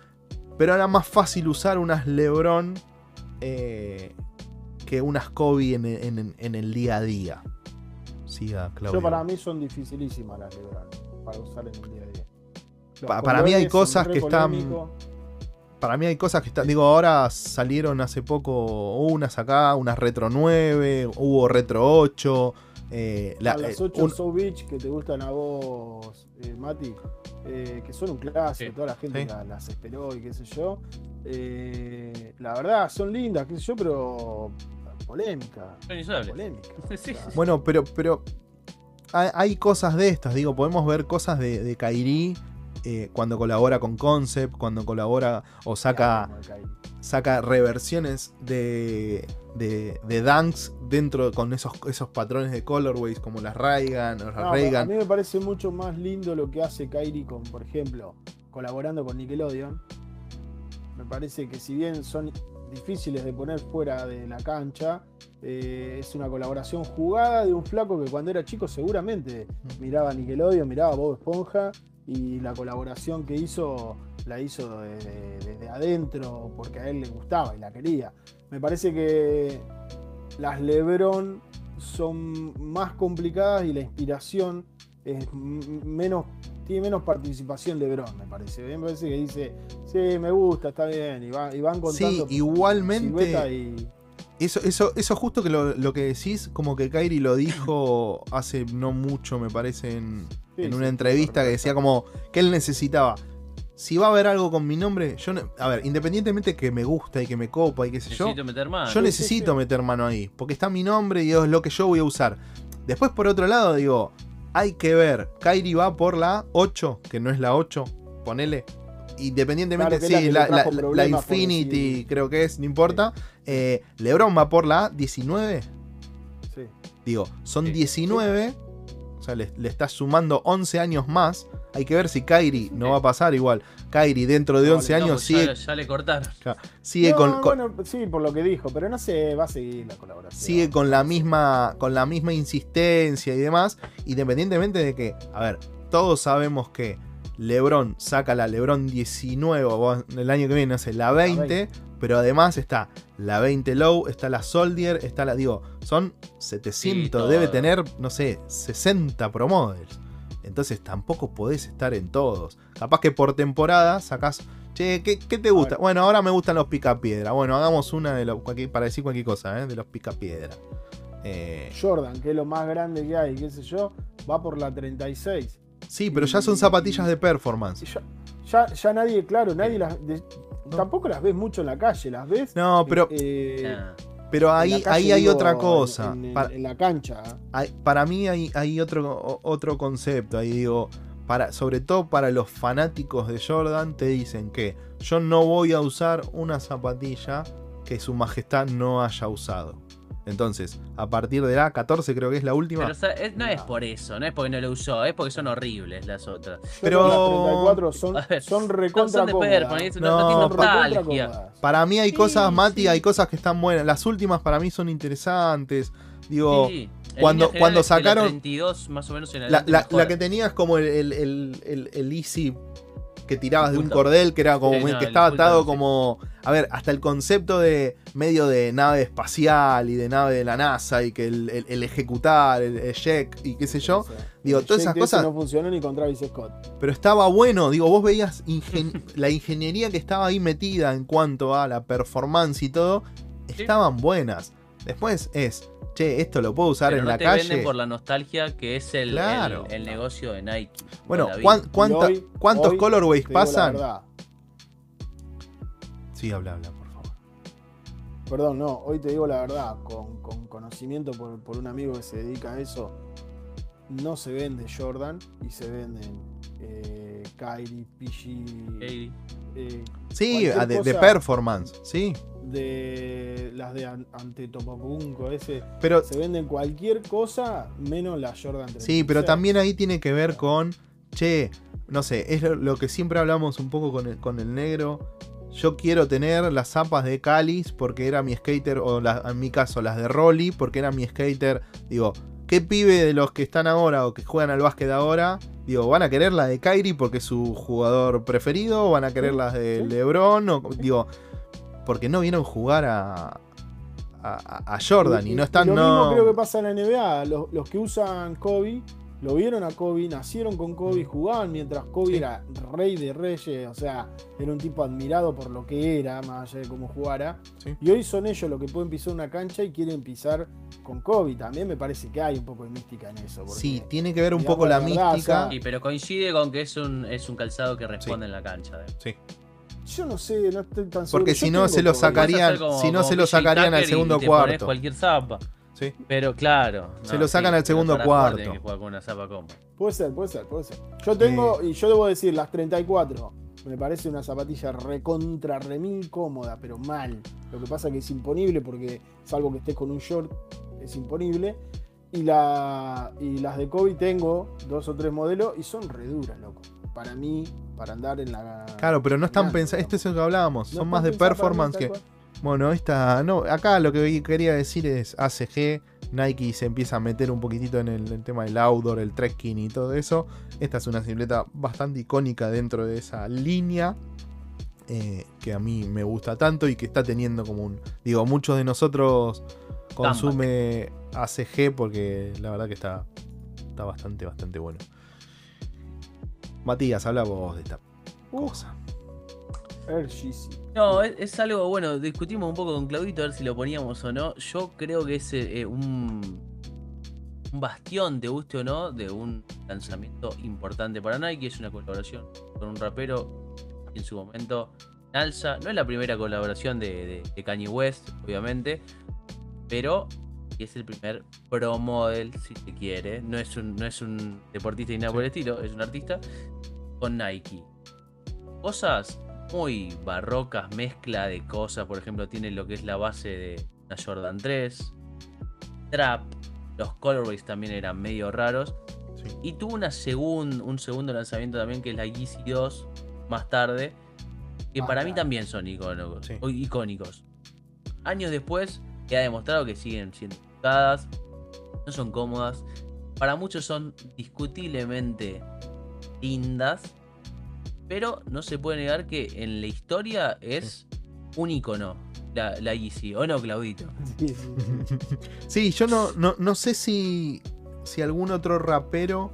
pero era más fácil usar unas LeBron eh, que unas Kobe en, en- en el día a día. Siga, Claudio. Yo para mí son dificilísimas las LeBron para usar en el día a día. Pa- para mí hay cosas que están-. Para mí hay cosas que están. Digo, ahora salieron hace poco unas acá, unas Retro 9, hubo Retro 8. eh, la- a las eh, 8 un- So Beach que te gustan a vos, eh, Mati, eh, que son un clásico, Sí. toda la gente Sí. la- las esperó y qué sé yo. Eh, la verdad, son lindas, qué sé yo, pero polémica. Polémica. Sí, Bueno, pero, pero hay, hay cosas de estas, digo, podemos ver cosas de, de Kairi eh, cuando colabora con Concept, cuando colabora o saca, saca reversiones de, de, de Dunks dentro con esos, esos patrones de colorways como las Reagan o las No, a mí me parece mucho más lindo lo que hace Kairi con, por ejemplo, colaborando con Nickelodeon. Me parece que si bien son difíciles de poner fuera de la cancha, eh, es una colaboración jugada de un flaco que cuando era chico seguramente miraba Nickelodeon, miraba Bob Esponja y la colaboración que hizo la hizo desde, desde adentro porque a él le gustaba y la quería. Me parece que las Lebron son más complicadas y la inspiración es menos tiene menos participación Lebron, me parece. Me parece que dice, sí, me gusta, está bien, y, va- y van contando Sí, igualmente. y Eso, eso, eso justo que lo, lo que decís, como que Kairi lo dijo hace no mucho, me parece, en, Sí, en sí, una entrevista que decía como que él necesitaba si va a haber algo con mi nombre, yo no- a ver, independientemente que me gusta y que me copa y qué sé yo, Necesito meter mano. yo necesito meter mano ahí, porque está mi nombre y es lo que yo voy a usar. Después, por otro lado, digo, hay que ver, Kairi va por la 8, que no es la 8, ponele. Independientemente, Claro, que es la sí, la, la- Infinity decir- creo que es, no importa. Eh, Lebron va por la 19, Sí. digo, son Sí. 19, o sea, le, le estás sumando 11 años más. Hay que ver si Kairi no va a pasar igual. Kairi dentro de No, 11 no, No, años pues sigue, ya, ya le cortaron. sigue No, con, con- bueno, sí, por lo que dijo, pero no se va a seguir la colaboración. sigue con la misma con la misma insistencia y demás, independientemente de que, a ver, todos sabemos que LeBron saca la LeBron 19 o el año que viene, no sé, la 20, 20. pero además está la 20 Low, está la Soldier, está la, digo, son 700, todo. debe tener, no sé, 60 Pro Models. Entonces tampoco podés estar en todos. Capaz que por temporada sacás, che, ¿qué, qué te gusta? Bueno, ahora me gustan los picapiedra. Bueno, hagamos una de los, para decir cualquier cosa, ¿eh? de los picapiedra. Eh, Jordan, que es lo más grande que hay, qué sé yo, va por la 36. Sí, pero ya son zapatillas de performance. ya, ya, ya nadie, claro, nadie las. de- tampoco las ves mucho en la calle, las ves. No, pero, eh, Nah. pero en ahí, ahí hay otra cosa. En, en- Para- en la cancha. ¿eh? hay- para mí hay, hay otro, otro concepto. Ahí digo, para, sobre todo para los fanáticos de Jordan, te dicen que yo no voy a usar una zapatilla que su majestad no haya usado. Entonces, a partir de la 14 creo que es la última. Pero o sea, es- no es por eso, no es porque no lo usó, es porque son horribles las otras. Pero- las 34 son, ver, son son- recontra son de cómodas. performance, no, No, cómodas. Para mí hay Sí, cosas, Mati, sí. hay cosas que están buenas. Las últimas para mí son interesantes. Digo, Sí, cuando- cuando sacaron- 32 más o menos en la, la- la que tenías como el, el, el- el- el Easy que tirabas de un cordel, que era como Sí, que no, estaba punto, atado sí. como. A ver, hasta el concepto de medio de nave espacial y de nave de la NASA y que el, el- el ejecutar, el, el check y qué sé yo. O sea, Digo, el todas esas cosas- no funcionó ni con Travis Scott. Pero estaba bueno, digo, vos veías ingen- la ingeniería que estaba ahí metida en cuanto a la performance y todo, estaban buenas. Después es, che, esto lo puedo usar Pero en no la te calle. venden por la nostalgia que es el, Claro. el, el negocio de Nike. Bueno, Con la ¿cuán- vida. cuánta- Y hoy- ¿cuántos hoy colorways pasan? Sí, habla, habla, por favor. Perdón, no, hoy te digo la verdad, con, con conocimiento por, por un amigo que se dedica a eso, no se vende Jordan y se venden eh, Kyrie, PG, eh, Sí, ah, de, performance, sí. de las de an- Antetokounmpo, ese, Pero se venden cualquier cosa menos la Jordan 36. sí, pero también ahí tiene que ver con, che, no sé, es lo, lo que siempre hablamos un poco con el, con el negro. Yo quiero tener las zapas de Calis porque era mi skater, o la- en mi caso las de Rolly porque era mi skater. Digo, ¿qué pibe de los que están ahora o que juegan al básquet ahora? Digo, ¿van a querer la de Kyrie porque es su jugador preferido? ¿O van a querer las de. LeBron? O, digo, porque no vieron jugar a, a, a Jordan y, no están. Lo no... mismo creo que pasa en la NBA. Los, los que usan Kobe, lo vieron a Kobe, nacieron con Kobe, jugaban mientras Kobe Sí. era rey de reyes, o sea, era un tipo admirado por lo que era, más allá de cómo jugara. Sí. Y hoy son ellos los que pueden pisar una cancha y quieren pisar con Kobe. También me parece que hay un poco de mística en eso. porque- Sí, tiene que ver un poco la la verdad, mística. o sea, Sí, pero coincide con que es un, es un calzado que responde en la cancha. eh. Sí. Yo no sé, no estoy tan seguro. Porque si no se lo Sacarían- si no se lo sacarían al Tucker y segundo te cuarto. cualquier zapa. Sí. Pero claro. Se lo sacan al segundo cuarto. tenés que jugar con una zapa cómoda. Puede ser, puede ser, puede ser. Yo tengo, y yo debo decir, las 34. Me parece una zapatilla recontra, remil cómoda, pero mal. Lo que pasa es que es imponible porque, salvo que estés con un short, es imponible. Y, la, y las de Kobe tengo dos o tres modelos y son re duras, loco. Para mí, para andar en la. Claro, pero no están pensadas. Esto es lo que hablábamos. No Son más de performance que. cual. Bueno, esta. No, acá lo que quería decir es ACG. Nike se empieza a meter un poquitito en el, el tema del outdoor, el trekking y todo eso. Esta es una silueta bastante icónica dentro de esa línea. eh, que a mí me gusta tanto y que está teniendo como un. Digo, muchos de nosotros consume ACG porque la verdad que está, está bastante, bastante bueno. Matías, habla vos de esta cosa. Yeezy. No, es, es algo, bueno, discutimos un poco con Claudito a ver si lo poníamos o no. Yo creo que es eh, un, un bastión, te guste o no, de un lanzamiento importante para Nike. Es una colaboración con un rapero en su momento alza. No es la primera colaboración de, de, Kanye West, obviamente, pero es el primer pro model, si se quiere. No es un, no es un deportista ni nada por el estilo, es un artista con Nike. Cosas muy barrocas, mezcla de cosas. Por ejemplo, tiene lo que es la base de la Jordan 3, Trap. Los colorways también eran medio raros. Y tuvo una un segundo lanzamiento también que es la Yeezy 2 más tarde. Que para mí también son icónicos, icónicos. Años después que ha demostrado que siguen siendo usadas. No son cómodas. Para muchos son discutiblemente lindas. Pero no se puede negar que en la historia es un icono la, la Yeezy, ¿o no, Claudito? Sí, yo no, no, sé si, si algún otro rapero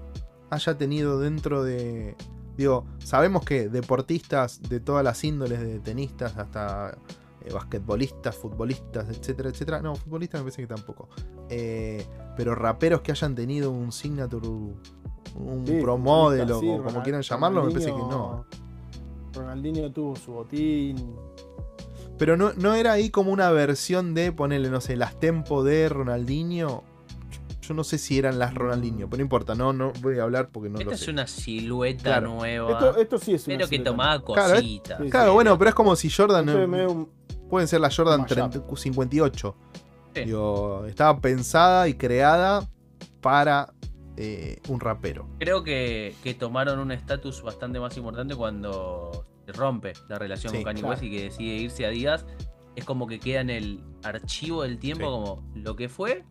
haya tenido dentro de. Digo, sabemos que deportistas de todas las índoles, de tenistas hasta eh, basquetbolistas, futbolistas, etcétera, etcétera. No, futbolistas me parece que tampoco. Eh, pero raperos que hayan tenido un signature, un pro model o como quieran llamarlo, me parece que no. Ronaldinho tuvo su botín. Pero no, no era ahí como una versión de ponerle, no sé, las tempo de Ronaldinho. Yo no sé si eran las Ronaldinho, pero no importa, no, no voy a hablar porque no Esta lo es una silueta nueva. Esto, esto, sí es una Pero que tomaba cositas. Claro, bueno, pero es como si Jordan. pueden ser la Jordan 58. Digo, estaba pensada y creada para eh, un rapero. Creo que, que tomaron un estatus bastante más importante cuando rompe la relación con Kanye West y que decide irse a Díaz, es como que queda en el archivo del tiempo como lo que fue,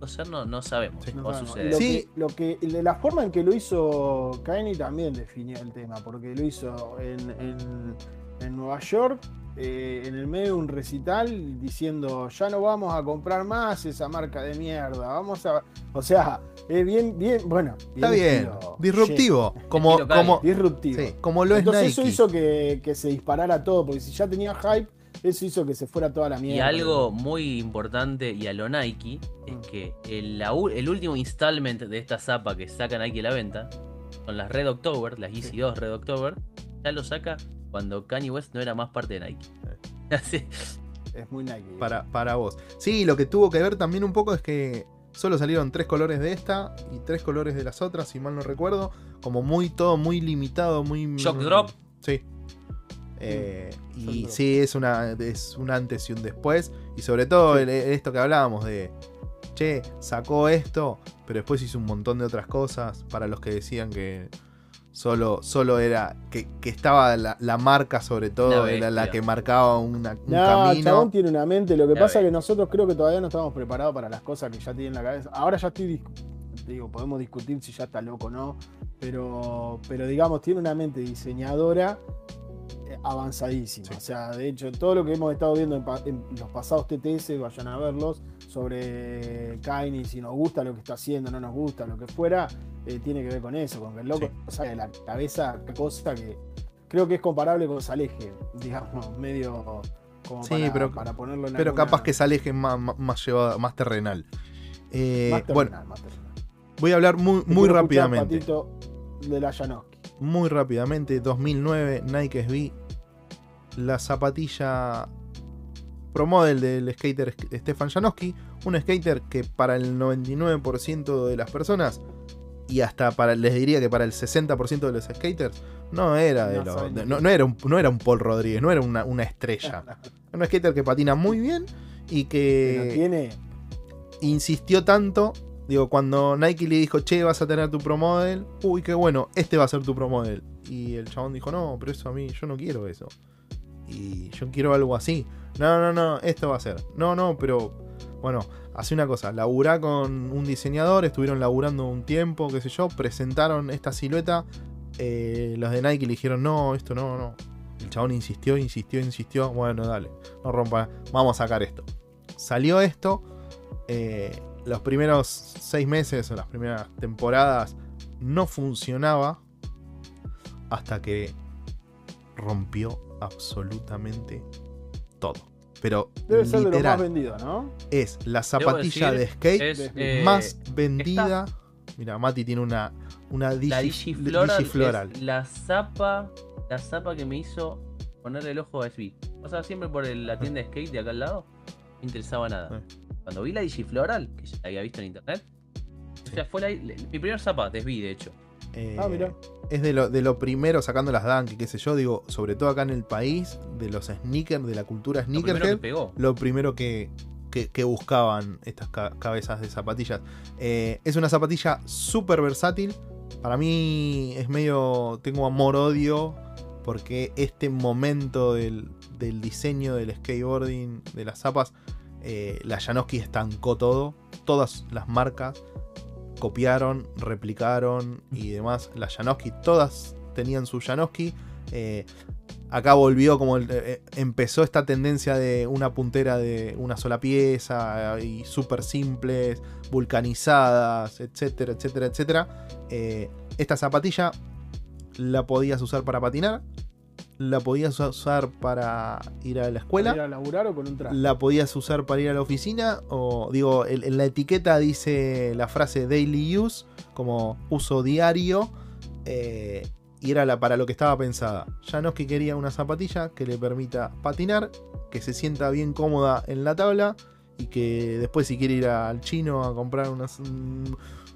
o sea, no, no sabemos cómo sucede. Lo que, lo que, la forma en que lo hizo Kanye también definió el tema, porque lo hizo en, en, en Nueva York eh, en el medio de un recital diciendo ya no vamos a comprar más esa marca de mierda, vamos a... O sea, es bien, bien, bueno. Está bien, disruptivo, como, como, disruptivo. como lo es Entonces eso hizo que, se disparara todo, porque si ya tenía hype, eso hizo que se fuera toda la mierda. Y algo muy importante y a lo Nike es que el, el último installment de esta zapa que saca Nike a la venta, son las Red October, las Easy 2 Red October, ya lo saca cuando Kanye West no era más parte de Nike. Es muy Nike. Para, para vos. Sí, lo que tuvo que ver también un poco es que solo salieron tres colores de esta y tres colores de las otras, si mal no recuerdo. Como muy todo muy limitado, muy. Shock Drop. Sí. Eh, y sí, es, una, es un antes y un después. Y sobre todo esto que hablábamos de, che, sacó esto, pero después hizo un montón de otras cosas para los que decían que Solo, solo era que, estaba la, marca, sobre todo, era la que marcaba una, un no, camino. tiene una mente. Lo que pasa es que nosotros creo que todavía no estamos preparados para las cosas que ya tiene en la cabeza. Ahora ya estoy. Digo, podemos discutir si ya está loco o no. Pero, pero digamos, tiene una mente diseñadora eh, avanzadísima. O sea, de hecho, todo lo que hemos estado viendo en, los pasados TTS, vayan a verlos, sobre Kanye, si nos gusta lo que está haciendo, no nos gusta, lo que fuera, eh, tiene que ver con eso, con que el loco sale de la cabeza cosa que creo que es comparable con Saleje, digamos, medio como para, pero, para ponerlo en Pero capaz que Saleje más, más, llevado, más terrenal. Eh, bueno, voy a hablar muy, muy rápidamente. De la Janoski. Muy rápidamente, 2009, Nike SB, la zapatilla pro model del skater Stefan Janowski, un skater que para el 99% de las personas y hasta para les diría que para el 60% de los skaters no era de no, no, era un, no era un Paul Rodríguez, no era una, estrella. Era un skater que patina muy bien y que tiene insistió tanto. Digo, cuando Nike le dijo, che, vas a tener tu pro model, uy, qué bueno, este va a ser tu pro model. Y el chabón dijo, no, pero eso a mí, yo no quiero eso. Y yo quiero algo así. No, no, no, esto va a ser. No, no, pero bueno, hace una cosa, laburá con un diseñador, estuvieron laburando un tiempo, qué sé yo, presentaron esta silueta, eh, los de Nike le dijeron, no, esto no, no. El chabón insistió, insistió, insistió, bueno, dale, no rompa, vamos a sacar esto. Salió esto, eh, los primeros seis meses o las primeras temporadas no funcionaba hasta que rompió absolutamente todo pero Debe ser de lo más vendido, ¿no? Es la zapatilla de skate eh, más vendida. Mira, Mati tiene una, una digi, la digifloral. la zapa la zapa que me hizo ponerle el ojo a SB. Pasaba siempre por el- la tienda de skate de acá al lado. No me interesaba nada. Cuando vi la Digifloral, que ya la había visto en internet. O sea, fue la- la- mi primer zapa de SB, de hecho. Eh, Ah, mira. Es de lo, de lo primero, sacando las dunk, qué sé yo, digo, sobre todo acá en el país, de los sneakers, de la cultura Lo primero que pegó. lo primero que, que- que buscaban estas ca- cabezas de zapatillas. Eh, es una zapatilla súper versátil. Para mí es medio. Tengo amor-odio. Porque este momento del, del diseño del skateboarding, de las zapas, eh, la Janowski estancó todo. Todas las marcas copiaron, replicaron y demás. La Janowski, todas tenían su Janowski. Eh, acá volvió como eh, empezó esta tendencia de una puntera de una sola pieza eh, y súper simples, vulcanizadas, etcétera, etcétera, etcétera. Esta zapatilla la podías usar para patinar, la podías usar para ir a la escuela, ¿Ir a laburar o con un traje? la podías usar para ir a la oficina o digo, en la etiqueta dice la frase daily use como uso diario eh, y era la, para lo que estaba pensada. Janoski quería una zapatilla que le permita patinar, que se sienta bien cómoda en la tabla y que después si quiere ir al chino a comprar unas, mm,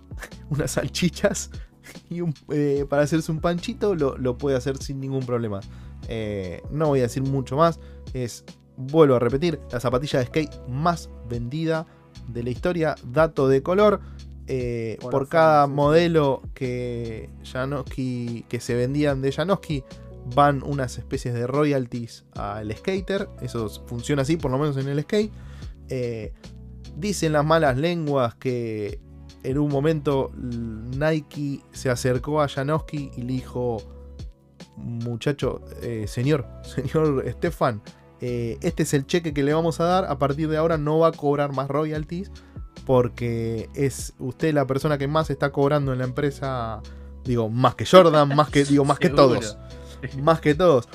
unas salchichas y un- eh, para hacerse un panchito lo, lo puede hacer sin ningún problema. Eh, no voy a decir mucho más. Es, vuelvo a repetir, la zapatilla de skate más vendida de la historia. Dato de color. eh, Por cada modelo que Janowski, que se vendían de Janowski, van unas especies de royalties al skater. Eso funciona así, por lo menos en el skate. Eh, dicen las malas lenguas que en un momento Nike se acercó a Janowski y le dijo: Muchacho, eh, señor, señor Stefan, eh, este es el cheque que le vamos a dar. A partir de ahora no va a cobrar más royalties porque es usted la persona que más está cobrando en la empresa. Digo, más que Jordan, más que, digo, más que todos. Más que todos.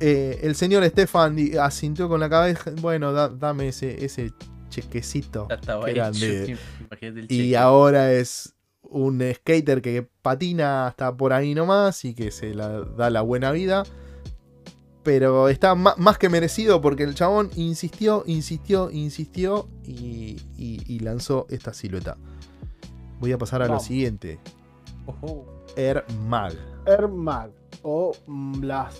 Eh, el señor Stefan asintió con la cabeza. Bueno, da- dame ese, ese chequecito. Que eran de- y ahora es un skater que patina hasta por ahí nomás y que se la da la buena vida. Pero está más que merecido porque el chabón insistió, insistió, insistió y, y- y lanzó esta silueta. Voy a pasar a lo siguiente. Ojo. Air Mag. Air Mag o Blast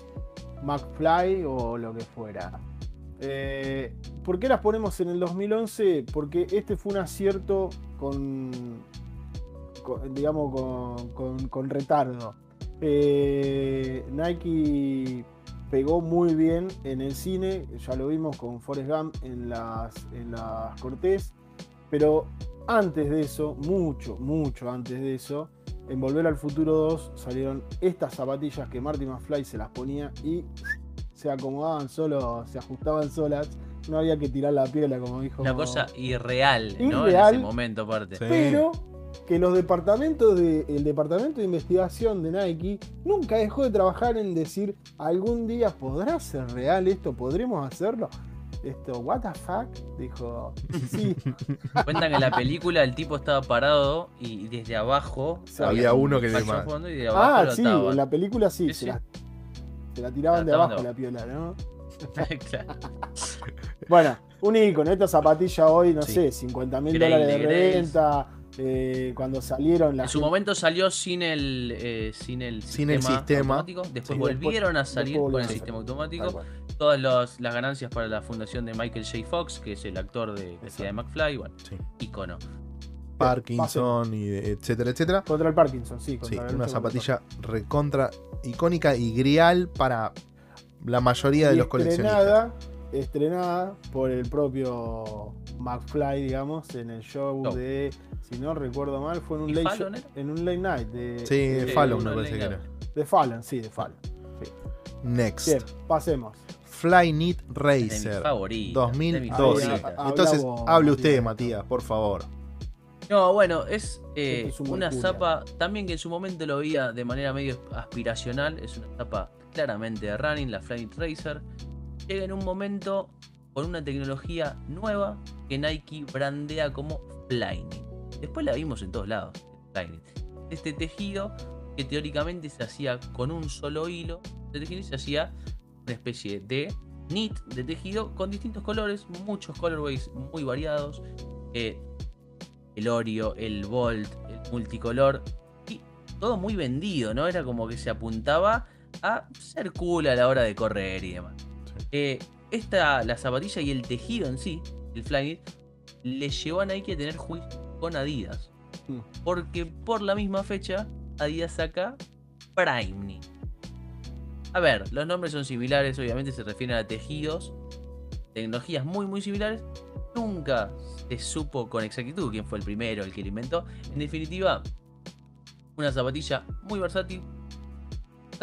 McFly o lo que fuera. Eh, ¿Por qué las ponemos en el 2011? Porque este fue un acierto con, con- digamos, con, con- con retardo. Eh, Nike pegó muy bien en el cine, ya lo vimos con Forrest Gump en las, en las Cortés, pero antes de eso, mucho, mucho antes de eso, en Volver al Futuro 2 salieron estas zapatillas que Marty McFly se las ponía y se acomodaban solo, se ajustaban solas, no había que tirar la piola como dijo. Una cosa irreal, ¿no? Irreal. En ese momento, aparte. Sí. Que los departamentos de, el departamento de investigación de Nike nunca dejó de trabajar en decir algún día podrá ser real esto, podremos hacerlo. Esto, what the fuck, dijo, sí, Cuentan que en la película el tipo estaba parado y desde abajo Sí, había un uno que le facho ma- fondo y de abajo ah, sí, ataba. en la película sí, Sí, se, sí. La, se la tiraban de abajo la piola, ¿no? Claro. Bueno, un icono, esta zapatilla hoy, no Sí. sé, 50 mil dólares de reventa, eh, cuando salieron la En su momento salió sin el, eh, sin el Sin el sistema, sistema. automático. Después Sí, volvieron a salir con el sistema automático. Todas los- las ganancias para la fundación de Michael J. Fox, que es el actor de, que de McFly. Bueno, Sí. icono. Parkinson, y de- etcétera, etcétera. Contra el Parkinson, sí. Sí, Contra la una zapatilla recontra icónica y grial para la mayoría de los coleccionistas. estrenada, estrenada por el propio McFly, digamos, en el show Show. de, si no recuerdo mal, fue en un ¿Y late, Fallon show- en un late night de, Sí, de, Fallon me de parece que era. de Fallon, sí, de Fallon. Next. Bien, pasemos. Fly Knit Es de mis Racer. mis 2012. favoritas. Ah, Entonces, hable Matías. usted, Matías, por favor. No, bueno, es eh, es un una zapa también que en su momento lo veía de manera medio aspiracional. Es una zapa claramente de running, la Flyknit Racer. Llega en un momento con una tecnología nueva que Nike brandea como Flyknit. Después la vimos en todos lados. Este tejido que teóricamente se hacía con un solo hilo de tejido y se hacía una especie de knit de tejido con distintos colores, muchos colorways muy variados. eh, el Oreo, el Volt, el multicolor. Y todo muy vendido, ¿no? Era como que se apuntaba a ser cool a la hora de correr y demás. Sí. Eh, esta, la zapatilla y el tejido en sí, el Flyknit, le llevó a Nike a tener juicio con Adidas. Mm. Porque por la misma fecha, Adidas saca Prime Knit. A ver, los nombres son similares, obviamente se refieren a tejidos, tecnologías muy muy similares. Nunca se supo con exactitud quién fue el primero, el que lo inventó. En definitiva, una zapatilla muy versátil.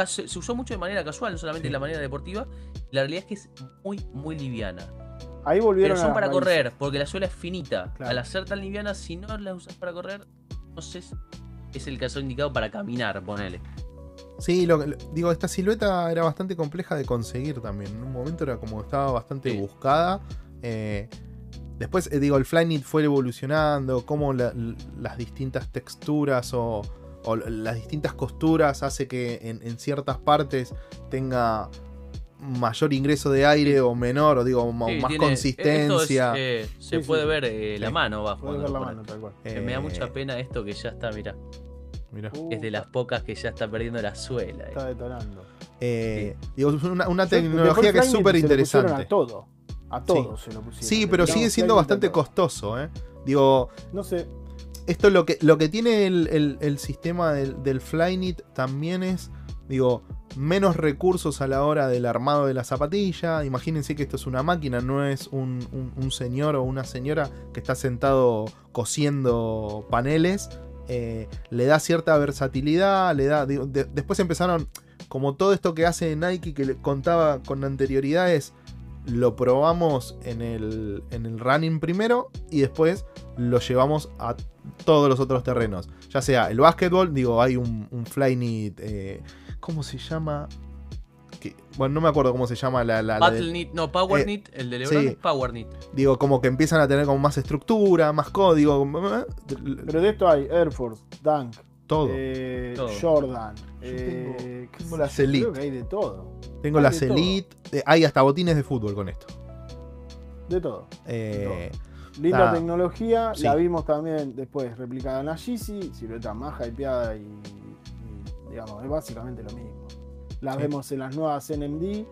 Se usó mucho de manera casual, no solamente Sí. de la manera deportiva. La realidad es que es muy muy liviana. Ahí volvieron Pero son a para correr, porque la suela es finita. Claro. Al hacer tan liviana, si no la usas para correr, no sé si es el caso indicado para caminar, ponele. Sí, lo, lo- digo, esta silueta era bastante compleja de conseguir también. En un momento era como estaba bastante Sí. buscada. Eh, después, eh, digo, el Flyknit fue evolucionando, cómo la- las distintas texturas o, las distintas costuras hace que en, en ciertas partes tenga mayor ingreso de aire o menor, o digo, Sí, más tiene- consistencia. es, eh, se Sí, puede sí. ver eh, la mano bajo. Puedes ver la mano, tal cual. Me da Eh, mucha pena esto que ya está, mira. mirá. Uh, Es de las pocas que ya está perdiendo la suela. eh. Está detonando. Eh, digo, es una, una tecnología que es súper interesante. A todo. A todo se lo pusieron. Sí, pero sigue siendo bastante todo. costoso, ¿eh? Digo, No sé. esto lo que, lo que tiene el, el- el sistema del, del Flyknit también es, digo, menos recursos a la hora del armado de la zapatilla. Imagínense que esto es una máquina, no es un, un- señor o una señora que está sentado cosiendo paneles. Eh, le da cierta versatilidad, le da. después empezaron. Como todo esto que hace Nike que contaba con anterioridades. Lo probamos en el, en el running primero y después lo llevamos a todos los otros terrenos. Ya sea el básquetbol, digo, hay un, un Flyknit. Eh, ¿Cómo se llama? Que- bueno, no me acuerdo cómo se llama la. la- la Knit, no, Power eh, Knit, el de LeBron sí. es Power Knit. digo, como que empiezan a tener como más estructura, más código. Pero de esto hay Air Force, Dunk, Todo. eh, Todo. Jordan. Yo eh, tengo- las Elite. Creo que hay de todo. Tengo hay las de todo. Elite. hay hasta botines de fútbol con esto. De todo. Eh, Linda Ah, tecnología, sí. la vimos también después replicada en la Yeezy, silueta más hypeada y, digamos, es básicamente lo mismo. Las Sí. vemos en las nuevas NMD,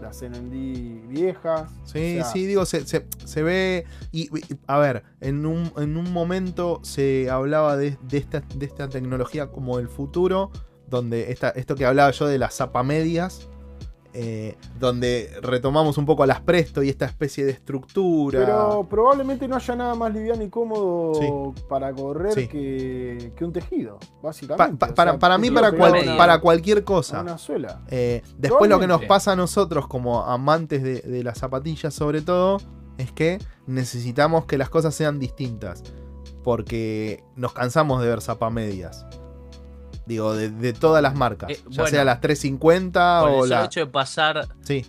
las NMD viejas. Sí, o sea, sí, digo, se, se- se ve. Y, y, a ver, en un, en un momento se hablaba de, de esta, de esta tecnología como el futuro, donde esta, esto que hablaba yo de las zapamedias, eh, donde retomamos un poco a las Presto y esta especie de estructura. Pero probablemente no haya nada más liviano y cómodo para correr Sí. que, que un tejido, básicamente. pa- para, sea, para mí, para, cual- una- para cualquier cosa. una suela. Eh, después lo que nos pasa a nosotros como amantes de, de las zapatillas sobre todo es que necesitamos que las cosas sean distintas. Porque nos cansamos de ver zapamedias. Digo, de, de todas las marcas. Eh, ya bueno. sea las 350 Por el o la... hecho de pasar. Sí,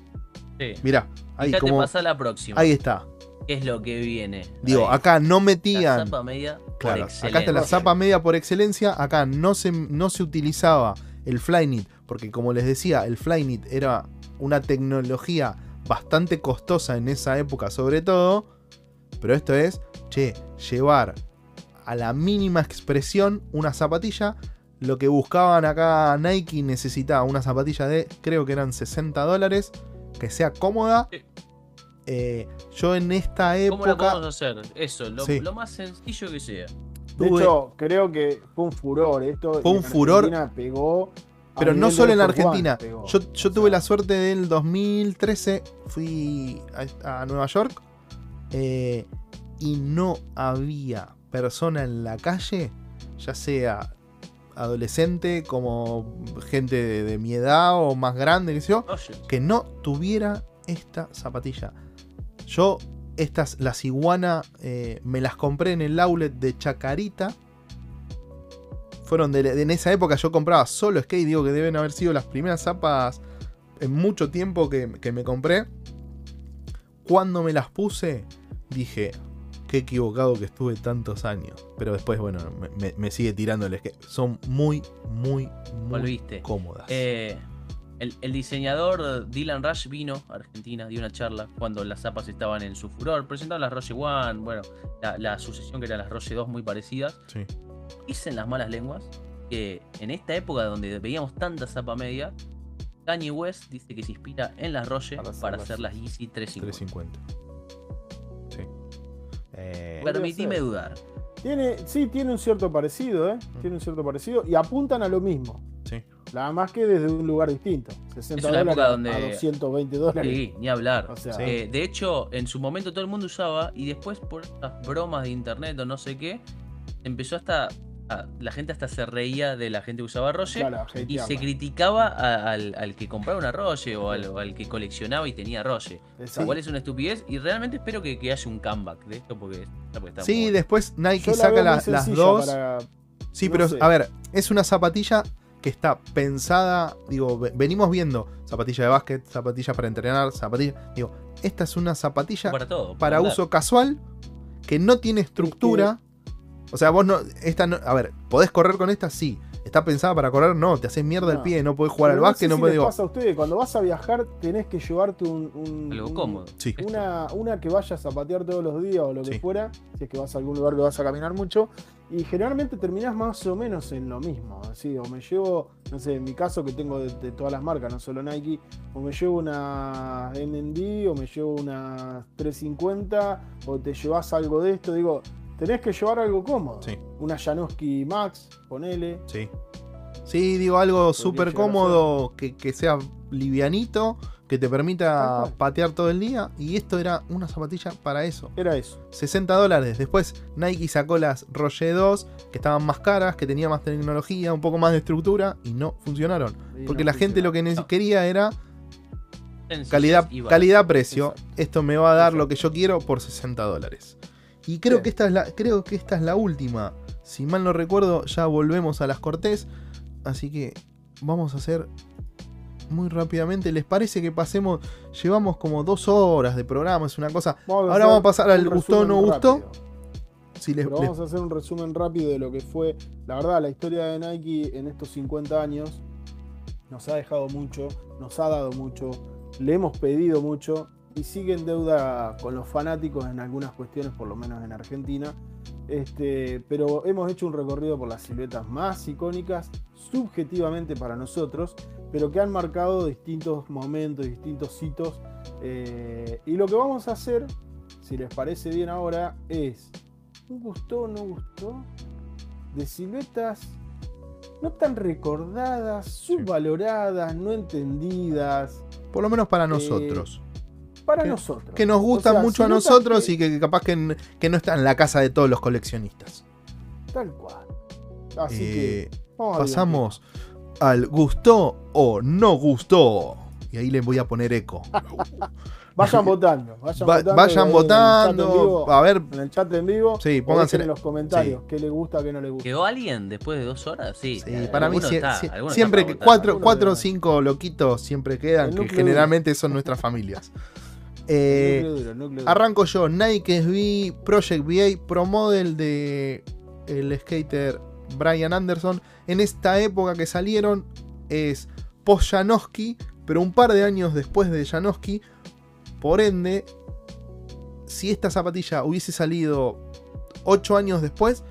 Sí. mirá. Ahí, Fíjate, como... pasa la próxima. ahí está. ¿Qué es lo que viene? Digo, Ahí. acá no La metían... zapa media por Claro, acá está la zapa media por excelencia. Acá no se, no se utilizaba el Flyknit, porque como les decía, el Flyknit era una tecnología bastante costosa en esa época, sobre todo. Pero esto es, che, llevar a la mínima expresión una zapatilla. Lo que buscaban acá Nike necesitaba una zapatilla de, creo que eran 60 dólares, que sea cómoda. Eh, yo en esta ¿Cómo la época. podemos hacer? Eso, lo, Sí. lo más sencillo que sea. De tuve- hecho, creo que fue un furor esto. Fue un furor. Argentina pegó. Pero no solo en Argentina. Yo, yo O tuve la suerte del 2013, fui a, a Nueva York eh, y no había persona en la calle, ya sea adolescente como gente de, de mi edad o más grande, que yo, Oye, que no tuviera esta zapatilla. Yo, estas, las iguana, eh, me las compré en el outlet de Chacarita. Fueron de, de- en esa época yo compraba solo skate, digo que deben haber sido las primeras zapas en mucho tiempo que, que me compré. Cuando me las puse, dije, qué equivocado que estuve tantos años. Pero después, bueno, me, me- sigue tirando el skate. Son muy, muy, muy Volviste. cómodas. eh, El, el diseñador Dylan Rush vino a Argentina, dio una charla cuando las zapas estaban en su furor. Presentaron las Roche One, bueno, la, la sucesión que eran las Roche 2 muy parecidas. Sí. Dicen las malas lenguas que en esta época donde veíamos tanta zapa media, Kanye West dice que se inspira en las Roche Para para, hacer las las Yeezy 350. 350. Sí. Eh, Permitime ser. dudar. Tiene, sí, tiene un cierto parecido, ¿eh? Tiene un cierto parecido y apuntan a lo mismo. sí. Nada más que desde un lugar distinto. 60 una dólares época donde- a 220 dólares. Sí, ni hablar. O sea, Sí. Eh, de hecho, en su momento todo el mundo usaba y después por estas bromas de internet o no sé qué, empezó hasta... la gente hasta se reía de la gente que usaba Roche claro, y se criticaba a- al, al que compraba una Roche o al, al que coleccionaba y tenía Roche. Exacto. Igual es una estupidez y realmente espero que, que haya un comeback de esto porque, porque está Sí, muy- después Nike Yo saca la- las dos. para- Sí, no pero sé. a ver, es una zapatilla que está pensada, digo, ve- venimos viendo zapatilla de básquet, zapatilla para entrenar, zapatilla, digo, esta es una zapatilla para todo. para uso casual que no tiene estructura. O sea, vos no, esta no, a ver, ¿podés correr con esta? Sí. ¿Está pensada para correr? No, te haces mierda el No. pie, no podés jugar al Pero no básquet, sé no si podés, les pasa a ustedes, cuando vas a viajar tenés que llevarte un, un- Algo un- cómodo. Sí. Una, una que vayas a patear todos los días o lo que Sí. fuera, si es que vas a algún lugar que vas a caminar mucho, y generalmente terminás más o menos en lo mismo. Así, o me llevo, no sé, en mi caso que tengo de, de todas las marcas, no solo Nike, o me llevo una NND, o me llevo una 350, o te llevas algo de esto, digo, tenés que llevar algo cómodo. Sí. Una Janoski Max, ponele. Sí. Sí, digo algo súper cómodo, que, que sea livianito, que te permita patear todo el día. Y esto era una zapatilla para eso. Era eso. 60 dólares. Después Nike sacó las Roger 2, que estaban más caras, que tenían más tecnología, un poco más de estructura, y no funcionaron. Y Porque no la gente lo que nece- quería era calidad, calidad-precio. Exacto. Esto me va a dar lo que yo quiero por 60 dólares. Y creo que, esta es la, creo que esta es la última. Si mal no recuerdo, ya volvemos a las Cortés. Así que vamos a hacer muy rápidamente. ¿Les parece que pasemos? Llevamos como dos horas de programa, es una cosa. Vamos Ahora vamos a pasar al un gustó o no gustó. rápido. Si les, Pero les- vamos a hacer un resumen rápido de lo que fue, la verdad, la historia de Nike en estos 50 años. Nos ha dejado mucho, nos ha dado mucho, le hemos pedido mucho y sigue en deuda con los fanáticos en algunas cuestiones, por lo menos en Argentina. Este, pero hemos hecho un recorrido por las siluetas más icónicas, subjetivamente para nosotros, pero que han marcado distintos momentos, distintos hitos. eh, y lo que vamos a hacer, si les parece bien ahora, es un gustó o no gustó de siluetas no tan recordadas, subvaloradas, no entendidas, por lo menos para nosotros. Para Que- nosotros. que nos gustan O sea, mucho a nosotros que- y que capaz que, no están en la casa de todos los coleccionistas. Tal cual. Así Eh, que vamos a pasamos al gustó o no gustó. Y ahí les voy a poner eco. Vayan votando. Vayan Va- votando, vayan ahí en el chat en votando. vivo, A ver, En el chat en vivo. Sí, pónganse- en los comentarios qué les gusta, qué no les gusta. ¿Quedó alguien después de dos horas? Sí. Sí, para mí está, siempre está que cuatro, cuatro o cinco loquitos siempre quedan, El que generalmente son nuestras familias. Eh, núcleo duro, núcleo duro. arranco yo, Nike SB Project VA Pro Model de el skater Brian Anderson. En esta época que salieron es post Janowski, pero un par de años después de Janowski. Por ende, si esta zapatilla hubiese salido 8 años después,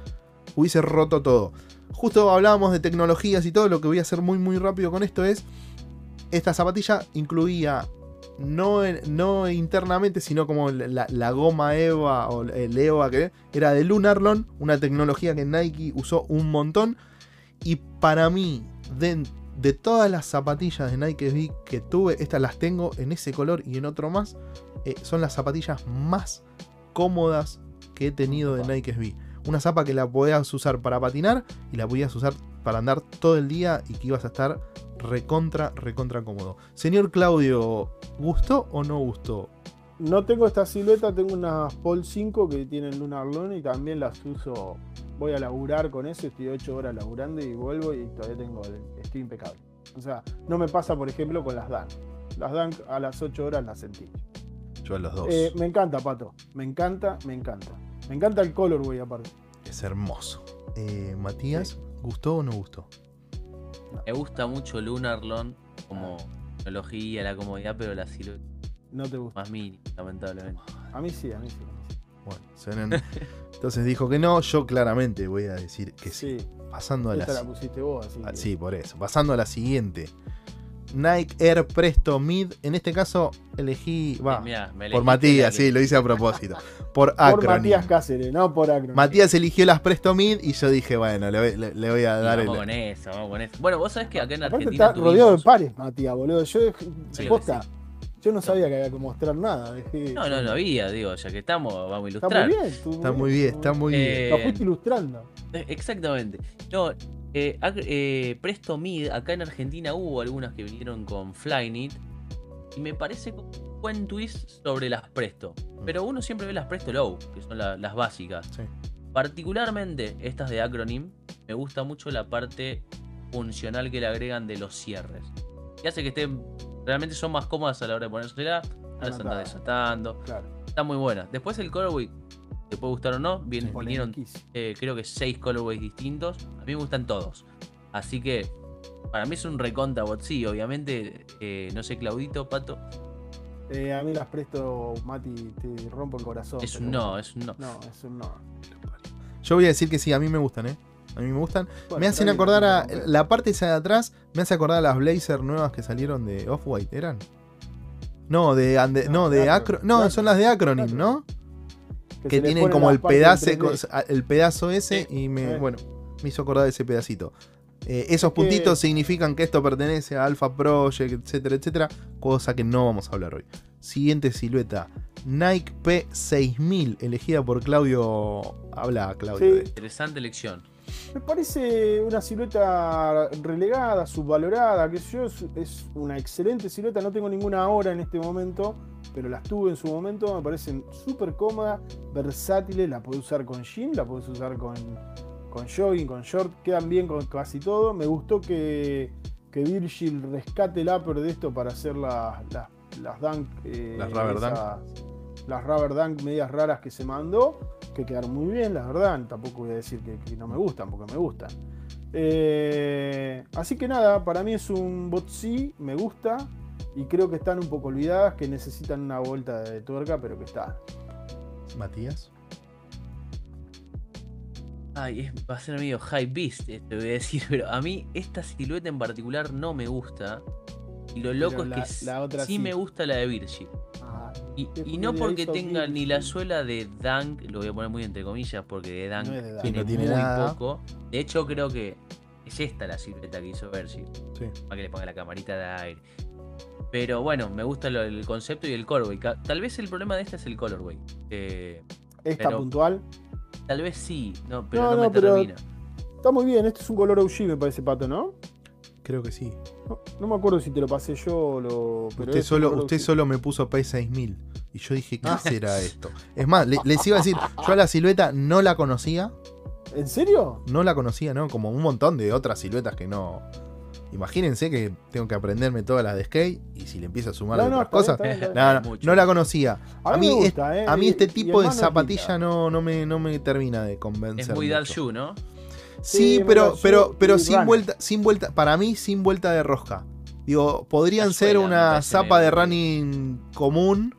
hubiese roto todo. Justo hablábamos de tecnologías y todo, lo que voy a hacer muy muy rápido con esto es, esta zapatilla incluía no, no internamente, sino como la, la goma EVA o el EVA que era de Lunarlon, una tecnología que Nike usó un montón. Y para mí, de, de todas las zapatillas de Nike SB que tuve, estas las tengo en ese color y en otro más, eh, son las zapatillas más cómodas que he tenido de Nike SB. Una zapa que la podías usar para patinar y la podías usar para andar todo el día y que ibas a estar recontra, recontra cómodo. Señor Claudio, ¿gustó o no gustó? No tengo esta silueta, tengo unas Paul 5 que tienen Lunar Lone y también las uso. Voy a laburar con eso, estoy 8 horas laburando y vuelvo y todavía tengo el, estoy impecable. O sea, no me pasa, por ejemplo, con las Dunk. Las Dunk a las 8 horas las sentí. Yo a los dos. Eh, me encanta, Pato. Me encanta, me encanta. Me encanta el colorway aparte. Es hermoso. Eh, Matías, ¿gustó o no gustó? Me gusta mucho Lunarlon como tecnología, la comodidad, pero la silueta No te gusta. más mínima, lamentablemente. A mí sí, a mí sí. a mí sí. Bueno, suenan- entonces dijo que no, yo claramente voy a decir que sí. Sí, Pasando a la, esta la si- pusiste vos, así. ah, que- sí, por eso. Pasando a la siguiente. Nike Air Presto Mid. En este caso elegí. Va. Eh, mirá, por Matías, sí, lo hice a propósito. Por Por. Matías Cáceres, no por Acronym. Matías eligió las Presto Mid y yo dije, bueno, le voy, le- le voy a dar vamos el. con eso, vamos con eso. Bueno, vos sabés que acá en Aparte Argentina está rodeado de pares, Matías, boludo. Yo, Sí, posta, sí. yo no sabía que había que mostrar nada. dejé- No, no, no había, digo, ya que estamos, vamos a Está ilustrar. muy bien. estuvo Está muy bien, está muy bien. Eh, Lo fuiste ilustrando. Eh, Exactamente. No, eh, eh, Presto Mid, acá en Argentina hubo algunas que vinieron con Flyknit. Y me parece como un buen twist sobre las Presto. Pero uno siempre ve las Presto Low, que son la- las básicas. Sí. Particularmente estas de Acronym, me gusta mucho la parte funcional que le agregan de los cierres. Y hace que estén. Realmente son más cómodas a la hora de ponérsela. Las Anotada. andas desatando. Claro. Está muy buena. Después el colorway, te puede gustar o no, bien, Sí. vinieron eh, creo que seis colorways distintos. A mí me gustan todos. Así que para mí es un reconta bot. Sí, obviamente, eh, no sé, Claudito, Pato. Eh, a mí las presto, Mati, te rompo el corazón. Es un no, es un no. No, es un no. Yo voy a decir que sí, a mí me gustan, ¿eh? A mí me gustan. Bueno, me hacen acordar a. La parte esa de atrás me hace acordar a las Blazer nuevas que salieron de Off-White, ¿eran? No, de, ande- no, No, de Acro. Acro- No, son las de Acro- Acronym, ¿no? Que tienen como el pedazo, 3D. el pedazo ese Sí. y me, bueno, me hizo acordar de ese pedacito. Eh, esos Es que- puntitos significan que esto pertenece a Alpha Project, etcétera, etcétera. Cosa que no vamos a hablar hoy. Siguiente silueta. Nike P6000, elegida por Claudio. Habla, Claudio. Sí. de- Interesante elección. Me parece una silueta relegada, subvalorada, que yo, es, es una excelente silueta, no tengo ninguna ahora en este momento, pero las tuve en su momento, me parecen súper cómodas, versátiles, la puedes usar con jean, la puedes usar con, con jogging, con short, quedan bien con casi todo. Me gustó que, que Virgil rescate el upper de esto para hacer las, las, las dunk, eh, Las rubber dunk. las rubber dunk medias raras que se mandó, que quedaron muy bien, la verdad. Tampoco voy a decir que, que no me gustan, porque me gustan. Eh, así que nada, para mí es un bot sí, me gusta. Y creo que están un poco olvidadas, que necesitan una vuelta de tuerca, pero que está. Matías. Ay, es- va a ser medio high beast, esto voy a decir, pero a mí esta silueta en particular no me gusta. Y lo loco la- es que la otra sí, sí. me gusta la de Virgil. Y, ¿Qué y no porque tenga ni la suela de Dunk, lo voy a poner muy entre comillas porque de Dunk No de Dunk. Tiene, no tiene muy nada. poco. De hecho, creo que es esta la silueta que hizo Virgil. Sí. Para que le ponga la camarita de aire. Pero bueno, me gusta lo- el concepto y el colorway. Tal vez el problema de esta es el colorway. Eh, Esta pero- puntual. tal vez sí, no, pero No, no, no, me pero- termina. Está muy bien, este es un color OG, me parece, Pato, ¿no? Creo que sí. No, no me acuerdo si te lo pasé yo o lo. Pero usted solo, usted OG. solo me puso P6000. Y yo dije, ¿qué Ah. será esto? Es más, le- les iba a decir, yo a la silueta no la conocía. ¿En serio? No la conocía, ¿no? Como un montón de otras siluetas que no. Imagínense que tengo que aprenderme todas las de skate y si le empiezo a sumar No, no, otras está cosas. bien, bien, No, no, no la conocía. A A mí, es- ¿eh? a mí Y- este tipo en de zapatilla no, no, me, no me termina de convencer. Es muy mucho. shoe, ¿no? Sí, Sí, pero, pero, pero sin vuelta, sin vuelta, para mí sin vuelta de rosca. Digo, podrían ser una zapa de running común.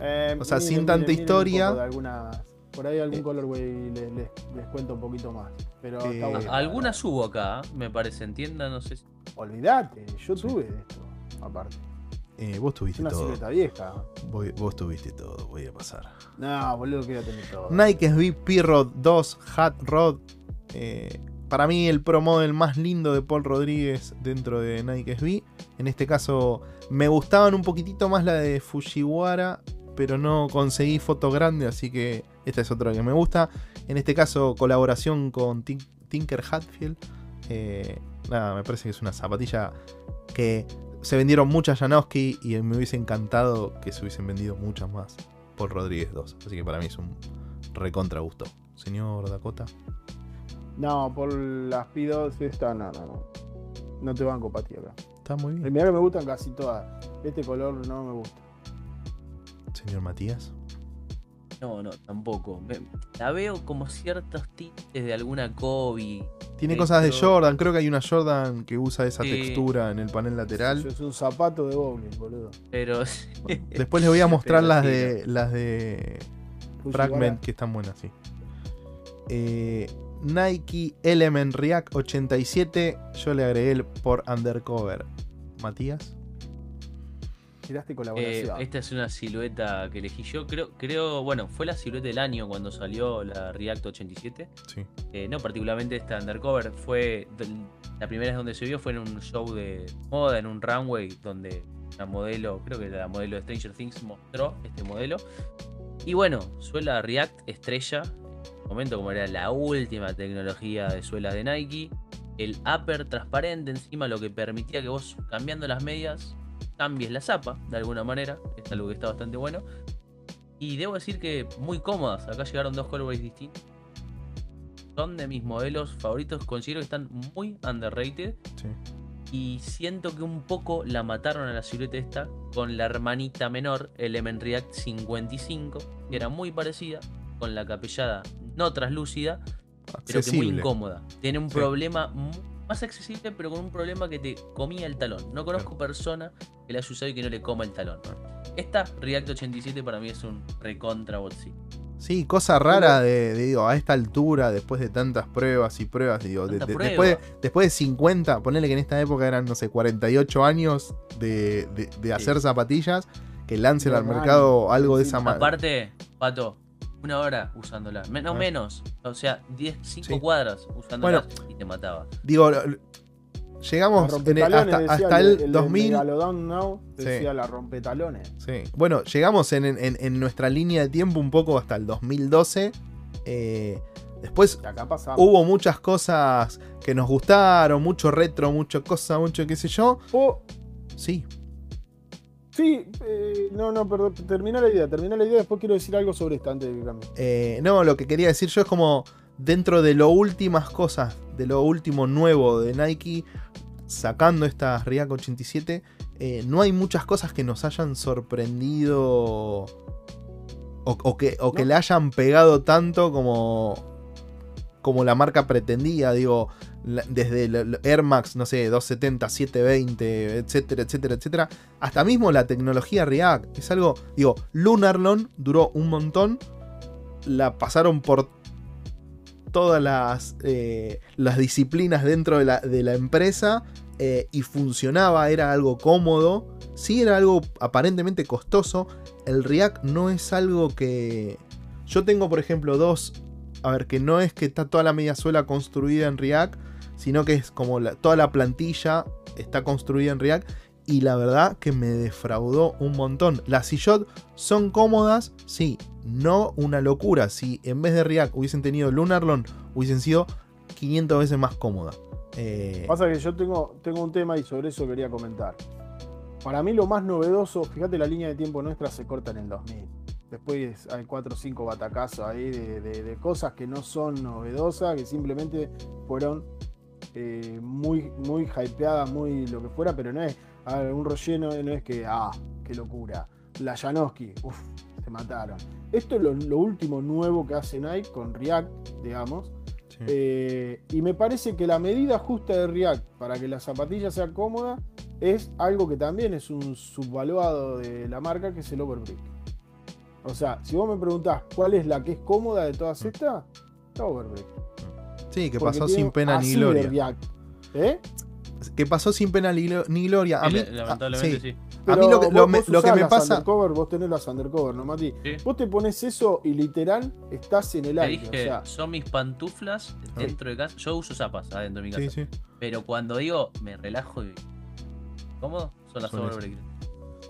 Eh, O sea, miren, sin tanta miren historia. poco de algunas- por ahí algún Eh. colorway les, les, les cuento un poquito más. Pero Eh, está bueno. Algunas hubo acá, me parece, en tienda, no sé si. Olvídate, yo tuve de esto, aparte. Eh, vos tuviste una todo. silueta vieja. Voy- vos tuviste todo, voy a pasar. No, boludo, que tener todo. Nike SB P-Rod 2 Hat Rod. eh, para mí el pro model más lindo de Paul Rodríguez dentro de Nike SB. En este caso me gustaban un poquitito más la de Fujiwara, pero no conseguí foto grande, así que esta es otra que me gusta. En este caso colaboración con Tin- Tinker Hatfield. Eh, nada, me parece que es una zapatilla que se vendieron muchas Janowski y me hubiese encantado que se hubiesen vendido muchas más. Paul Rodríguez 2. Así que para mí es un recontra gusto. Señor Dakota. No, por las P2 esta, no, no, no. No te banco para ti acá. Está muy bien. Mirá que me gustan casi todas. Este color no me gusta. Señor Matías. No, no, tampoco. Me- la veo como ciertos tintes de alguna Kobe. Tiene cosas de Jordan, creo que hay una Jordan que usa esa Sí. textura en el panel lateral. Eso es un zapato de bowling, boludo. Pero. Después les voy a mostrar las sí, de las de. Fragment que están buenas, sí. Eh, Nike Element React 87, yo le agregué el por Undercover. Matías. Eh, colaboración. esta es una silueta que elegí yo. Creo, creo, bueno, fue la silueta del año cuando salió la React 87. Sí. Eh, no particularmente esta undercover. Fue del- la primera vez donde se vio fue en un show de moda, en un runway, donde la modelo, creo que la modelo de Stranger Things mostró este modelo. Y bueno, suela React estrella. En el momento como era la última tecnología de suelas de Nike. El upper transparente encima lo que permitía que vos cambiando las medias cambies la zapa de alguna manera. Es algo que está bastante bueno. Y debo decir que muy cómodas. Acá llegaron dos colorways distintos. Son de mis modelos favoritos. Considero que están muy underrated. sí. Y siento que un poco la mataron a la silueta esta con la hermanita menor, Element React 55, que era muy parecida, con la capellada no traslúcida, pero que muy incómoda. Tiene un Sí. problema mu- más accesible, pero con un problema que te comía el talón. No conozco persona que la haya usado y que no le coma el talón. Esta React 87 para mí es un recontra bolsillo. Sí, cosa rara de, de, digo, a esta altura, después de tantas pruebas y pruebas, digo, de- Tanta de- prueba. después, de, después de 50, ponele que en esta época eran, no sé, 48 años de, hacer zapatillas, que lancen al mercado algo de esa manera. Aparte, Pato, una hora usándola. No Ah. menos. O sea, 10, 5 Sí. cuadras usándola y te mataba. Digo, llegamos en el- hasta, hasta el, el 2000. Megalodon Now Sí. decía la rompetalones. Sí. Bueno, llegamos en, en- en nuestra línea de tiempo un poco hasta el 2012. eh, después hubo muchas cosas que nos gustaron, mucho retro, mucho cosa, mucho qué sé yo. Oh, Sí, sí, eh, no, no, perdón, termina la idea, termina la idea, después quiero decir algo sobre esta antes de que cambie. Eh, no, lo que quería decir yo es como dentro de lo últimas cosas, de lo último nuevo de Nike, sacando estas React 87, eh, no hay muchas cosas que nos hayan sorprendido o, o que, o que No. le hayan pegado tanto como, como la marca pretendía. Digo, desde el Air Max, no sé, 270, 720, etcétera, etcétera, etcétera, hasta mismo la tecnología React. Es algo, digo, Lunarlon duró un montón, la pasaron por todas las, eh, las disciplinas dentro de la, de la empresa eh, y funcionaba, era algo cómodo. Sí, era algo aparentemente costoso. El React no es algo que. Yo tengo, por ejemplo, dos. A ver, que no es que está toda la media suela construida en React, sino que es como toda la plantilla está construida en React. Y la verdad que me defraudó un montón. Las Sillot son cómodas, sí, no una locura. Si en vez de React hubiesen tenido Lunarlon, hubiesen sido 500 veces más cómodas. Eh, Pasa que yo tengo, tengo un tema y sobre eso quería comentar. Para mí lo más novedoso, fíjate la línea de tiempo nuestra se corta en el 2000. Después hay 4 o 5 batacazos ahí de- de cosas que no son novedosas, que simplemente fueron eh, muy, muy hypeadas, muy lo que fuera, pero no es a ver, un relleno, no es que, ah, qué locura. La Janoski, uff, se mataron. Esto es lo, lo último nuevo que hace Nike con React, digamos. sí. Eh, y me parece que la medida justa de React para que la zapatilla sea cómoda es algo que también es un subvaluado de la marca, que es el overbrick. O sea, si vos me preguntás cuál es la que es cómoda de todas estas, la overbrick. Sí, que pasó sin pena ni gloria. ¿Eh? Que pasó sin pena ni, glo- ni gloria. A Sí, mí, la- lamentablemente ah, sí. sí. A mí lo que- lo me- vos lo que me pasa- Undercover, vos tenés las undercover, ¿no, Mati? Sí. Vos te pones eso y literal estás en el Te aire. dije, o sea, son mis pantuflas dentro de casa. Yo uso zapas adentro de mi casa. Sí, sí. Pero cuando digo me relajo y cómodo, son las Son overbreak.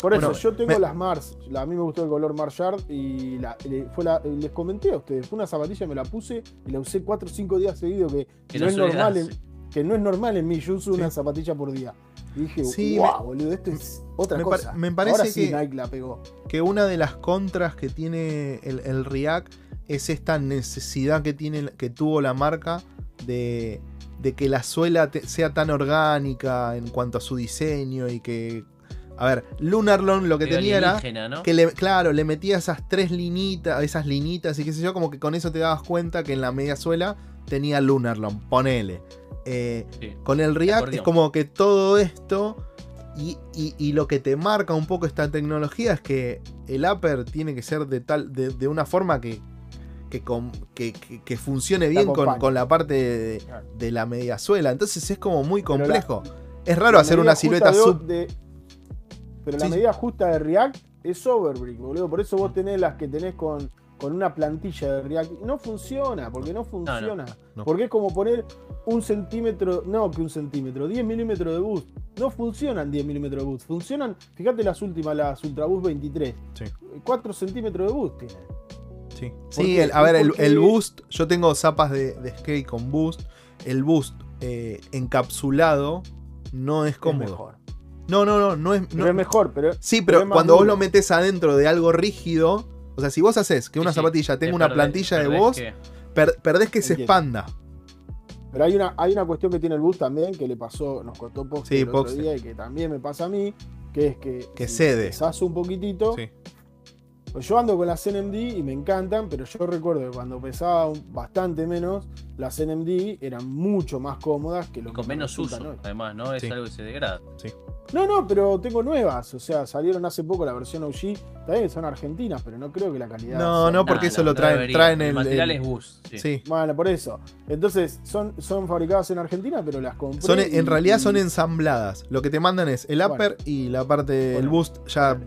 Por eso, Bueno, yo tengo me- las Mars. La, a mí me gustó el color Mars Yard y la- fue la- les comenté a ustedes. Fue una zapatilla, me la puse y la usé 4 o 5 días seguidos. Que, Que no no es normal en, que no es normal en mí. Yo uso Sí. una zapatilla por día. Y dije, Sí, wow, boludo, esto es otra me cosa. me parece Ahora sí que- Nike la pegó. que una de las contras que tiene el, el React es esta necesidad que, tiene, que tuvo la marca de, de que la suela te- sea tan orgánica en cuanto a su diseño y que A ver, Lunarlon lo que Medio tenía era que le, claro, le metía esas tres linitas, esas linitas y qué sé yo, como que con eso te dabas cuenta que en la media suela tenía Lunarlon, ponele. Eh, Sí. con el React es como que todo esto y, y- y lo que te marca un poco esta tecnología es que el upper tiene que ser de tal de, de una forma que, que, con- que- que- que funcione bien con, con la parte de, la media suela. Entonces es como muy la- complejo. es raro hacer una silueta sub. de- pero Sí, la medida justa de React es Overbrick, boludo. Por eso vos tenés las que tenés con, con una plantilla de React. No funciona, porque no funciona. No. Porque es como poner un centímetro, no que un centímetro, 10 milímetros de boost. No funcionan 10 milímetros de boost. Funcionan, fíjate las últimas, las Ultraboost 23. Sí. 4 centímetros de boost tienen. Sí, a ver, el, boost, yo tengo zapas de, de skate con boost. El boost eh, encapsulado no es Es cómodo. mejor. No, no, no, no es. Pero no- es mejor, pero sí, pero cuando vos lo metes adentro de algo rígido, o sea, si vos haces que una Sí, sí, zapatilla te tenga una perdés- plantilla de voz, que- per- perdés que se Entiendo. expanda. Pero hay una, hay una cuestión que tiene el bus también, que le pasó, nos contó Pox Sí, el otro Pox. día y que también me pasa a mí, que es que, Que si cede. un poquitito. Sí. Pues yo ando con las NMD y me encantan, pero yo recuerdo que cuando pesaba bastante menos, las NMD eran mucho más cómodas que lo y con que me menos uso, hoy. además, ¿no? Es Sí. algo que se degrada. No, no, pero tengo nuevas. O sea, salieron hace poco la versión OG. También son argentinas, pero no creo que la calidad. No, sea- no, porque eso lo traen- debería. traen el, el- material el- es bus. Sí. Sí. Bueno, por eso. Entonces, son, son fabricadas en Argentina, pero las compré. Son, y- en realidad y- son ensambladas. Lo que te mandan es el Bueno. upper y la parte del Bueno. boost ya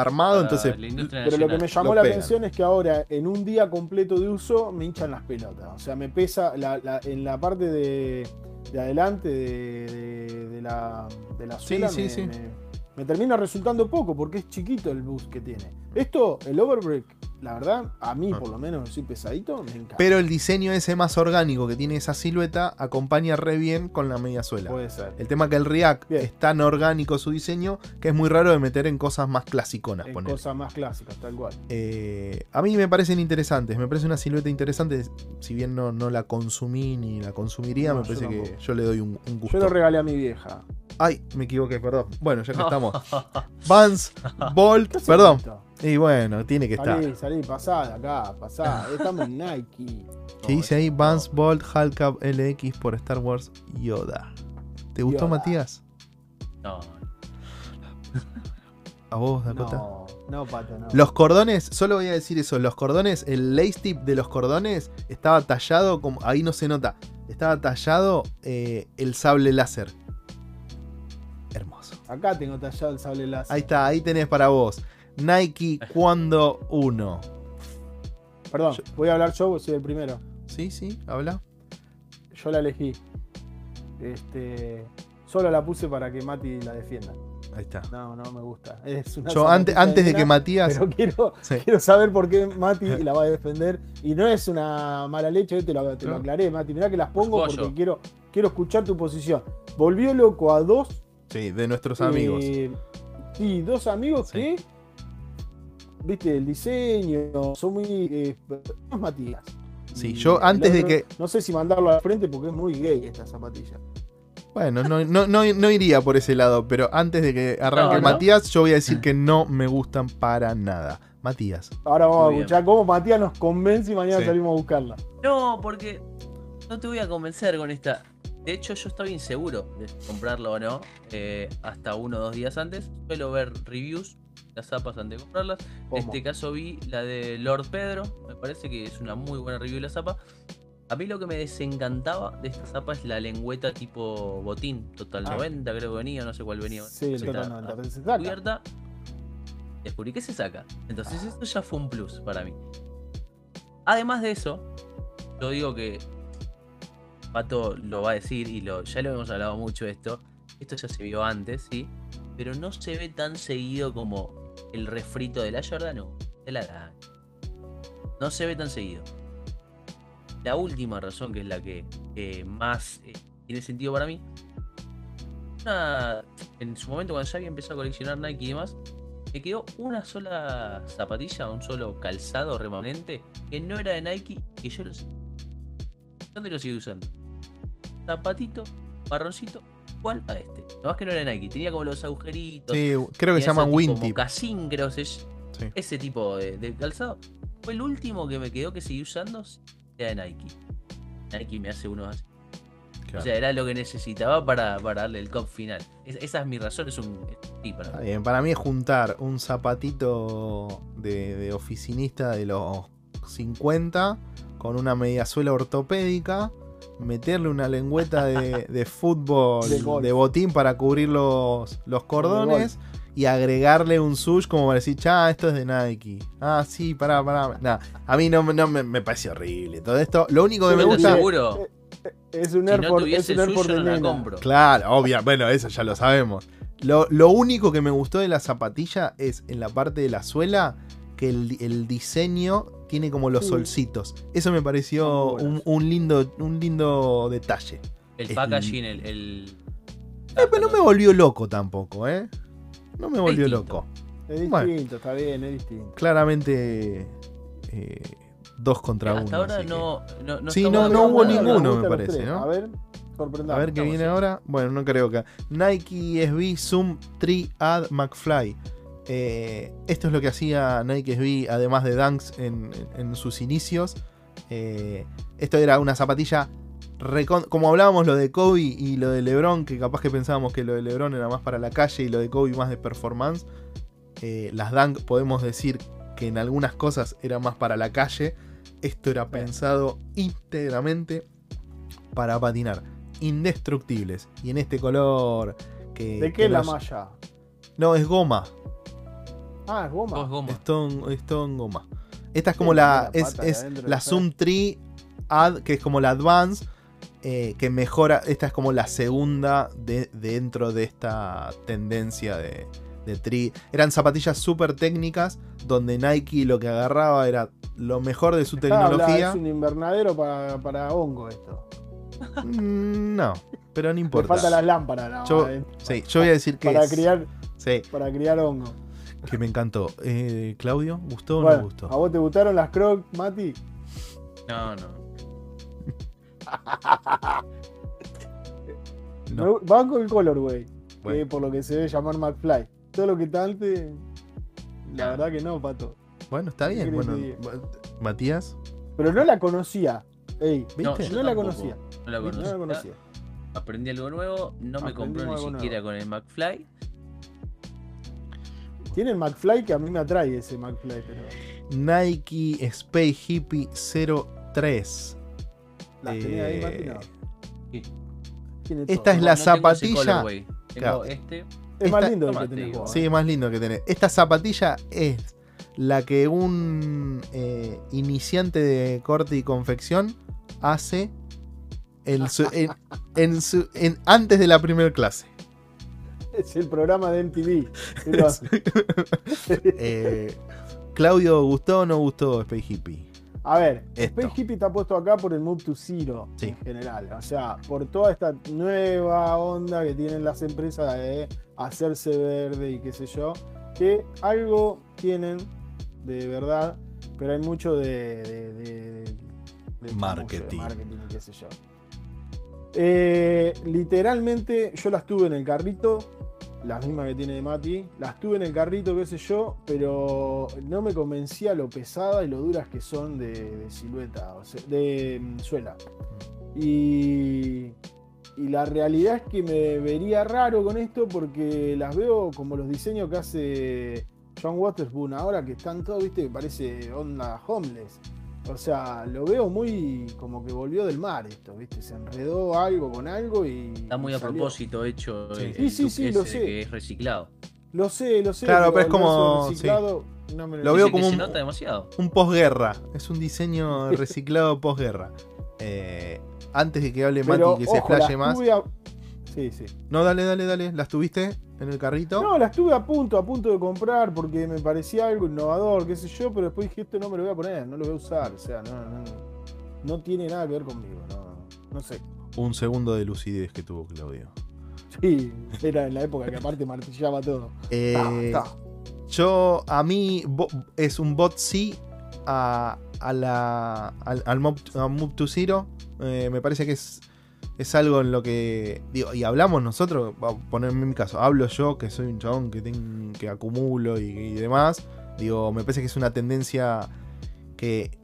armado. Para entonces, la industria Pero lo que me llamó la pegan. atención es que ahora, en un día completo de uso, me hinchan las pelotas. O sea, me pesa la- la- en la parte de, de adelante de, de- de la, de la Sí, suela. sí, me, sí. me- me termina resultando poco porque es chiquito el boost que tiene. Esto, el overbreak, la verdad, a mí Ah. por lo menos, soy pesadito, me encanta. pero el diseño ese más orgánico que tiene esa silueta acompaña re bien con la media suela. Puede ser. El tema que el React Bien. es tan orgánico su diseño que es muy raro de meter en cosas más clasiconas. En cosas más clásicas, tal cual. Eh, a mí me parecen interesantes, me parece una silueta interesante. Si bien no, no la consumí ni la consumiría, No, me parece que yo le doy un, un gusto. Yo lo regalé a mi vieja. Ay, me equivoqué, perdón. Bueno, ya que estamos. Vans, Bolt, ¿Qué hace perdón. Y bueno, tiene que estar. Salí, salí, pasá de acá, pasá. Estamos en Nike. ¿Qué dice ahí? Vans, Bolt, Hulk LX por Star Wars Yoda. ¿Te gustó, Yoda. Matías? No, ¿A vos, Dakota? No, no, pato, no. Los cordones, solo voy a decir eso, los cordones, el lace tip de los cordones estaba tallado como, ahí no se nota, estaba tallado eh, el sable láser. Acá tengo tallado el sable láser. Ahí está, ahí tenés para vos. Nike cuando uno. Perdón, Yo- voy a hablar yo, porque soy el primero. Sí, sí, habla. Yo la elegí. Este, solo la puse para que Mati la defienda. Ahí está. No, no me gusta. Es una Yo antes, antes de que Matías. Pero quiero, Sí. quiero saber por qué Mati la va a defender. Y no es una mala leche, te lo, te lo aclaré, Mati. Mirá que las pongo porque quiero, quiero escuchar tu posición. Volvió loco a dos. Sí, de nuestros eh, amigos. Sí, dos amigos Sí. que. Viste, el diseño, son muy. Eh, es Matías. Sí, Y yo antes de que. No sé si mandarlo al frente porque es muy gay esta zapatilla. Bueno, no, no, no, no iría por ese lado, pero antes de que arranque No, ¿no? Matías, yo voy a decir que no me gustan para nada. Matías. Ahora vamos Muy a bien. escuchar cómo Matías nos convence y mañana Sí. salimos a buscarla. No, porque no te voy a convencer con esta. De hecho, yo estaba inseguro de comprarlo o no. eh, hasta uno o dos días antes. Suelo ver reviews, las zapas antes de comprarlas. En este caso vi la de Lord Pedro. Me parece que es una muy buena review de la zapa. A mí lo que me desencantaba de esta zapa es la lengüeta tipo botín. Total Ah. 90 creo que venía, no sé cuál venía. Sí, el total está 90, pero se saca. cubierta. Descubrí que se saca. Entonces Ah. esto ya fue un plus para mí. Además de eso, yo digo que Pato lo va a decir y lo, ya lo hemos hablado mucho esto. Esto ya se vio antes, sí. Pero no se ve tan seguido como el refrito de la Jordan o de la. No se ve tan seguido. La última razón, que es la que más eh, tiene sentido para mí. en su momento, cuando ya había empezado a coleccionar Nike y demás, me quedó una sola zapatilla, un solo calzado remanente que no era de Nike que yo lo ¿Dónde lo sigo usando? Zapatito, marroncito, igual a este. No más que no era Nike, tenía como los agujeritos. Sí, creo que se llaman Wingtip. mocasín, creo que es Sí. ese tipo de, de calzado. Fue el último que me quedó que seguí usando, era de Nike. Nike me hace uno así. O sea, era lo que necesitaba para, para darle el cop final. Es- esa es mi razón, es un sí, para Está mí. bien, para mí es juntar un zapatito de, de oficinista de los 50 con una mediasuela ortopédica, meterle una lengüeta de, de fútbol De botín para cubrir los, los cordones y agregarle un sush como para decir, cha, esto es de Nike. Ah, sí, pará, pará. Nah, a mí no, me- no me, me parece horrible todo esto. Lo único que me gusta... seguro, Es un si Airport, no es tuviese un el Airport suyo, de no compro. Claro, obvio, bueno, eso ya lo sabemos. Lo, lo único que me gustó de la zapatilla es en la parte de la suela que el, el diseño tiene como los Sí. solcitos. Eso me pareció un, lindo, un lindo detalle. El Es- packaging, el. el... Eh, pero no me volvió loco tampoco, ¿eh? No me volvió distinto. loco. Es distinto, Bueno. está bien, es distinto. Claramente eh, dos contra uno. Hasta ahora que- no, no, Sí, no- hubo ninguno, me parece. ¿no? A ver, sorprendamos. A ver qué viene en- ahora. Bueno, no creo que. Nike SB Zoom 3 Ad McFly. Eh, esto es lo que hacía Nike SB, además de Dunks en, sus inicios. Eh, esto era una zapatilla. Como hablábamos lo de Kobe y lo de LeBron, que capaz que pensábamos que lo de LeBron era más para la calle y lo de Kobe más de performance. eh, las Dunk podemos decir que en algunas cosas era más para la calle. Esto era pensado íntegramente para patinar. Indestructibles. Y en este color que. ¿De que qué es la malla? No, es goma. Ah, es goma. Dos gomas. Stone, Stone goma. Esta es como la. la Es, es la. Zoom 3 Ad, que es como la Advance. eh, que mejora. Esta es como la segunda de, dentro de esta tendencia de, de tri. Eran zapatillas súper técnicas. Donde Nike lo que agarraba era lo mejor de su tecnología. es un invernadero para, para hongo esto. Mm, No, pero no importa. faltan las lámparas, no, Yo- eh, Sí, yo voy a decir que. para es- criar, sí, para criar hongo. Que me encantó. Eh, Claudio, ¿gustó o no gustó? ¿A vos te gustaron las Crocs, Mati? No, no. Van con el color, güey. Bueno. Que por lo que se debe llamar McFly. Todo lo que está antes, la verdad que no, pato. Bueno, está ¿Qué bien. Bueno, Matías, Pero no la conocía. Ey, ¿viste? No, no la conocía. No la no conocía. la conocía. Aprendí algo nuevo, no me compró ni siquiera nuevo. con el McFly. Tiene el McFly que a mí me atrae ese McFly, pero Nike Space Hippie 03. las tenía ahí, Eh, Mati, no. Sí. Tiene Esta es la No tengo ese zapatilla-. Tengo Claro. este. Es más lindo el que tenés vos. Sí, ¿eh? es más lindo que tenés. Esta zapatilla es la que un eh, iniciante de corte y confección hace en su- en- en su- en- antes de la primera clase. Es el programa de MTV. Eh, Claudio, ¿gustó o no gustó Space Hippie? A ver, Esto. Space Hippie está puesto acá por el Move to Zero Sí. en general. O sea, por toda esta nueva onda que tienen las empresas de hacerse verde y qué sé yo. Que algo tienen de verdad, pero hay mucho de, de- de- de- de chamullo, Marketing. marketing y qué sé yo. Eh, literalmente yo las tuve en el carrito, las mismas que tiene Mati, las tuve en el carrito, qué sé yo, pero no me convencía lo pesada y lo duras que son de, de silueta, o sea, de mm, suela. Y, y la realidad es que me vería raro con esto porque las veo como los diseños que hace John Waterspoon ahora, que están todos, viste, que parece onda homeless. O sea, lo veo muy como que volvió del mar esto, ¿viste? Se enredó algo con algo y. Está muy a salió. propósito hecho Sí. el, Sí, el sí, sí, lo sé. que es reciclado. Lo sé, lo sé. Claro, pero es como- no me Lo veo como se un- nota demasiado. Un posguerra. Es un diseño reciclado posguerra. Eh, antes de que hable Mati y que se explaye más. a- Sí, sí. No, dale, dale, dale. ¿Las tuviste en el carrito? No, las tuve a punto, a punto de comprar porque me parecía algo innovador, qué sé yo, pero después dije, esto no me lo voy a poner, no lo voy a usar. O sea, no, no, no tiene nada que ver conmigo, no, no sé. Un segundo de lucidez que tuvo Claudio. Sí, era en la época que aparte martillaba todo. Eh, Ta, ta. Yo, a mí, es un bot sí a, a la, al, al Mob, to Zero. Eh, me parece que es es algo en lo que. Digo, y hablamos nosotros, a ponerme en mi caso, hablo yo que soy un chabón que, que acumulo y, demás. Digo, me parece que es una tendencia que,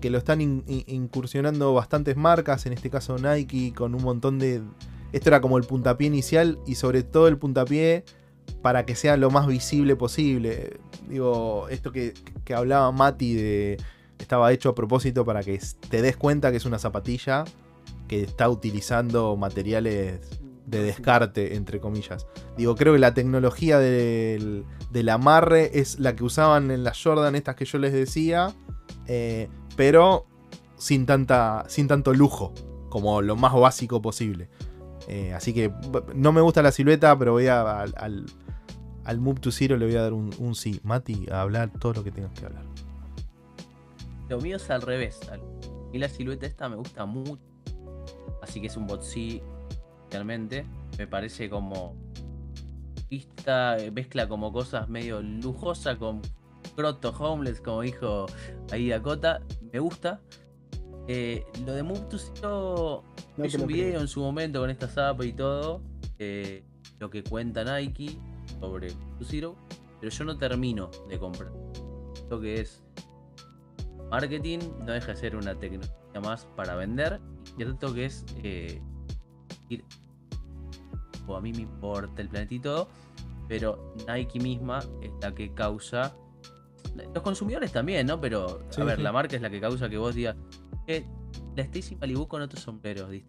que lo están in- in- incursionando bastantes marcas, en este caso Nike, con un montón de. Esto era como el puntapié inicial y sobre todo el puntapié para que sea lo más visible posible. Digo, esto que, que hablaba Mati de. Estaba hecho a propósito para que te des cuenta que es una zapatilla que está utilizando materiales de descarte, entre comillas. Digo, creo que la tecnología del, del amarre es la que usaban en las Jordan, estas que yo les decía, eh, pero sin, tanta, sin tanto lujo, como lo más básico posible. Eh, así que no me gusta la silueta, pero voy a, al, al, al Move to Zero le voy a dar un, un sí. Mati, a hablar todo lo que tengas que hablar. Lo mío es al revés. Y la silueta esta me gusta mucho. Así que es un bot sí, realmente. Me parece como. Vista, eh, mezcla como cosas medio lujosa con proto homeless, como dijo ahí Dakota. Me gusta. Eh, lo de Move to Zero No te un video creo. en su momento con esta zapa y todo. eh, lo que cuenta Nike sobre tu Zero. Pero yo no termino de comprar. Lo que es marketing no deja de ser una tecnología más para vender. Y cierto que es eh, ir- o a mí me importa el planeta y todo. Pero Nike misma es la que causa. Los consumidores también, ¿no? Pero, Sí, a ver, sí. la marca es la que causa que vos digas. "Eh, la Stacy Malibu con otros sombreros, ¿viste?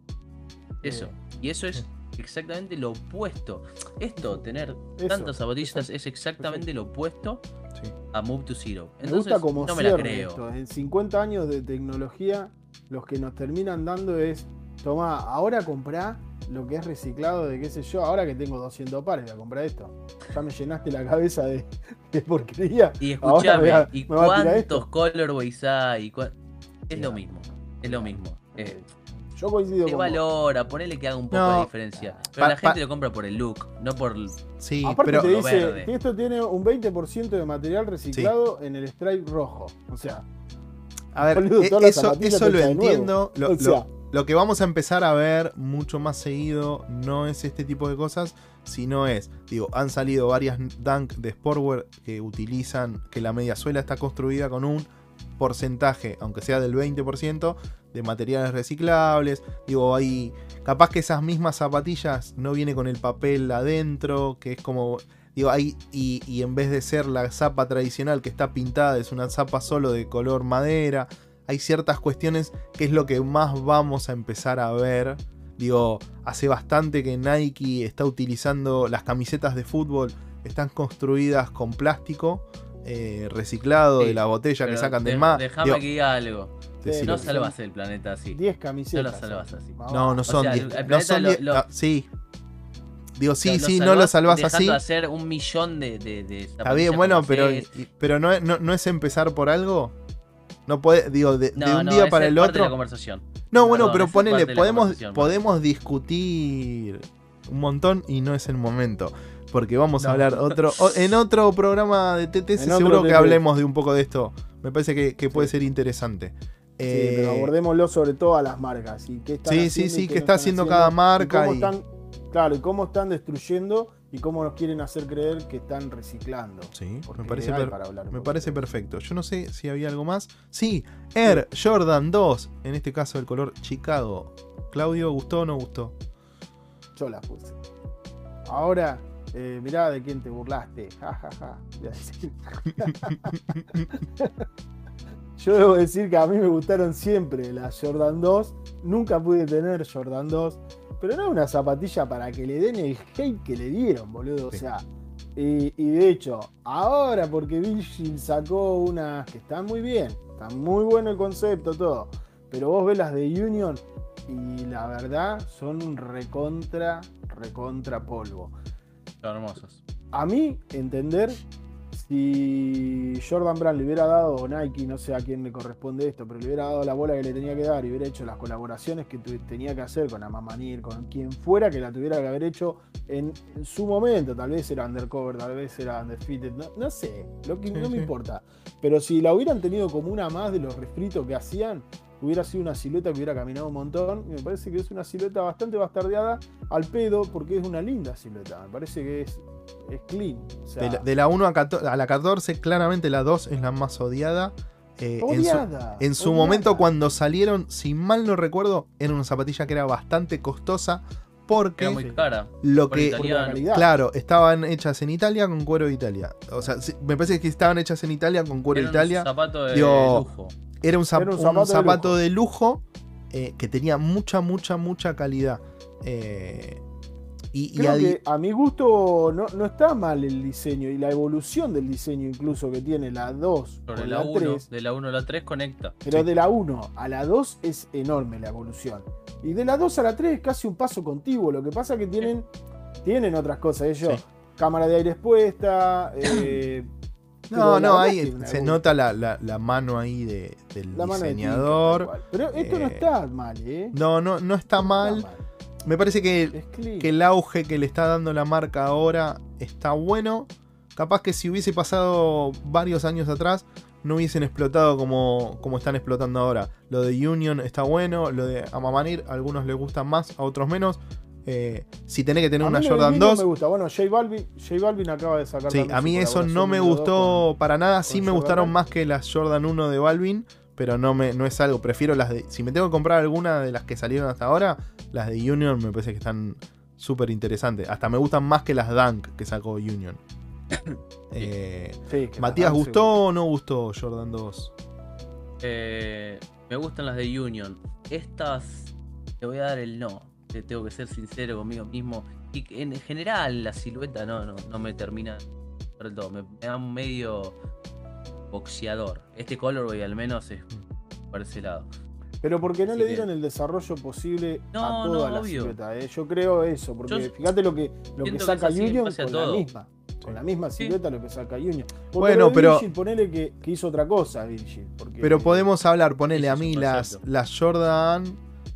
Eso. Y eso es exactamente lo opuesto. Esto, tener Eso, tantas zapatillas es exactamente lo opuesto Sí. a Move to Zero. Me Entonces, gusta como no me la creo. esto. En 50 años de tecnología, los que nos terminan dando es, toma, ahora comprá lo que es reciclado de qué sé yo, ahora que tengo 200 pares, voy a comprar esto. Ya me llenaste la cabeza de, de porquería. Y Ahora escúchame, me va- ¿y cuántos colorways hay? ¿Cuá- Es lo mismo. Es lo mismo. Eh, Yo coincido ¿Qué con valora? Ponele que haga un poco No. de diferencia. Pero Pa- la gente pa- lo compra por el look, no por. el- Sí, Aparte pero te dice verde. que esto tiene un 20% de material reciclado en el stripe rojo. O sea, A ver, Boludo, e- las eso, eso lo entiendo. Lo, o lo- lo que vamos a empezar a ver mucho más seguido no es este tipo de cosas, sino es, digo, han salido varias Dunk de Sportwear que utilizan que la media suela está construida con un porcentaje, aunque sea del 20%, de materiales reciclables. Digo, hay. Capaz que esas mismas zapatillas no viene con el papel adentro, que es como. Digo, hay. Y, y en vez de ser la zapa tradicional que está pintada, es una zapa solo de color madera. Hay ciertas cuestiones que es lo que más vamos a empezar a ver. Digo, hace bastante que Nike está utilizando las camisetas de fútbol, están construidas con plástico eh, reciclado Sí, de la botella que sacan de- del mar. Déjame Digo, que diga algo. decilo. No salvas el planeta así. 10 No camisetas. lo salvas así. No, no son sea, 10. el- el no planeta son lo- 10, lo- ah, sí. Digo, sí, Lo sí, no lo salvas así. hacer un millón de, de, de Está bien, bueno, pero, y- pero no, es- no, no es empezar por algo. No puede, digo, de, un no, día para el parte de la otro. conversación. No, bueno, Perdón, pero ponele, podemos, podemos discutir un montón y no es el momento. Porque vamos a hablar otro, o- en otro programa de TTS, En otro seguro que hablemos de un poco de esto. Me parece que, que puede Sí. ser interesante. Sí, Eh, pero abordémoslo sobre todo a las marcas. Y qué están Sí, sí, sí, qué está haciendo cada marca cómo y- están, claro, y cómo están destruyendo y cómo nos quieren hacer creer que están reciclando. sí, Porque me parece, per- para hablar me parece perfecto. Yo no sé si había algo más. Sí, Air Jordan 2, en este caso el color Chicago. Claudio, ¿gustó o no gustó? Yo las puse. Ahora, eh, mirá de quién te burlaste. Ja, ja, ja. Yo debo decir que a mí me gustaron siempre las Jordan 2. Nunca pude tener Jordan 2. Pero no es una zapatilla para que le den el hate que le dieron, boludo. O sea, y, y de hecho, ahora porque Virgil sacó unas que están muy bien, está muy bueno el concepto, todo. Pero vos ves las de Union y la verdad son un recontra, recontra polvo. Son hermosos. A mí, entender, si Jordan Brand le hubiera dado, o Nike, no sé a quién le corresponde esto, pero le hubiera dado la bola que le tenía que dar y hubiera hecho las colaboraciones que tenía que hacer con Amamanir, con quien fuera que la tuviera que haber hecho en, en su momento, tal vez era Undercover, tal vez era Undefeated, no, no sé, lo que Sí, no me sí. importa. Pero si la hubieran tenido como una más de los refritos que hacían, hubiera sido una silueta que hubiera caminado un montón. Y me parece que es una silueta bastante bastardeada al pedo porque es una linda silueta. Me parece que es, es clean. O sea, De la, de la 1 a, 14 a la 14, claramente la 2 es la más odiada. Eh, en su, odiada, en su odiada. momento, cuando salieron, si mal no recuerdo, era una zapatilla que era bastante costosa. Porque Era muy cara. lo por que. italiano. Claro, estaban hechas en Italia con cuero de Italia. O sea, me parece que estaban hechas en Italia con cuero de Era un Italia. zapato de Digo, lujo. Era un, zap- Era un un zapato zapato, de de lujo, eh, que tenía mucha, mucha, mucha calidad. Eh, y, y Creo a di- que a mi gusto no, no está mal el diseño y la evolución del diseño incluso que tiene la 2 Sobre con la la 1, 3. de la 1 a la 3 conecta. Pero Sí. de la 1 a la 2 es enorme la evolución. Y de la 2 a la 3 es casi un paso contiguo. Lo que pasa es que tienen, tienen otras cosas. Ellos, Sí. cámara de aire expuesta. eh, No, no, ahí se nota la, la- la mano ahí de- del La de diseñador. Pero esto no Eh, está mal, ¿eh? no, no, no está mal. Me parece que, el auge que le está dando la marca ahora está bueno. Capaz que si hubiese pasado varios años atrás, no hubiesen explotado como, como están explotando ahora. Lo de Union está bueno, lo de Amamanir, a algunos les gustan más, a otros menos. Eh, si tenés que tener A una mí Jordan Minion 2, me gusta. Bueno, J Balvin, J Balvin acaba de sacar Sí, a mí eso no me gustó para nada. Sí me Jordan gustaron más que las Jordan 1 de Balvin, pero no me no es algo. Prefiero las de. Si me tengo que comprar alguna de las que salieron hasta ahora, las de Union me parece que están súper interesantes. Hasta me gustan más que las Dunk que sacó Union. Eh, Sí, Matías, ¿gustó o no gustó Jordan 2? Eh, me gustan las de Union. Estas te voy a dar el no. Te tengo que ser sincero conmigo mismo. Y que en general la silueta no, no, no me termina del todo. Me, me da un medio boxeador. Este colorway al menos es por ese lado. Pero porque no Así le que- dieron el desarrollo posible No, a toda no, la obvio. silueta. ¿eh? Yo creo eso, porque Yo fíjate lo que, lo que que saca Union a con la misma. Con la misma Sí. silueta lo que saca Union. Porque Bueno, pero- Virgil, ponele que, que hizo otra cosa, Virgil. Porque, Pero podemos hablar, ponele a mí las Jordan.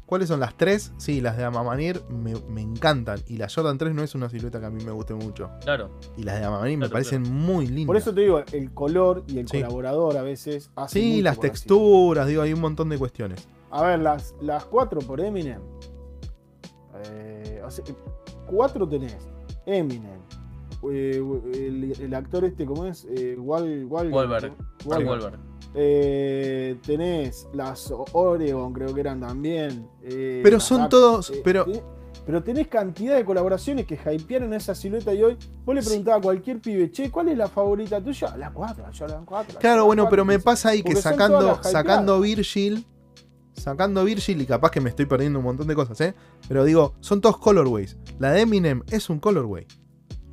¿Cuáles son las tres? Sí, las de Amamanir me, me encantan. Y la Jordan 3 no es una silueta que a mí me guste mucho. Claro. Y las de Amamanir me Claro, parecen muy lindas. Por eso te digo, el color y el Sí. colaborador a veces hace Sí, mucho las texturas, digo, hay un montón de cuestiones. A ver, las, las cuatro por Eminem. Eh, o sea, cuatro tenés. Eminem. eh, el, el actor este, ¿cómo es? Eh, Wal, Wal- Wahlberg. Wahlberg. Wahlberg. Eh, tenés las Oregon, creo que eran también. eh, Pero son Dark- todos. eh, Pero eh, pero tenés cantidad de colaboraciones que hypearon esa silueta y hoy vos le Sí. preguntabas a cualquier pibe, che, ¿cuál es la favorita tuya? La 4, la Jordan 4. la Claro, bueno, 4", pero me pasa ahí que sacando, sacando. Virgil, sacando Virgil, y capaz que me estoy perdiendo un montón de cosas, ¿eh? Pero digo, son todos colorways. La de Eminem es un colorway.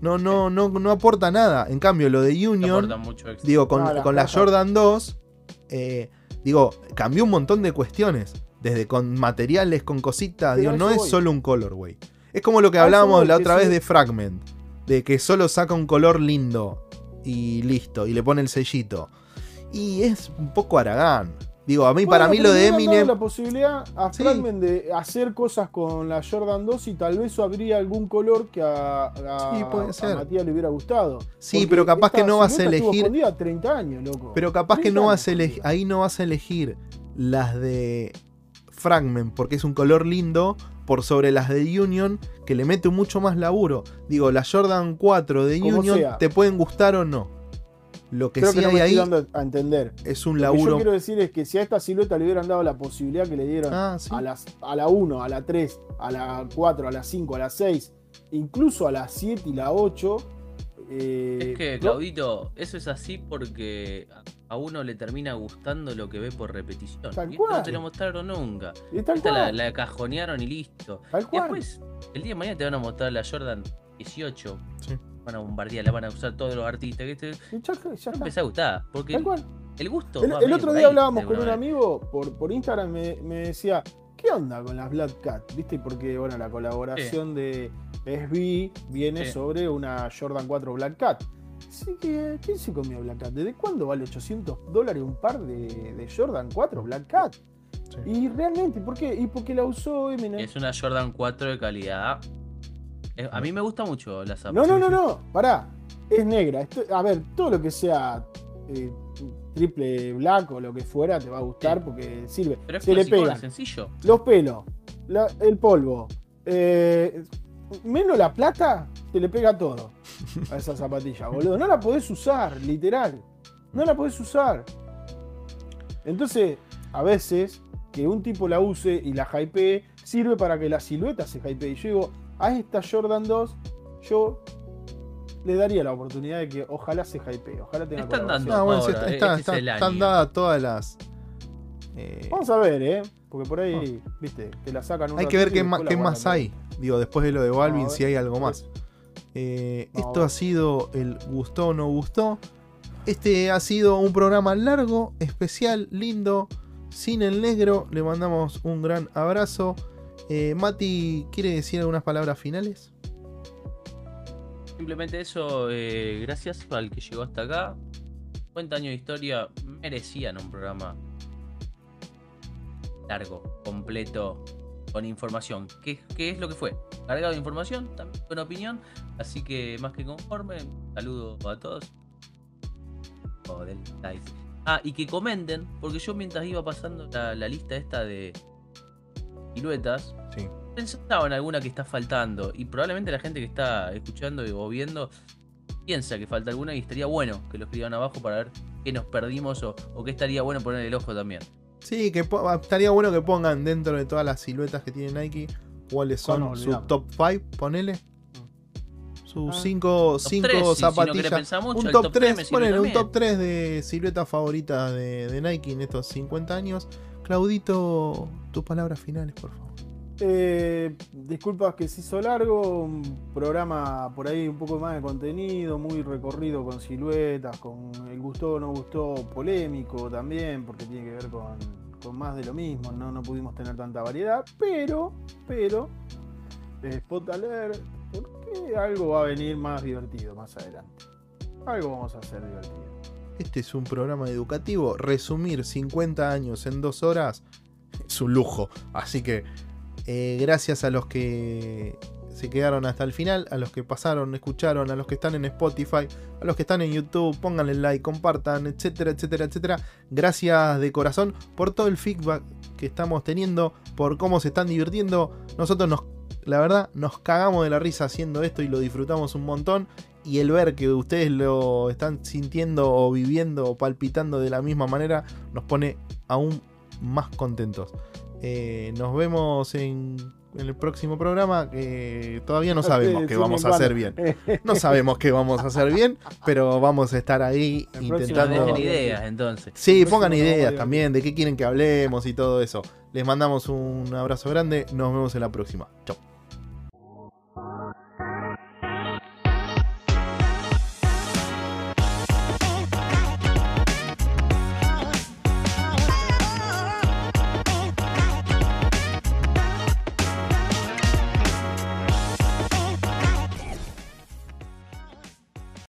No, no, no, no aporta nada. En cambio, lo de Union, mucho digo, con, No, con la. Jordan 2, eh, digo, cambió un montón de cuestiones. Desde con materiales, con cositas, digo, no es voy. solo un colorway. Es como lo que hablábamos la otra vez de Fragment. De que solo saca un color lindo y listo, y le pone el sellito. Y es un poco Aragán. Digo, a mí, para mí lo de Eminem. la posibilidad a Sí. Fragment de hacer cosas con la Jordan 2 y tal vez habría algún color que a, a- Sí, puede a ser. Matías le hubiera gustado. Sí, Porque pero capaz que no vas a elegir. escondida 30 años, loco. Pero capaz que 30 no vas a elegir. Ahí no vas a elegir las de Fragment porque es un color lindo. Por sobre las de Union, que le mete mucho más laburo. Digo, la Jordan 4 de Como Union sea. te pueden gustar o no. Lo que Creo sí que no hay me estoy ahí dando a entender. es un Lo que yo laburo. quiero decir es que si a esta silueta le hubieran dado la posibilidad que le dieron Ah, sí. a, las, a la 1, a la 3, a la 4, a la 5, a la 6, incluso a la 7 y la 8. eh, Es que, no- Claudito, eso es así porque a- uno le termina gustando lo que ve por repetición. Tal y esto no cual. te lo mostraron nunca. y tal Esta cual, la, la cajonearon y listo. tal Y cual. después, el día de mañana te van a mostrar la Jordan 18. Sí. Van a bombardear, la van a usar todos los artistas. Que te, ya- ya empezó a gustar. Porque Tal cual. el gusto. El, otro día hablábamos con un amigo por, por Instagram, me, me decía, ¿qué onda con las Black Cat? ¿Viste? Porque, bueno, la colaboración de SB viene Sí. sobre una Jordan 4 Black Cat. Así que, ¿quién se comió Black Cat? ¿Desde cuándo vale 800 dólares un par de, de Jordan 4 Black Cat? Sí. Y realmente, ¿por qué? Y porque la usó Eminem. Es una Jordan 4 de calidad. Eh, A mí me gusta mucho la No, zapatos. no, no, no, pará. Es negra. Esto- a ver, todo lo que sea eh, triple black o lo que fuera, te va a gustar porque sirve. Pero es Se le pega sencillo. los pelos, la- el polvo, eh, menos la plata, te le pega todo a esa zapatilla, boludo. No la podés usar, literal. No la podés usar. Entonces, a veces, que un tipo la use y la hypee, sirve para que la silueta se hypee. Y yo digo, a esta Jordan 2, yo le daría la oportunidad de que ojalá se hypee, ojalá tenga Están dando. No, bueno, ahora, sí, está- este está- es están dadas todas las. eh, Vamos a ver, ¿eh? Porque por ahí, viste, te la sacan un hay que ver qué, qué más hay. Digo, después de lo de Balvin, si hay algo más. Eh, esto ha sido el gustó o no gustó. Este ha sido un programa largo, especial, lindo, sin el negro. Le mandamos un gran abrazo. Eh, Mati, ¿quiere decir algunas palabras finales? Simplemente eso, eh, gracias al que llegó hasta acá. 50 años de historia merecían un programa largo, completo, con información. ¿Qué, es lo que fue? Cargado de información, también con opinión. Así que más que conforme, saludo a todos. Oh, del. Ah, y que comenten, porque yo mientras iba pasando la lista esta de siluetas, Sí. pensaba en alguna que está faltando y probablemente la gente que está escuchando o viendo piensa que falta alguna y estaría bueno que lo escriban abajo para ver qué nos perdimos o, o qué estaría bueno poner el ojo también. Sí, que po- estaría bueno que pongan dentro de todas las siluetas que tiene Nike cuáles son no sus top 5, ponele. Sus Ah. 5 Top tres, si- si no zapatillas. mucho, un el top, top 3, tres me sirve ponele un top 3 de siluetas favoritas de, de Nike en estos 50 años. Claudito, tus palabras finales, por favor. Eh, disculpas que se hizo largo, un programa por ahí un poco más de contenido, muy recorrido con siluetas, con el gustó o no gustó polémico también, porque tiene que ver con, con más de lo mismo, ¿no? no pudimos tener tanta variedad, pero, pero, eh, spot alert, porque algo va a venir más divertido más adelante. Algo vamos a hacer divertido. Este es un programa educativo. Resumir 50 años en dos horas es un lujo. Así que eh, gracias a los que se quedaron hasta el final, a los que pasaron, escucharon, a los que están en Spotify, a los que están en YouTube, pónganle like, compartan, etcétera, etcétera, etcétera. Gracias de corazón por todo el feedback que estamos teniendo, por cómo se están divirtiendo. Nosotros nos, la verdad, nos cagamos de la risa haciendo esto y lo disfrutamos un montón y el ver que ustedes lo están sintiendo o viviendo o palpitando de la misma manera nos pone aún más contentos. Eh, nos vemos en, en el próximo programa. que todavía no sabemos qué vamos a hacer bien. No sabemos qué vamos a hacer bien, pero vamos a estar ahí El intentando. Dejen ideas entonces. Sí, pongan ideas también de qué quieren que hablemos y todo eso. Les mandamos un abrazo grande. Nos vemos en la próxima. Chau.